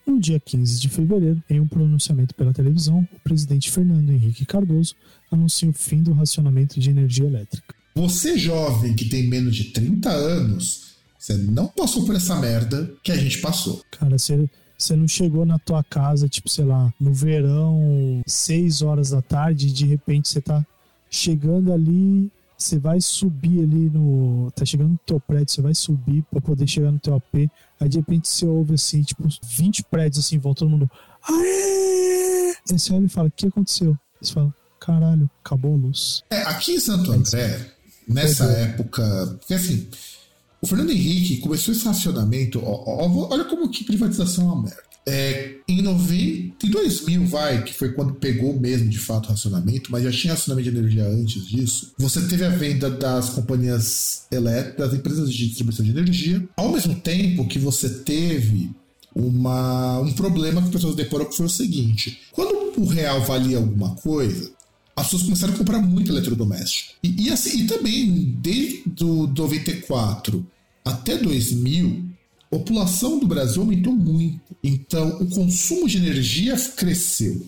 No dia 15 de fevereiro, em um pronunciamento pela televisão, o presidente Fernando Henrique Cardoso anuncia o fim do racionamento de energia elétrica. Você, jovem que tem menos de 30 anos, você não passou por essa merda que a gente passou. Cara, você, você não chegou na tua casa, tipo, sei lá, no verão, 6 horas da tarde, e de repente você tá chegando ali, você vai subir ali no. Tá chegando no teu prédio, você vai subir pra poder chegar no teu AP. Aí de repente você ouve assim, tipo, 20 prédios assim, volta todo mundo. Aê! Aí você olha e fala: O que aconteceu? Você fala: Caralho, acabou a luz. É, aqui em Santo André, nessa época. Porque assim, O Fernando Henrique começou esse racionamento. Ó, ó, olha como que privatização é uma merda. É, em 90, em 2000, vai, que foi quando pegou mesmo de fato o racionamento, mas já tinha racionamento de energia antes disso. Você teve a venda das companhias elétricas, das empresas de distribuição de energia, ao mesmo tempo que você teve uma, um problema que as pessoas deporaram que foi o seguinte: quando o real valia alguma coisa, as pessoas começaram a comprar muito eletrodoméstico. E, e, assim, e também, desde do 94 até 2000, a população do Brasil aumentou muito. Então, o consumo de energia cresceu.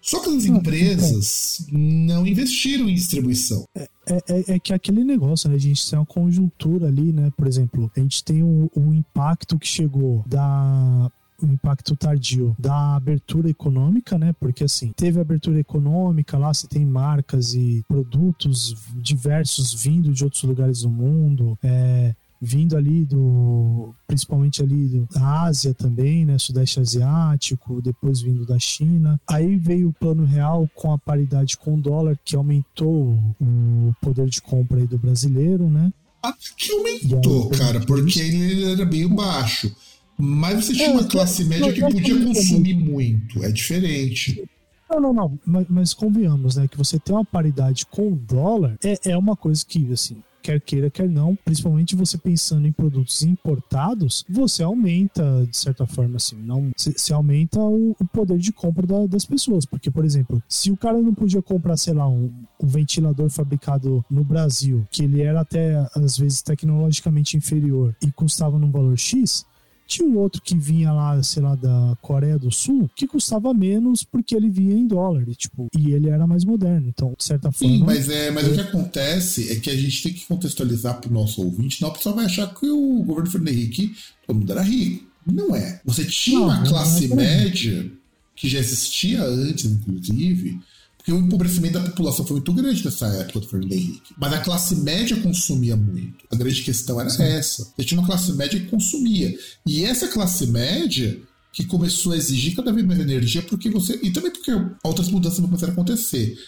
Só que as empresas não investiram em distribuição. É, é, é, que aquele negócio, né? A gente tem uma conjuntura ali, né? Por exemplo, a gente tem um, um impacto que chegou da o impacto tardio da abertura econômica, né? Porque assim, teve abertura econômica, lá você tem marcas e produtos diversos vindo de outros lugares do mundo. É, vindo ali do principalmente ali da Ásia também, né, Sudeste Asiático, depois vindo da China. Aí veio o plano real com a paridade com o dólar que aumentou o poder de compra aí do brasileiro, né? Até que aumentou, aí, cara, porque ele era meio baixo. Mas você tinha é, uma classe média que podia consumir muito, é diferente. Não, não, não. Mas, mas convenhamos, né? Que você ter uma paridade com o dólar é, é uma coisa que, assim, quer queira, quer não, principalmente você pensando em produtos importados, você aumenta, de certa forma, assim, não, se, aumenta o, o, poder de compra da, das pessoas. Porque, por exemplo, se o cara não podia comprar, sei lá, um, um ventilador fabricado no Brasil, que ele era até, às vezes, tecnologicamente inferior e custava num valor X, tinha um outro que vinha lá, sei lá, da Coreia do Sul, que custava menos porque ele vinha em dólar, e, tipo, e ele era mais moderno. Então, de certa forma. Sim, mas, é, mas é... o que acontece é que a gente tem que contextualizar para o nosso ouvinte, senão o pessoal vai achar que o governo Fernando Henrique, todo mundo era rico. Não é. Você tinha não, uma classe é média que já existia antes, inclusive, porque o empobrecimento da população foi muito grande nessa época do Fernando Henrique. Mas a classe média consumia muito. A grande questão era Sim. essa. Você tinha uma classe média que consumia. E essa classe média que começou a exigir cada vez mais energia porque você. E também porque outras mudanças começaram a acontecer.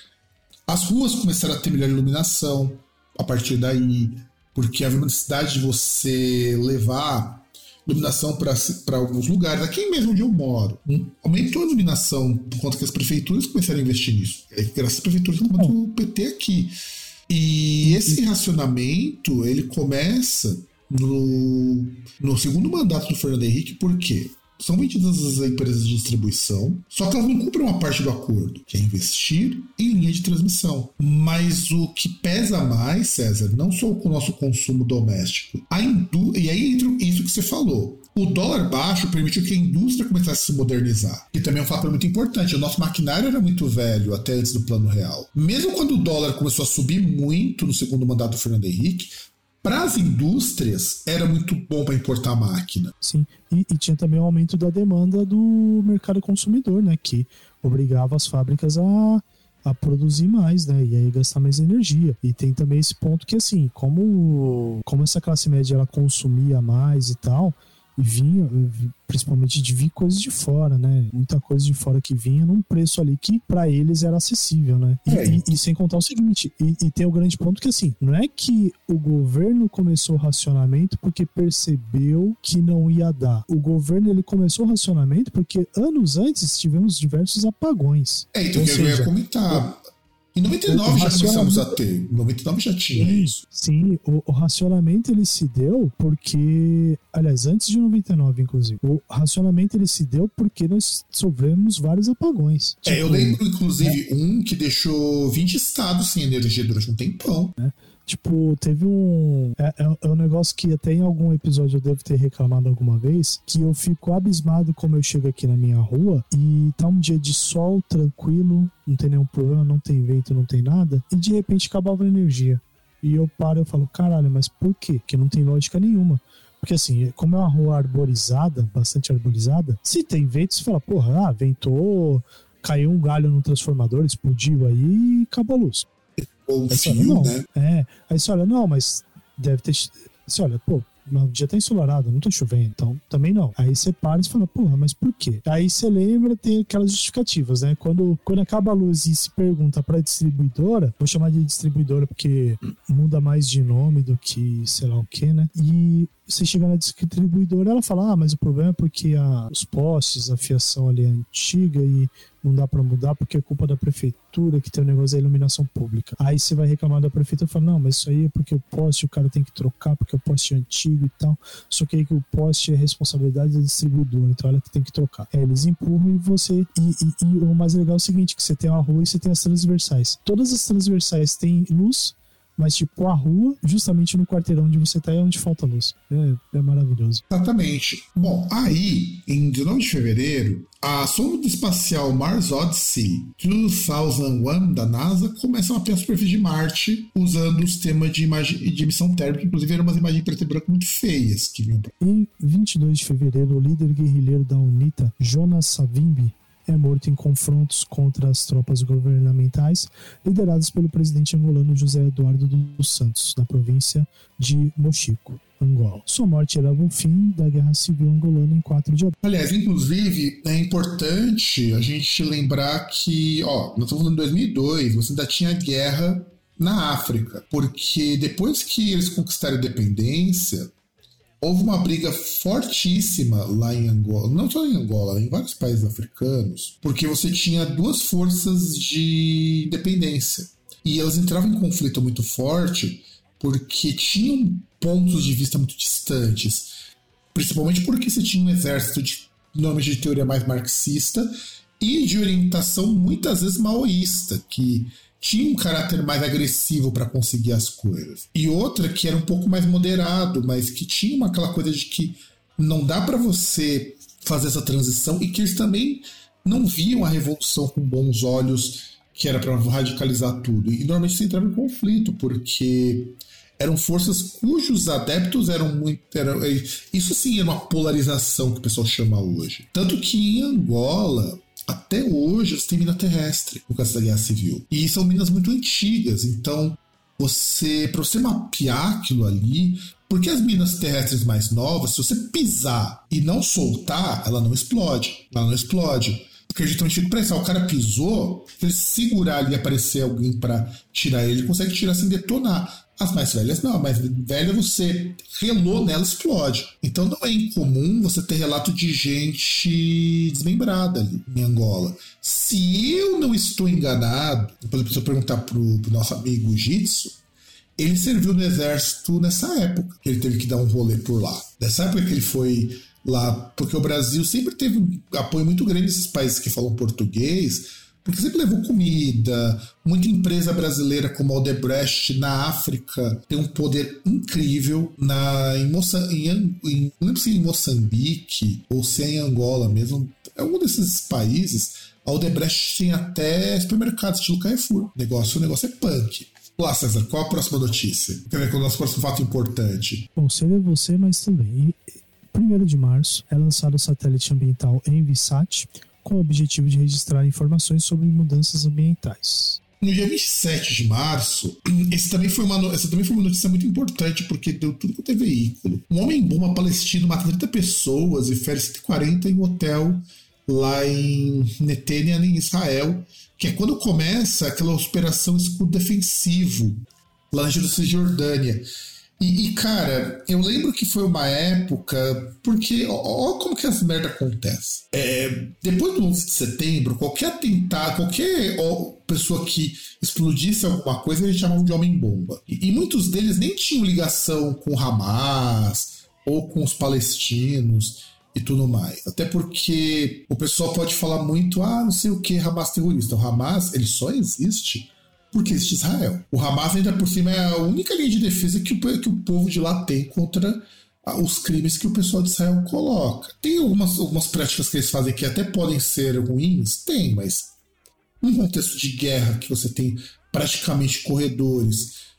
As ruas começaram a ter melhor iluminação a partir daí. Porque havia uma necessidade de você levar iluminação para alguns lugares. Aqui mesmo onde eu moro, hum. aumentou a iluminação por conta que as prefeituras começaram a investir nisso. É, graças às prefeituras como o PT aqui. E esse racionamento ele começa no, no segundo mandato do Fernando Henrique, por quê? São vendidas as empresas de distribuição, só que elas não cumprem uma parte do acordo, que é investir em linha de transmissão. Mas o que pesa mais, César, não só o nosso consumo doméstico, a indú e aí entra isso que você falou. O dólar baixo permitiu que a indústria começasse a se modernizar, que também é um fator muito importante. O nosso maquinário era muito velho até antes do plano real. Mesmo quando o dólar começou a subir muito no segundo mandato do Fernando Henrique, para as indústrias era muito bom para importar máquina. Sim, e, e, tinha também o aumento da demanda do mercado consumidor, né? Que obrigava as fábricas a, a produzir mais, né? E aí gastar mais energia. E tem também esse ponto que, assim, como, como essa classe média ela consumia mais e tal, e vinha, principalmente de vir coisas de fora, né? Muita coisa de fora que vinha num preço ali que para eles era acessível, né? E, é. e, e sem contar o seguinte, e, e, tem o grande ponto que assim, não é que o governo começou o racionamento porque percebeu que não ia dar. O governo ele começou o racionamento porque anos antes tivemos diversos apagões. É, então Ou eu seja, ia comentar. Em 99 já começamos a ter. Em 99 já tinha sim, isso. Sim, o, o, racionamento ele se deu porque. Aliás, antes de 99, inclusive. O racionamento ele se deu porque nós sofremos vários apagões. É, tipo, eu lembro, inclusive, é, um que deixou 20 estados sem energia durante um tempão. É. Tipo, teve um. É, é, é, um negócio que até em algum episódio eu devo ter reclamado alguma vez. Que eu fico abismado como eu chego aqui na minha rua e tá um dia de sol tranquilo, não tem nenhum problema, não tem vento, não tem nada. E de repente acabava a energia. E eu paro e falo, caralho, mas por quê? Que não tem lógica nenhuma. Porque assim, como é uma rua arborizada, bastante arborizada, se tem vento, você fala, porra, ah, ventou, caiu um galho no transformador, explodiu aí e acabou a luz. Ou um fio, né? É. Aí você olha, não, mas deve ter. Você olha, pô, o dia tá ensolarado, não tá chovendo, então também não. Aí você para e fala, porra, mas por quê? Aí você lembra, tem aquelas justificativas, né? Quando, quando acaba a luz e se pergunta pra distribuidora, vou chamar de distribuidora porque muda mais de nome do que sei lá o que, né? E você chega na distribuidora, ela fala: Ah, mas o problema é porque a, os postes, a fiação ali é antiga e não dá para mudar porque é culpa da prefeitura que tem o um negócio da iluminação pública. Aí você vai reclamar da prefeitura e fala: Não, mas isso aí é porque o poste o cara tem que trocar porque o poste é antigo e tal. Só que aí que o poste é responsabilidade da distribuidora, então ela que tem que trocar. Aí eles empurram e você. E, e, e o mais legal é o seguinte: que você tem a rua e você tem as transversais. Todas as transversais têm luz mas tipo a rua, justamente no quarteirão onde você tá, é onde falta luz. É, é maravilhoso. Exatamente. Bom, aí, em 19 de fevereiro, a sonda espacial Mars Odyssey 2001 da NASA começa a mapear a superfície de Marte usando o sistema de, imagem, de emissão térmica, inclusive eram umas imagens preto e branco muito feias que vinham. Em 22 de fevereiro, o líder guerrilheiro da UNITA, Jonas Savimbi, é morto em confrontos contra as tropas governamentais lideradas pelo presidente angolano José Eduardo dos Santos, da província de Mochico. Angola. Sua morte leva o fim da Guerra Civil Angolana em 4 de abril. Aliás, inclusive, é importante a gente lembrar que, ó, nós estamos falando de 2002, você ainda tinha guerra na África, porque depois que eles conquistaram a independência, houve uma briga fortíssima lá em Angola, não só em Angola, em vários países africanos, porque você tinha duas forças de independência. E elas entravam em conflito muito forte porque tinham pontos de vista muito distantes. Principalmente porque você tinha um exército de nomes de teoria mais marxista e de orientação muitas vezes maoísta, que tinha um caráter mais agressivo para conseguir as coisas. E outra que era um pouco mais moderado, mas que tinha uma, aquela coisa de que não dá para você fazer essa transição e que eles também não viam a revolução com bons olhos, que era para radicalizar tudo. E normalmente se entrava em conflito, porque eram forças cujos adeptos eram muito. Eram, isso sim era uma polarização que o pessoal chama hoje. Tanto que em Angola, até hoje você tem mina terrestre no caso da Guerra Civil. E são minas muito antigas, então você, para você mapear aquilo ali, porque as minas terrestres mais novas, se você pisar e não soltar, ela não explode. Ela não explode. Porque justamente para isso, o cara pisou, se ele segurar ali e aparecer alguém para tirar ele, ele consegue tirar sem detonar. As mais velhas não, a mais velha você relou nela explode. Então não é incomum você ter relato de gente desmembrada ali em Angola. Se eu não estou enganado, se eu perguntar pro, pro nosso amigo Jitsu, ele serviu no exército nessa época, ele teve que dar um rolê por lá. Nessa época que ele foi lá, porque o Brasil sempre teve apoio muito grande desses países que falam português, porque sempre levou comida. Muita empresa brasileira como a Odebrecht na África tem um poder incrível. Na, em, Moça, em, em, não lembro se é em Moçambique ou se é em Angola mesmo. É um desses países. A Odebrecht tem até supermercados estilo Carrefour. O negócio, o negócio é punk. Olá, César, qual a próxima notícia? Quer ver é o nosso próximo fato importante? Bom, seria você, mas também. 1 de março é lançado o satélite ambiental Envisat, com o objetivo de registrar informações sobre mudanças ambientais. No dia 27 de março, esse também foi uma, essa também foi uma notícia muito importante, porque deu tudo quanto é veículo. Um homem-bomba palestino mata 30 pessoas e fere 140 em um hotel lá em Netênia, em Israel, que é quando começa aquela operação escudo defensivo lá na Jordânia. E, e, cara, eu lembro que foi uma época. Porque, olha como que as merda acontecem. É, depois do 11 de setembro, qualquer atentado, qualquer ó, pessoa que explodisse alguma coisa, eles chamavam de homem-bomba. E, e, muitos deles nem tinham ligação com Hamas ou com os palestinos e tudo mais. Até porque o pessoal pode falar muito, ah, não sei o que, Hamas terrorista. O Hamas, ele só existe porque existe Israel. O Hamas, ainda por cima, é a única linha de defesa que o, que o povo de lá tem contra os crimes que o pessoal de Israel coloca. Tem algumas, algumas práticas que eles fazem que até podem ser ruins? Tem, mas num contexto de guerra que você tem praticamente corredores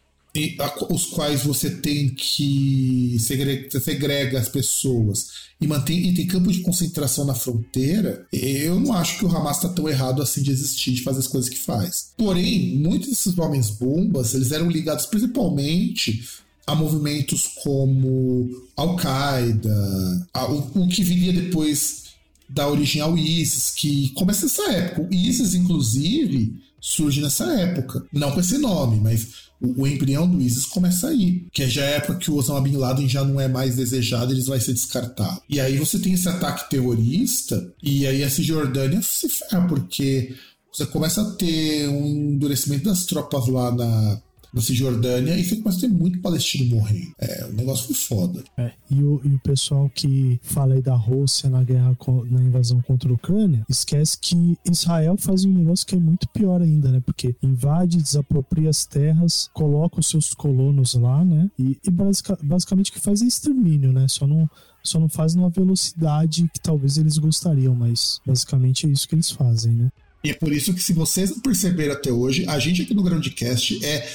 os quais você tem que segrega, segrega as pessoas e mantém e tem campo de concentração na fronteira, eu não acho que o Hamas está tão errado assim de existir, de fazer as coisas que faz. Porém, muitos desses homens bombas, eles eram ligados principalmente a movimentos como Al-Qaeda, o, o que viria depois da origem ao ISIS, que começa nessa época. O ISIS, inclusive, surge nessa época. Não com esse nome, mas o, o embrião do ISIS começa aí. Que é já a época que o Osama Bin Laden já não é mais desejado, eles vai ser descartado. E aí você tem esse ataque terrorista, e aí a Cisjordânia se ferra, porque você começa a ter um endurecimento das tropas lá na na Cisjordânia e você começa a ter muito palestino morrendo. É, o negócio foi foda. É, e o, e o pessoal que fala aí da Rússia na guerra, na invasão contra a Ucrânia, esquece que Israel faz um negócio que é muito pior ainda, né? Porque invade, desapropria as terras, coloca os seus colonos lá, né? E, e basic, basicamente o que faz é extermínio, né? Só não só não faz numa velocidade que talvez eles gostariam, mas basicamente é isso que eles fazem, né? E é por isso que, se vocês não perceberam até hoje, a gente aqui no Groundcast é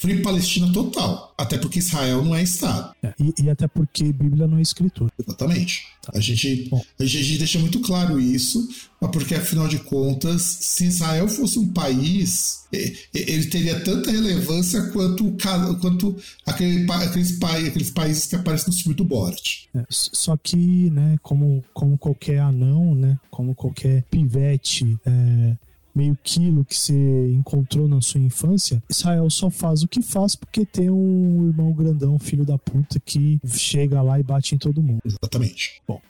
Free Palestina total. Até porque Israel não é Estado. É, e, e, até porque Bíblia não é escritura. Exatamente. Tá. A, gente, a, gente, a gente deixa muito claro isso, porque afinal de contas, se Israel fosse um país, ele teria tanta relevância quanto, quanto aquele, aqueles, aqueles países que aparecem no filme do Borat. É, só que, né, como, como qualquer anão, né, como qualquer pivete. É meio quilo que você encontrou na sua infância, Israel só faz o que faz porque tem um irmão grandão, filho da puta, que chega lá e bate em todo mundo. Exatamente. Bom.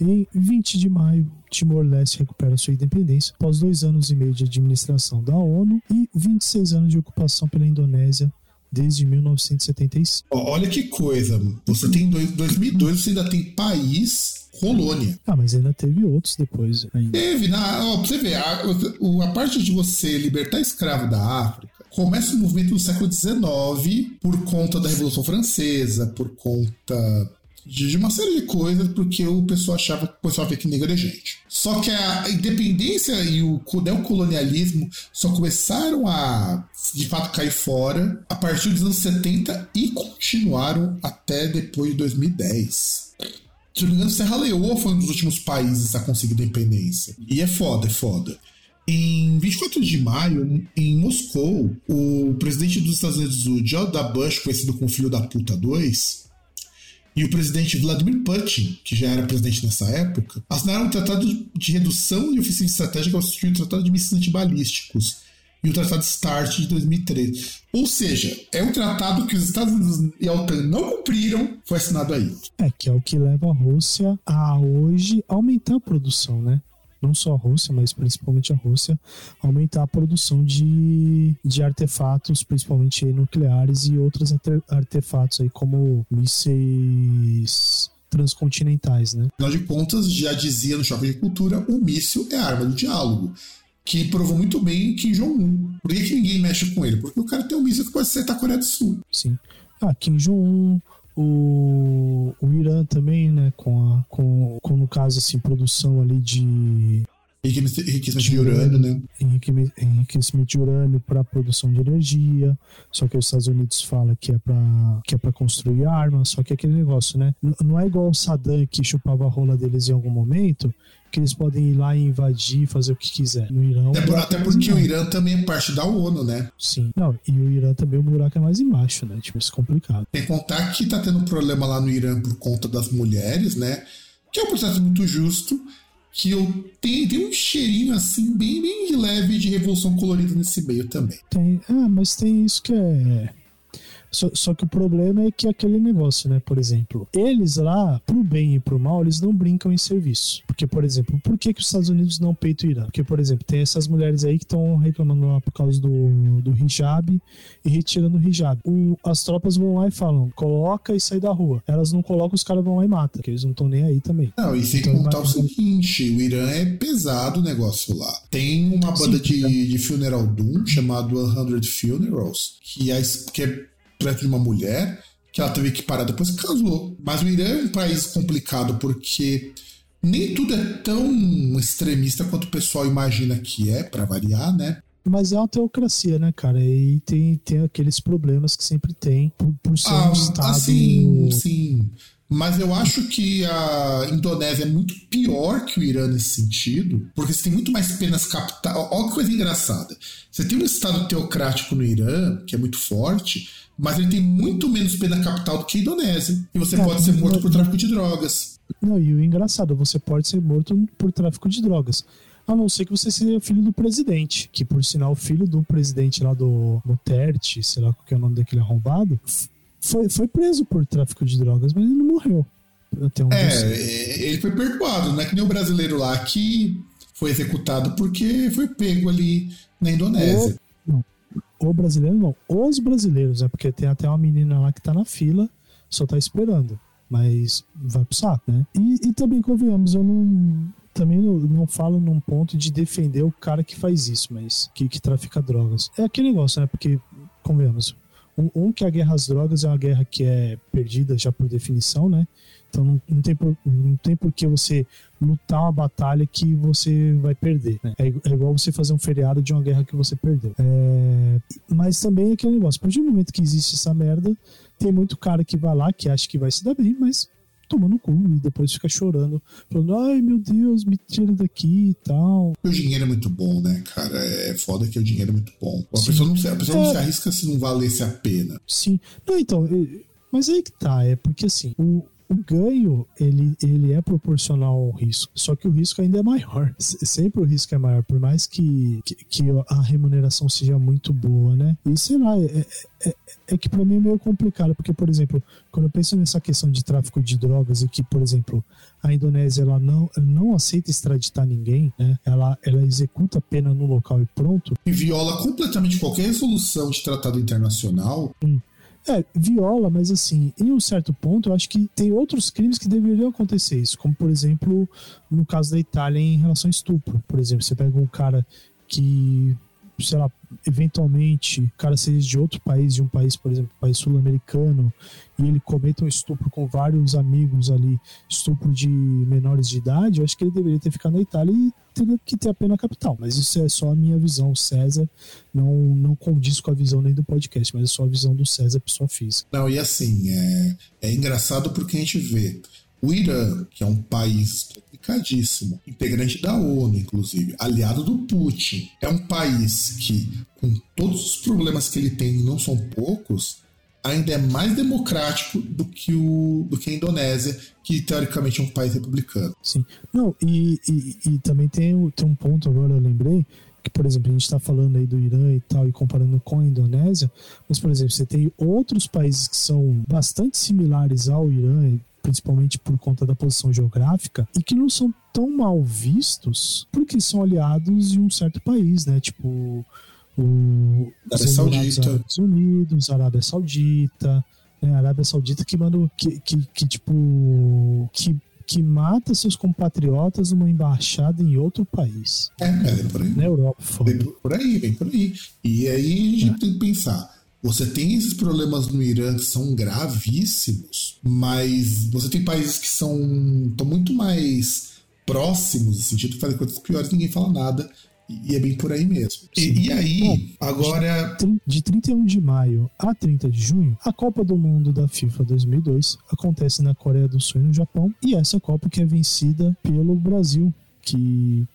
Em 20 de maio, Timor-Leste recupera sua independência após dois anos e meio de administração da ONU e 26 anos de ocupação pela Indonésia desde 1975. Olha que coisa, você tem 2002, você ainda tem país colônia. Ah, mas ainda teve outros depois. Ainda. Teve, na, ó, pra você ver, a, a parte de você libertar escravo da África começa o movimento no século XIX por conta da Revolução Francesa, por conta de uma série de coisas, porque o pessoal achava que o pessoal via que negro é gente. Só que a independência e o neocolonialismo só começaram a, de fato, cair fora a partir dos anos 70 e continuaram até depois de 2010. Se não me engano, Serra Leoa foi um dos últimos países a conseguir independência. E é foda, é foda. Em 24 de maio, em Moscou, o presidente dos Estados Unidos, o George. Bush, conhecido como Filho da Puta 2, e o presidente Vladimir Putin, que já era presidente nessa época, assinaram um tratado de redução de ofensiva estratégica ao substituir o tratado de mísseis antibalísticos e o tratado START de 2013. Ou seja, é um tratado que os Estados Unidos e a OTAN não cumpriram, foi assinado aí. É, que é o que leva a Rússia a hoje aumentar a produção, né? não só a Rússia, mas principalmente a Rússia, aumentar a produção de, de artefatos, principalmente nucleares e outros artefatos aí como mísseis transcontinentais, né? Afinal de contas, já dizia no Choque de Cultura, o míssil é arma do diálogo. Que provou muito bem Kim Jong-un. Por que, que ninguém mexe com ele? Porque o cara tem um míssil que pode acertar a Coreia do Sul. Sim. Ah, Kim Jong-un, o, o Irã também, né, com, a, com, com, no caso, assim, produção ali de... Enriquecimento de urânio, né? Enriquecimento de urânio para produção de energia. Só que os Estados Unidos fala que é para que é para construir armas. Só que é aquele negócio, né? Não é igual o Saddam que chupava a rola deles em algum momento que eles podem ir lá e invadir, fazer o que quiser. No Irã. É, até porque é o Irã também é parte da ONU, né? Sim. Não, e o Irã também o buraco é mais embaixo, né? Tipo, isso é complicado. Tem que contar que tá tendo um problema lá no Irã por conta das mulheres, né? Que é um processo muito justo. Que eu tenho, tem um cheirinho assim, bem, bem leve de revolução colorida nesse meio também. Tem, ah, mas tem isso que é só, só, que o problema é que aquele negócio, né? Por exemplo, eles lá, pro bem e pro mal, eles não brincam em serviço. Porque, por exemplo, por que, que os Estados Unidos não peitam o Irã? Porque, por exemplo, tem essas mulheres aí que estão reclamando lá por causa do, do hijab e retirando o hijab. O, as tropas vão lá e falam, coloca e sai da rua. Elas não colocam, os caras vão lá e matam, porque eles não estão nem aí também. Não, e sem então, contar o seguinte, o Irã é pesado o negócio lá. Tem uma banda Sim, de, de funeral doom chamado 100 Funerals, que é, que é perto de uma mulher que ela teve que parar depois que casou. Mas o Irã é um país complicado porque nem tudo é tão extremista quanto o pessoal imagina que é, para variar, né? Mas é uma teocracia, né, cara? E tem, tem aqueles problemas que sempre tem por, por ser ah, um estado. Sim, sim. Mas eu acho que a Indonésia é muito pior que o Irã nesse sentido, porque você tem muito mais penas capitais. Olha que coisa engraçada. Você tem um estado teocrático no Irã, que é muito forte, mas ele tem muito menos pena capital do que a Indonésia. E você é, pode ser morto por tráfico de drogas. Não, e o engraçado, você pode ser morto por tráfico de drogas. A não ser que você seja filho do presidente, que por sinal, o filho do presidente lá do Duterte, sei lá qual é o nome daquele arrombado, foi, foi preso por tráfico de drogas, mas ele não morreu. Um é, ele foi perdoado, não é que nem o brasileiro lá que foi executado porque foi pego ali na Indonésia. O, não, o brasileiro não, os brasileiros, é porque tem até uma menina lá que tá na fila, só tá esperando mas vai pro saco, né? E, e também, convenhamos, eu não. Também não, não, falo num ponto de defender o cara que faz isso, mas que, que trafica drogas. É aquele negócio, né? Porque, convenhamos, um, um, que a guerra às drogas é uma guerra que é perdida já por definição, né? Então não, não, tem, por, não tem por que você lutar uma batalha que você vai perder. Né? É, é, igual você fazer um feriado de uma guerra que você perdeu. É, mas também é aquele negócio. A partir do momento que existe essa merda, tem muito cara que vai lá que acha que vai se dar bem, mas toma no cu e depois fica chorando, falando, ai meu Deus, me tira daqui e tal. O dinheiro é muito bom, né, cara? É foda que o dinheiro é muito bom. A Sim. pessoa, não, a pessoa é... não se arrisca se não valesse a pena. Sim. Não, então, mas aí que tá, é porque assim, o, o ganho ele, ele é proporcional ao risco, só que o risco ainda é maior. (laughs) Sempre o risco é maior, por mais que, que, que a remuneração seja muito boa, né? E sei lá, é, é, é que para mim é meio complicado, porque, por exemplo, quando eu penso nessa questão de tráfico de drogas e que, por exemplo, a Indonésia ela não, não aceita extraditar ninguém, né? Ela, ela executa a pena no local e pronto. E viola completamente qualquer resolução de tratado internacional. Hum. É, viola, mas assim, em um certo ponto, eu acho que tem outros crimes que deveriam acontecer isso, como por exemplo, no caso da Itália em relação a estupro. Por exemplo, você pega um cara que, sei lá, eventualmente o cara seja de outro país, de um país, por exemplo, um país sul-americano, e ele cometa um estupro com vários amigos ali, estupro de menores de idade, eu acho que ele deveria ter ficado na Itália e teria que ter a pena capital. Mas isso é só a minha visão, César. Não, não condiz com a visão nem do podcast, mas é só a visão do César, pessoa física. Não, e assim, é, é engraçado porque a gente vê o Irã, que é um país complicadíssimo, integrante da ONU, inclusive, aliado do Putin, é um país que, com todos os problemas que ele tem, não são poucos, ainda é mais democrático do que, o, do que a Indonésia, que teoricamente é um país republicano. Sim. Não, e, e, e também tem, tem um ponto agora, eu lembrei, que, por exemplo, a gente está falando aí do Irã e tal, e comparando com a Indonésia, mas, por exemplo, você tem outros países que são bastante similares ao Irã, principalmente por conta da posição geográfica, e que não são tão mal vistos porque são aliados de um certo país, né? Tipo, o, Arábia Saudita. Estados Unidos, Arábia Saudita, né? Arábia Saudita que manda que, que, que tipo que que mata seus compatriotas numa embaixada em outro país. É, é por aí. Na Europa, Vem por aí, vem por aí. E aí a gente é. tem que pensar. Você tem esses problemas no Irã que são gravíssimos, mas você tem países que são estão muito mais próximos, no sentido de fazer coisas piores, ninguém fala nada. E é bem por aí mesmo. E, e, aí, Bom, agora. De 31 de maio a 30 de junho, a Copa do Mundo da FIFA 2002 acontece na Coreia do Sul e no Japão. E essa Copa que é vencida pelo Brasil, que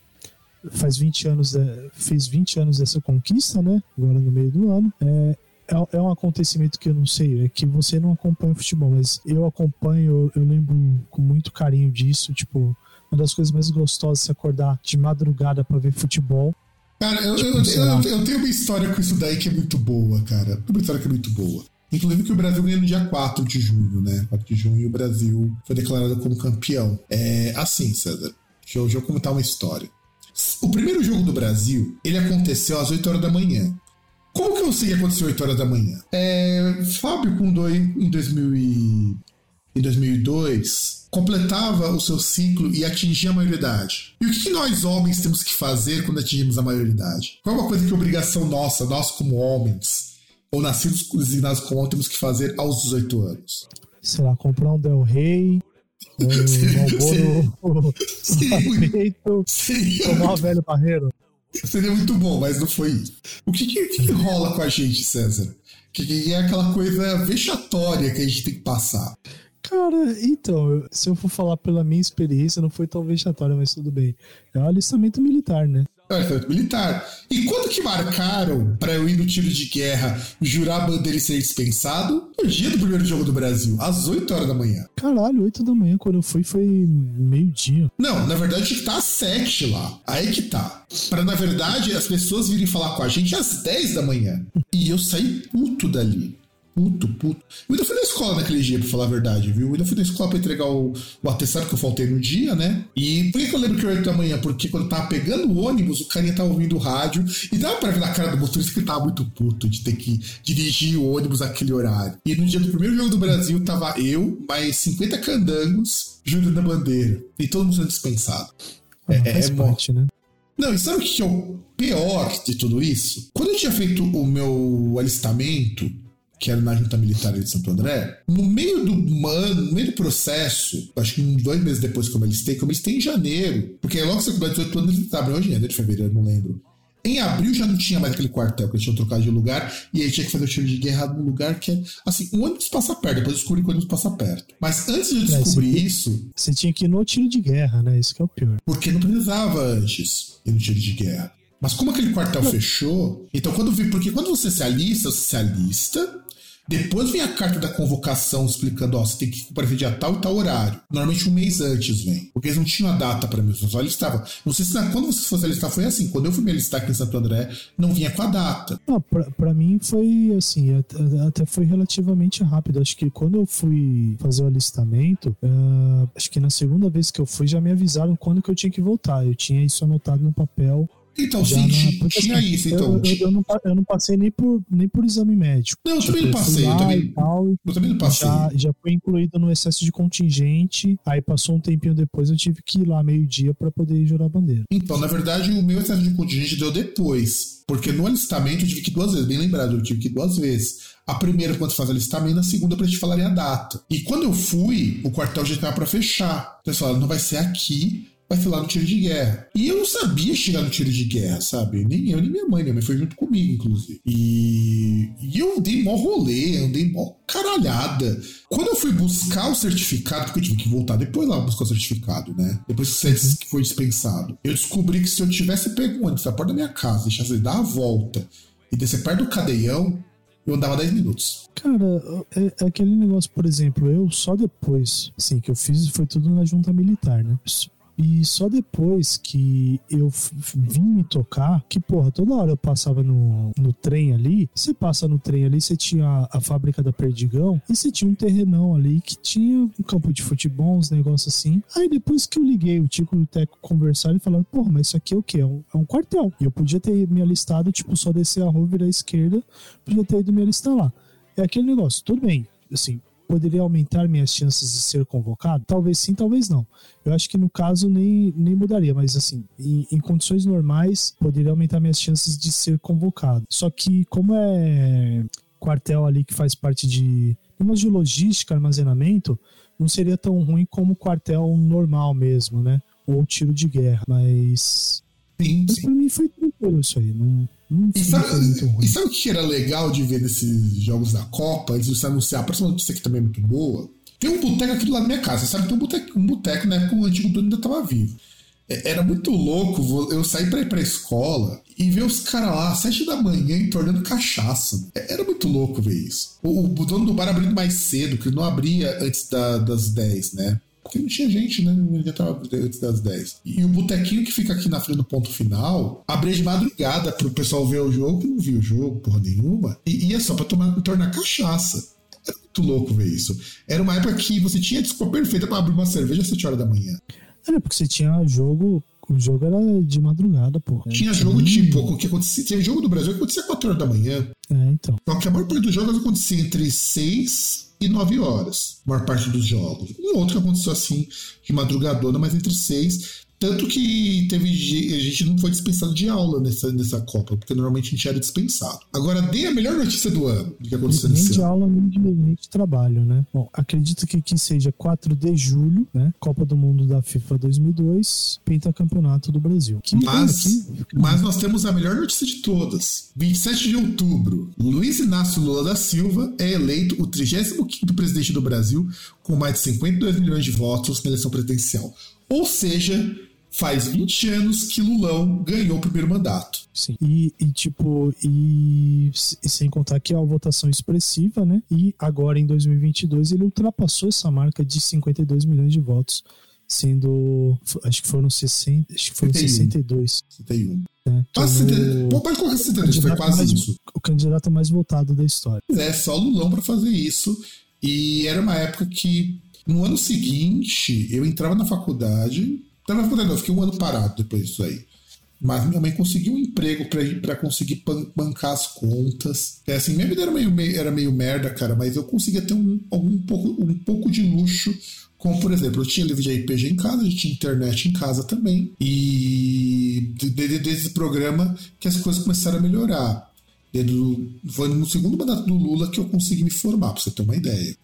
faz 20 anos, fez 20 anos dessa conquista, né? Agora no meio do ano. É, é, é um acontecimento que eu não sei, é que você não acompanha o futebol, mas eu acompanho, eu lembro com muito carinho disso, tipo, uma das coisas mais gostosas é se acordar de madrugada para ver futebol. Cara, eu, tipo, eu, eu, eu, tenho uma história com isso daí que é muito boa, cara. Uma história que é muito boa. Inclusive que o Brasil ganhou no dia 4 de junho, né? 4 de junho o Brasil foi declarado como campeão. É assim, César. Deixa eu, deixa eu contar uma história. O primeiro jogo do Brasil, ele aconteceu às 8 horas da manhã. Como que eu sei que aconteceu às 8 horas da manhã? É, Fábio dois, em 2000 e, em 2002 completava o seu ciclo e atingia a maioridade. E o que nós homens temos que fazer quando atingimos a maioridade? Qual é uma coisa que é obrigação nossa, nós como homens, ou nascidos designados como homens, temos que fazer aos 18 anos? Sei lá, comprar um Del Rey, um (laughs) Malboro feito, (laughs) tomar o velho barreiro. Seria muito bom, mas não foi isso. O que, que, que rola com a gente, César? Que, que é aquela coisa vexatória que a gente tem que passar. Cara, então, se eu for falar pela minha experiência, não foi tão vexatória, mas tudo bem. É um alistamento militar, né? É alistamento militar. E quando que marcaram para eu ir no tiro de guerra, jurar a bandeira e ser dispensado? No dia do primeiro jogo do Brasil, às 8 horas da manhã. Caralho, 8 da manhã, quando eu fui, foi meio-dia. Não, na verdade que estar às 7 lá. Aí que tá. Pra, na verdade, as pessoas virem falar com a gente às 10 da manhã. E eu saí puto dali puto, puto. Eu ainda fui na escola naquele dia, pra falar a verdade, viu? Eu ainda fui na escola pra entregar o, o atestado que eu faltei no dia, né? E por que, que eu lembro que era 8 da manhã? Porque quando eu tava pegando o ônibus, o carinha tava ouvindo o rádio e dava pra ver na cara do motorista que ele tava muito puto de ter que dirigir o ônibus naquele horário. E no dia do primeiro jogo do Brasil, tava eu, mais 50 candangos, jurando da bandeira. E todo mundo sendo dispensado. É, é, é parte, né? Não, e sabe o que é o pior de tudo isso? Quando eu tinha feito o meu alistamento, que era na junta militar de Santo André, no meio do ano, no meio do processo, acho que uns dois meses depois que eu me alistei, que eu me alistei em janeiro, porque logo que você completa 18 anos, ele tá abrindo em janeiro, de fevereiro, não lembro. Em abril já não tinha mais aquele quartel, que eles tinham trocado de lugar, e aí tinha que fazer o tiro de guerra num lugar que é, assim, um ônibus passa perto, depois eu descobri que o ônibus passa perto. Mas antes de eu descobrir é, isso... Você tinha que ir no tiro de guerra, né? Isso que é o pior. Porque não precisava antes ir no tiro de guerra. Mas como aquele quartel não. fechou, então quando vi, porque quando você se alista, você se alista, depois vem a carta da convocação explicando, ó, você tem que comparecer dia tal e tal horário. Normalmente um mês antes vem. Porque eles não tinham a data para mim, só alistavam. Não sei se na, quando você fosse alistar foi assim. Quando eu fui me alistar aqui em Santo André, não vinha com a data. Não, pra, pra mim foi assim, até, até, foi relativamente rápido. Acho que quando eu fui fazer o alistamento, uh, acho que na segunda vez que eu fui já me avisaram quando que eu tinha que voltar. Eu tinha isso anotado no papel então, sim, na, tinha assim, isso, então. Eu, eu, eu, não, eu, não, passei nem por, nem por exame médico. Não, eu também não passei. Eu também, tal, eu também não passei. Já, já foi incluído no excesso de contingente. Aí passou um tempinho depois, eu tive que ir lá meio-dia para poder jurar a bandeira. Então, na verdade, o meu excesso de contingente deu depois. Porque no alistamento eu tive que ir duas vezes, bem lembrado, eu tive que ir duas vezes. A primeira quando faz alistamento, a segunda para te falarem a data. E quando eu fui, o quartel já estava para fechar. Então eles falaram, não vai ser aqui, vai lá no tiro de guerra. E eu não sabia chegar no tiro de guerra, sabe? Nem eu, nem minha mãe. Minha mãe foi junto comigo, inclusive. E, e eu dei mó rolê, eu dei mó caralhada. Quando eu fui buscar o certificado, porque eu tive que voltar depois lá buscar o certificado, né? Depois que foi dispensado. Eu descobri que se eu tivesse pego ônibus da porta da minha casa, deixasse ele dar a volta e descer perto do cadeião, eu andava 10 minutos. Cara, é, é, aquele negócio, por exemplo, eu só depois, assim, que eu fiz, foi tudo na junta militar, né? E só depois que eu vim me tocar, que porra, toda hora eu passava no, no trem ali, você passa no trem ali, você tinha a, a fábrica da Perdigão e você tinha um terrenão ali que tinha um campo de futebol, uns negócios assim. Aí depois que eu liguei, o Tico e o Teco conversaram e falaram, porra, mas isso aqui é o quê? É um, é um quartel. E eu podia ter me alistado, tipo, só descer a rua, virar à esquerda, podia ter ido me alistar lá. É aquele negócio, tudo bem, assim, poderia aumentar minhas chances de ser convocado? Talvez sim, talvez não. Eu acho que no caso nem, nem mudaria, mas assim, em, em condições normais, poderia aumentar minhas chances de ser convocado. Só que, como é quartel ali que faz parte de temas de logística, armazenamento, não seria tão ruim como quartel normal mesmo, né? Ou tiro de guerra. Mas. Sim, mas sim. pra mim foi tranquilo isso aí. Não, e sabe, e sabe, o que era legal de ver nesses jogos da Copa, antes de você anunciar? A próxima notícia que também é muito boa. Tem um boteco aqui do lado da minha casa. Você sabe que tem um boteco, um boteco na época o antigo dono ainda estava vivo. É, era muito louco eu sair para ir pra escola e ver os caras lá, às sete da manhã, entornando cachaça. É, era muito louco ver isso. O, o dono do bar abrindo mais cedo, que ele não abria antes da, das 10, né? Porque não tinha gente, né? Já tava antes das 10. E o botequinho que fica aqui na frente do ponto final abria de madrugada pro pessoal ver o jogo, que não viu o jogo, porra nenhuma. E ia só pra tomar, tornar cachaça. Era muito louco ver isso. Era uma época que você tinha desculpa perfeita pra abrir uma cerveja às 7 horas da manhã. Era porque você tinha jogo o jogo era de madrugada, pô. Tinha jogo tipo, o que acontecia, tinha jogo do Brasil que acontecia 4 horas da manhã. É, então. Só que a maior parte dos jogos acontecia entre 6 e 9 horas, maior parte dos jogos. Um outro que aconteceu assim, de madrugadona, mas entre 6 tanto que teve a gente não foi dispensado de aula nessa, nessa Copa, porque normalmente a gente era dispensado. Agora, dê a melhor notícia do ano do que aconteceu nem nesse de ano. aula, nem de, nem de trabalho, né? Bom, acredito que aqui seja 4 de julho, né? Copa do Mundo da FIFA 2002, pentacampeonato do Brasil. Que mas, mas nós temos a melhor notícia de todas. 27 de outubro, Luiz Inácio Lula da Silva é eleito o 35º presidente do Brasil com mais de 52 milhões de votos na eleição presidencial. Ou seja, Faz 20 anos que Lulão ganhou o primeiro mandato. Sim. E, e tipo, e, e, sem contar que é uma votação expressiva, né? E agora em 2022 ele ultrapassou essa marca de 52 milhões de votos, sendo, acho que foram 60, acho que foram 62. 61. É, ah, 70, pode colocar 72, foi quase mais, isso. O candidato mais votado da história. É, só Lulão para fazer isso. E era uma época que, no ano seguinte, eu entrava na faculdade. Não, eu fiquei um ano parado depois disso aí. Mas minha mãe conseguiu um emprego para conseguir bancar as contas. É assim, minha vida era meio, meio, era meio merda, cara, mas eu conseguia ter um, um, pouco, um pouco de luxo. Como, por exemplo, eu tinha livro de RPG em casa, eu tinha internet em casa também. E desde, desde esse programa que as coisas começaram a melhorar. Do, foi no segundo mandato do Lula que eu consegui me formar, pra você ter uma ideia.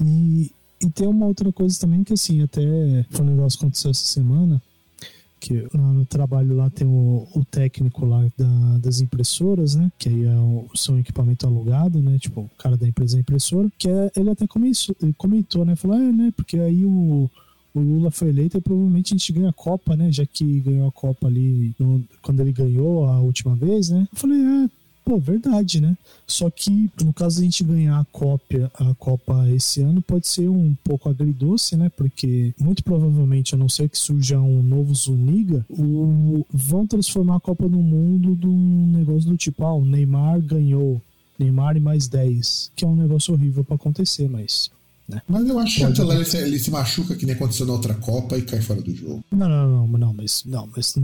E, e tem uma outra coisa também que, assim, até foi um negócio que aconteceu essa semana que no trabalho lá tem o, o técnico lá da, das impressoras, né? Que aí é o seu equipamento alugado, né? Tipo, o cara da empresa impressora, que é, ele até comentou, comentou, né? Falou, é, né? Porque aí o, o Lula foi eleito e provavelmente a gente ganha a Copa, né? Já que ganhou a Copa ali no, quando ele ganhou a última vez, né? Eu falei, é, Pô, verdade, né? Só que no caso a gente ganhar a cópia, a Copa esse ano, pode ser um pouco agridoce, né? Porque muito provavelmente, a não ser que surja um novo Zuniga, o... vão transformar a Copa do Mundo de um negócio do tipo, ah, o Neymar ganhou. Neymar e mais 10, que é um negócio horrível para acontecer, mas né? Mas eu acho Pode que ele se, ele se machuca que nem aconteceu na outra Copa e cai fora do jogo. Não, não, não, não, mas não, mas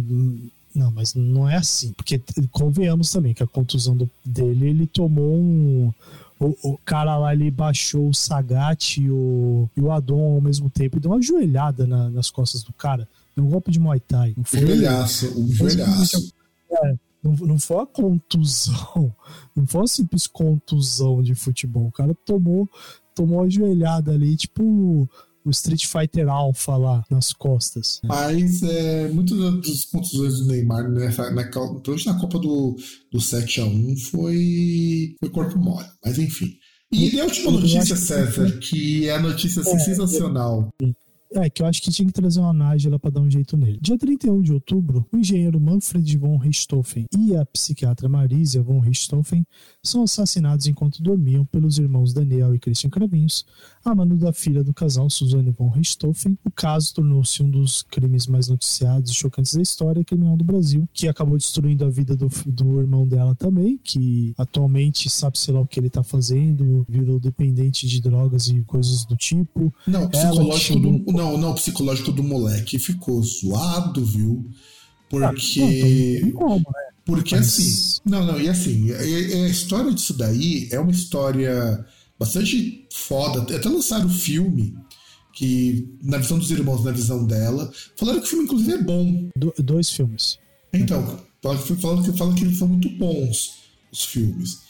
não, mas não é assim. Porque convenhamos também que a contusão do, dele, ele tomou um. O, o, cara lá, ele baixou o Sagat e o, e o Adon ao mesmo tempo e deu uma joelhada na, nas costas do cara. Deu um golpe de Muay Thai. Não foi, um joelhaço, um joelhaço. É, não, não foi a contusão. (laughs) Não foi uma simples contusão de futebol. O cara tomou, tomou uma joelhada ali, tipo o Street Fighter Alpha lá nas costas. Mas é, muitos dos pontos do Neymar, nessa, na, principalmente na Copa do, do 7x1, foi, foi corpo mole. Mas enfim. E, a última notícia, César, que é a notícia assim, é, sensacional. É, é, que eu acho que tinha que trazer uma Nájila para dar um jeito nele. Dia 31 de outubro, o engenheiro Manfred von Richthofen e a psiquiatra Marisa von Richthofen são assassinados enquanto dormiam pelos irmãos Daniel e Christian Cravinhos, a mano da filha do casal Suzanne von Richthofen. O caso tornou-se um dos crimes mais noticiados e chocantes da história criminal do Brasil, que acabou destruindo a vida do, do irmão dela também, que atualmente sabe-se lá o que ele tá fazendo, virou dependente de drogas e coisas do tipo. Não, psicológico do, não, não, psicológico do moleque ficou zoado, viu? Porque. Ah, não, não, né? Porque Mas... assim. Não, não, e assim, a, a história disso daí é uma história bastante foda. Até lançaram o filme, que, na visão dos irmãos, na visão dela, falaram que o filme, inclusive, é bom. Do, dois filmes. Então, falando que, falam que eles são muito bons, os filmes.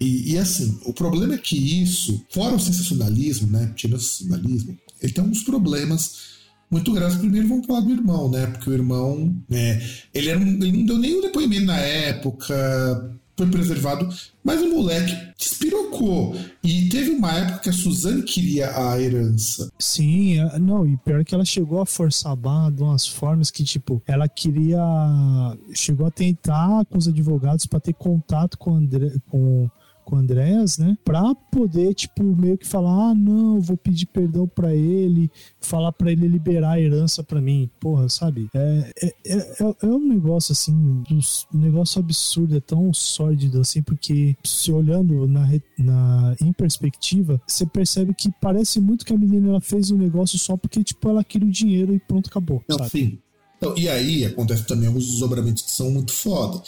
E, e, assim, o problema é que isso, fora o sensacionalismo, né? Tirando o sensacionalismo, ele tem uns problemas muito graves. Primeiro vamos falar do irmão, né? Porque o irmão, né, ele, era um, ele não deu nenhum depoimento na época, foi preservado, mas o moleque despirocou. E teve uma época que a Suzane queria a herança. Sim, é, não, e pior que ela chegou a forçar a barra de umas formas que, tipo, ela queria. Chegou a tentar com os advogados para ter contato com, André, com com o Andréas, né? Pra poder, tipo, meio que falar: ah, não, vou pedir perdão para ele, falar para ele liberar a herança para mim. Porra, sabe? É, é, é, é, um negócio assim, um negócio absurdo, é tão sórdido assim, porque se olhando na, na, em perspectiva, você percebe que parece muito que a menina ela fez o um negócio só porque, tipo, ela queria o dinheiro e pronto, acabou. Não, sabe? Sim. Então, e aí acontece também alguns desdobramentos que são muito foda.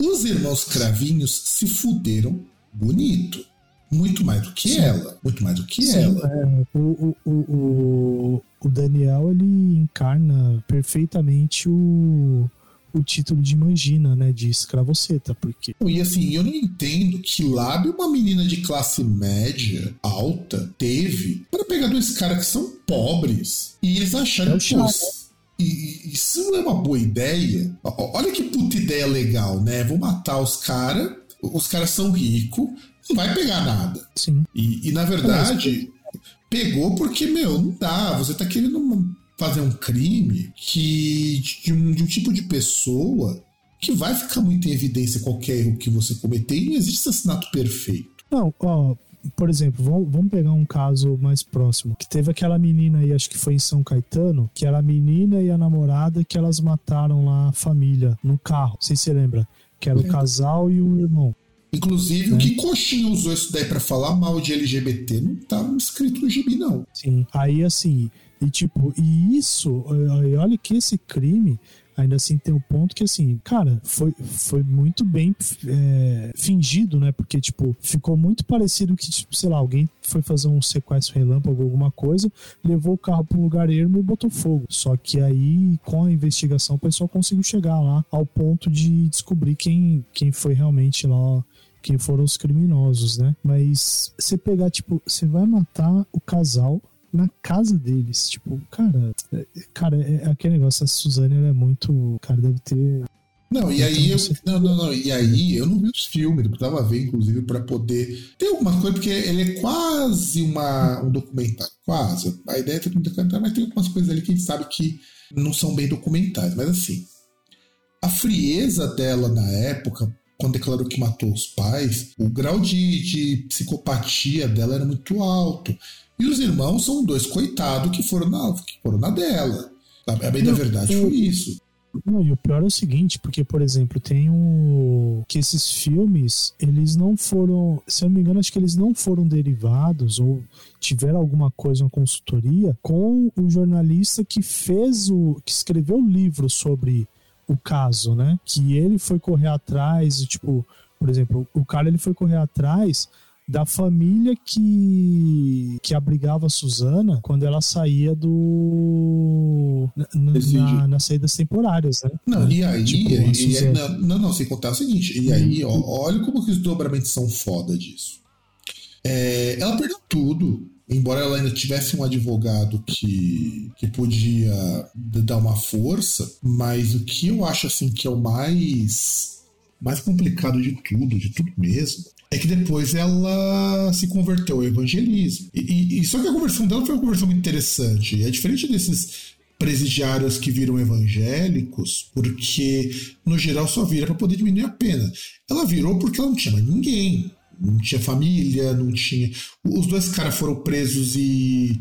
Os irmãos Cravinhos se fuderam bonito. Muito mais do que Sim. ela. Muito mais do que Sim, ela. É, o, o, o, o Daniel, ele encarna perfeitamente o, o título de Mangina, né? De escravoceta, porque... E assim, eu não entendo que lábio uma menina de classe média, alta, teve para pegar dois caras que são pobres e eles acharam é que... Pô, e, isso não é uma boa ideia. Olha que puta ideia legal, né? Vou matar os caras os caras são ricos, não vai pegar nada. Sim. E, e na verdade, pegou porque, meu, não dá. Você tá querendo fazer um crime que de um, de um tipo de pessoa que vai ficar muito em evidência qualquer erro que você cometer e não existe assassinato perfeito. Não, ó, por exemplo, vamos pegar um caso mais próximo. Que teve aquela menina aí, acho que foi em São Caetano, que era a menina e a namorada que elas mataram lá a família no carro. Não sei se você lembra. Que era o casal e o irmão. Inclusive, é. o que Coxinha usou isso daí para falar mal de LGBT não tá escrito no gibi, não. Sim. Aí, assim, e tipo, e isso, olha que esse crime ainda assim tem um ponto que, assim, cara, foi, foi muito bem é, fingido, né? Porque, tipo, ficou muito parecido que, tipo, sei lá, alguém foi fazer um sequestro relâmpago, alguma coisa, levou o carro para um lugar ermo e botou fogo. Só que aí, com a investigação, o pessoal conseguiu chegar lá ao ponto de descobrir quem, quem foi realmente lá quem foram os criminosos, né? Mas você pegar, tipo, você vai matar o casal na casa deles. Tipo, cara, é, cara, é, é aquele negócio, a Suzane ela é muito. Cara, deve ter. Não, e aí eu, não, não, não, e aí eu não vi os filmes, eu precisava ver, inclusive, para poder ter alguma coisa, porque ele é quase uma, um documentário, quase. A ideia é ter um documentário, mas tem algumas coisas ali que a gente sabe que não são bem documentais, mas assim, a frieza dela na época, quando declarou que matou os pais, o grau de, de psicopatia dela era muito alto. E os irmãos são dois coitados que foram na, que foram na dela. A bem da verdade foi isso. Não, e o pior é o seguinte, porque, por exemplo, tem um. que esses filmes, eles não foram. Se eu não me engano, acho que eles não foram derivados ou tiveram alguma coisa, uma consultoria, com o jornalista que fez o. que escreveu o livro sobre o caso, né? Que ele foi correr atrás, tipo, por exemplo, o cara ele foi correr atrás da família que que abrigava a Suzana quando ela saía do na, na, nas saídas temporárias, né? Não, e aí, tipo, e, e, não, não, sem contar o seguinte, e aí, ó, olha como que os dobramentos são foda disso. É, ela perdeu tudo, embora ela ainda tivesse um advogado que, que podia dar uma força, mas o que eu acho assim que é o mais mais complicado de tudo, de tudo mesmo, é que depois ela se converteu ao evangelismo. E, e, só que a conversão dela foi uma conversão muito interessante. É diferente desses presidiários que viram evangélicos, porque no geral só vira para poder diminuir a pena. Ela virou porque ela não tinha mais ninguém. Não tinha família, não tinha. Os dois caras foram presos e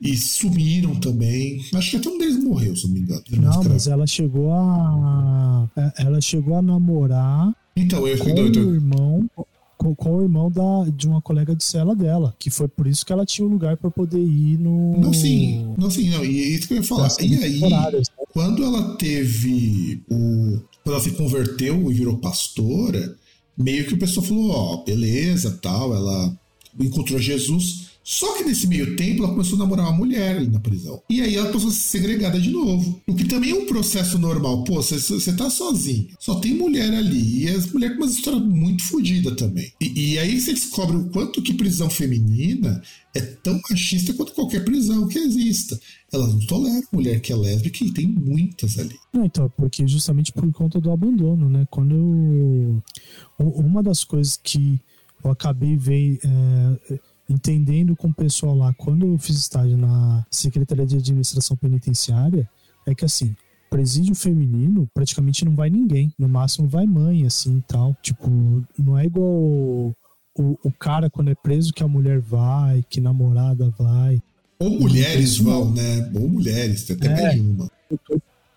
e sumiram também. Acho que até um deles morreu, se não me engano. Não, mas ela chegou a. Ela chegou a namorar então, eu com o irmão com, com, o irmão da, de uma colega de cela dela, que foi por isso que ela tinha um lugar para poder ir no. Não, sim, não, sim, não. E é isso que eu ia falar. E aí, né? quando ela teve o. Quando ela se converteu e virou pastora, meio que o pessoal falou: ó, oh, beleza, tal, ela encontrou Jesus. Só que nesse meio tempo ela começou a namorar uma mulher ali na prisão. E aí ela passou a ser segregada de novo. O que também é um processo normal. Pô, você tá sozinho. Só tem mulher ali. E as mulheres com uma história muito fodida também. E, e, aí você descobre o quanto que prisão feminina é tão machista quanto qualquer prisão que exista. Elas não toleram mulher que é lésbica e tem muitas ali. Não, então, porque justamente por conta do abandono, né? Quando eu... Uma das coisas que eu acabei vendo. É entendendo com o pessoal lá, quando eu fiz estágio na Secretaria de Administração Penitenciária, é que assim, presídio feminino, praticamente não vai ninguém. No máximo vai mãe, assim tal. Tipo, não é igual o, o, cara quando é preso que a mulher vai, que namorada vai. Ou mulheres vão, né? Ou mulheres, tem até é, mais uma.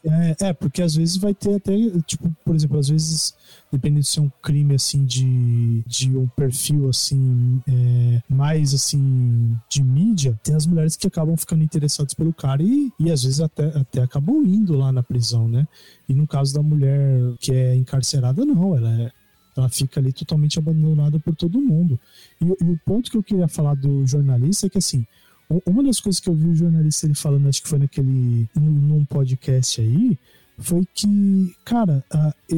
É, é, porque às vezes vai ter até, tipo, por exemplo, às vezes, dependendo se é um crime, assim, de, de um perfil, assim, é, mais, assim, de mídia, tem as mulheres que acabam ficando interessadas pelo cara e, e às vezes até, até acabam indo lá na prisão, né? E no caso da mulher que é encarcerada, não, ela é, ela fica ali totalmente abandonada por todo mundo. E, e, o ponto que eu queria falar do jornalista é que, assim, uma das coisas que eu vi o jornalista ele falando, acho que foi naquele. num podcast aí, foi que, cara,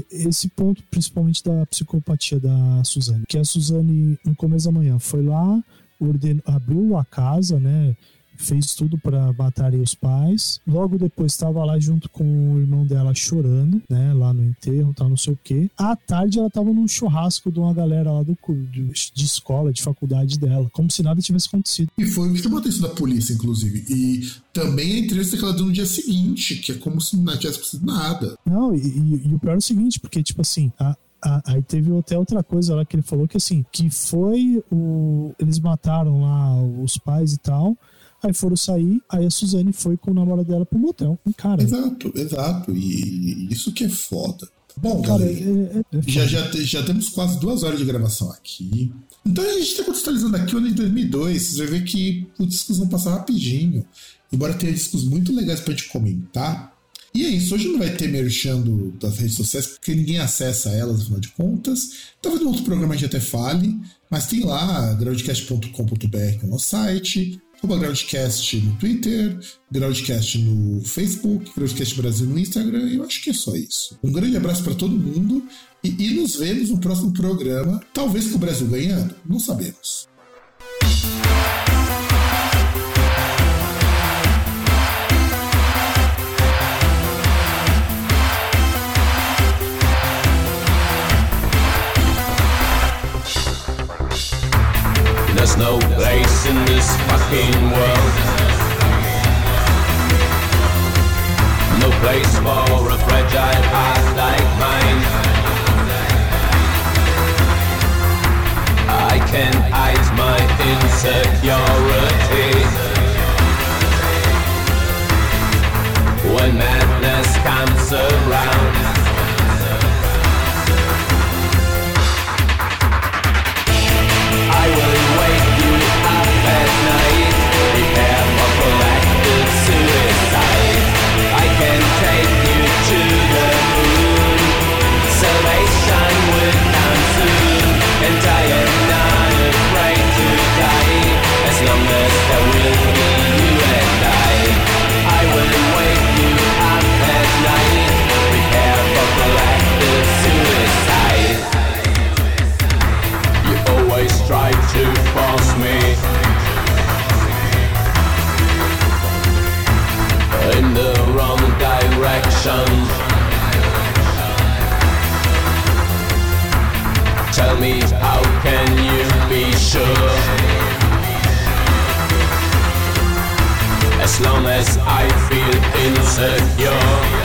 esse ponto, principalmente da psicopatia da Suzane, que a Suzane, no começo da manhã, foi lá, ordenou, abriu a casa, né? Fez tudo para matar os pais. Logo depois estava lá junto com o irmão dela chorando, né? Lá no enterro, tal, não sei o quê. À tarde ela tava num churrasco de uma galera lá do de escola, de faculdade dela, como se nada tivesse acontecido. E foi o que chamou a atenção da polícia, inclusive. E também a entrevista que ela deu no dia seguinte, que é como se não tivesse acontecido nada. Não, e, e, e o pior é o seguinte, porque, tipo assim, a, ah, aí teve até outra coisa lá que ele falou que assim, que foi o. Eles mataram lá os pais e tal. Aí foram sair, aí a Suzane foi com o namorado dela pro motel. Cara. Exato, exato. E isso que é foda. Bom, cara, galera, é, é, é já, já, já temos quase duas horas de gravação aqui. Então a gente está contextualizando aqui o ano de 2002. Vocês vão ver que os discos vão passar rapidinho. Embora tenha discos muito legais pra gente comentar, e é isso, hoje não vai ter merchando das redes sociais, porque ninguém acessa elas, afinal de contas. Talvez no outro programa a gente até fale, mas tem lá groundcast.com.br no site, arroba Groundcast no Twitter, Groundcast no Facebook, Groundcast Brasil no Instagram, eu acho que é só isso. Um grande abraço para todo mundo e, e nos vemos no próximo programa, talvez com o Brasil ganhando, não sabemos. No place in this fucking world. No place for a fragile heart like mine. I can't hide my insecurity. When madness comes around. Tell me, how can you be sure? As long as I feel insecure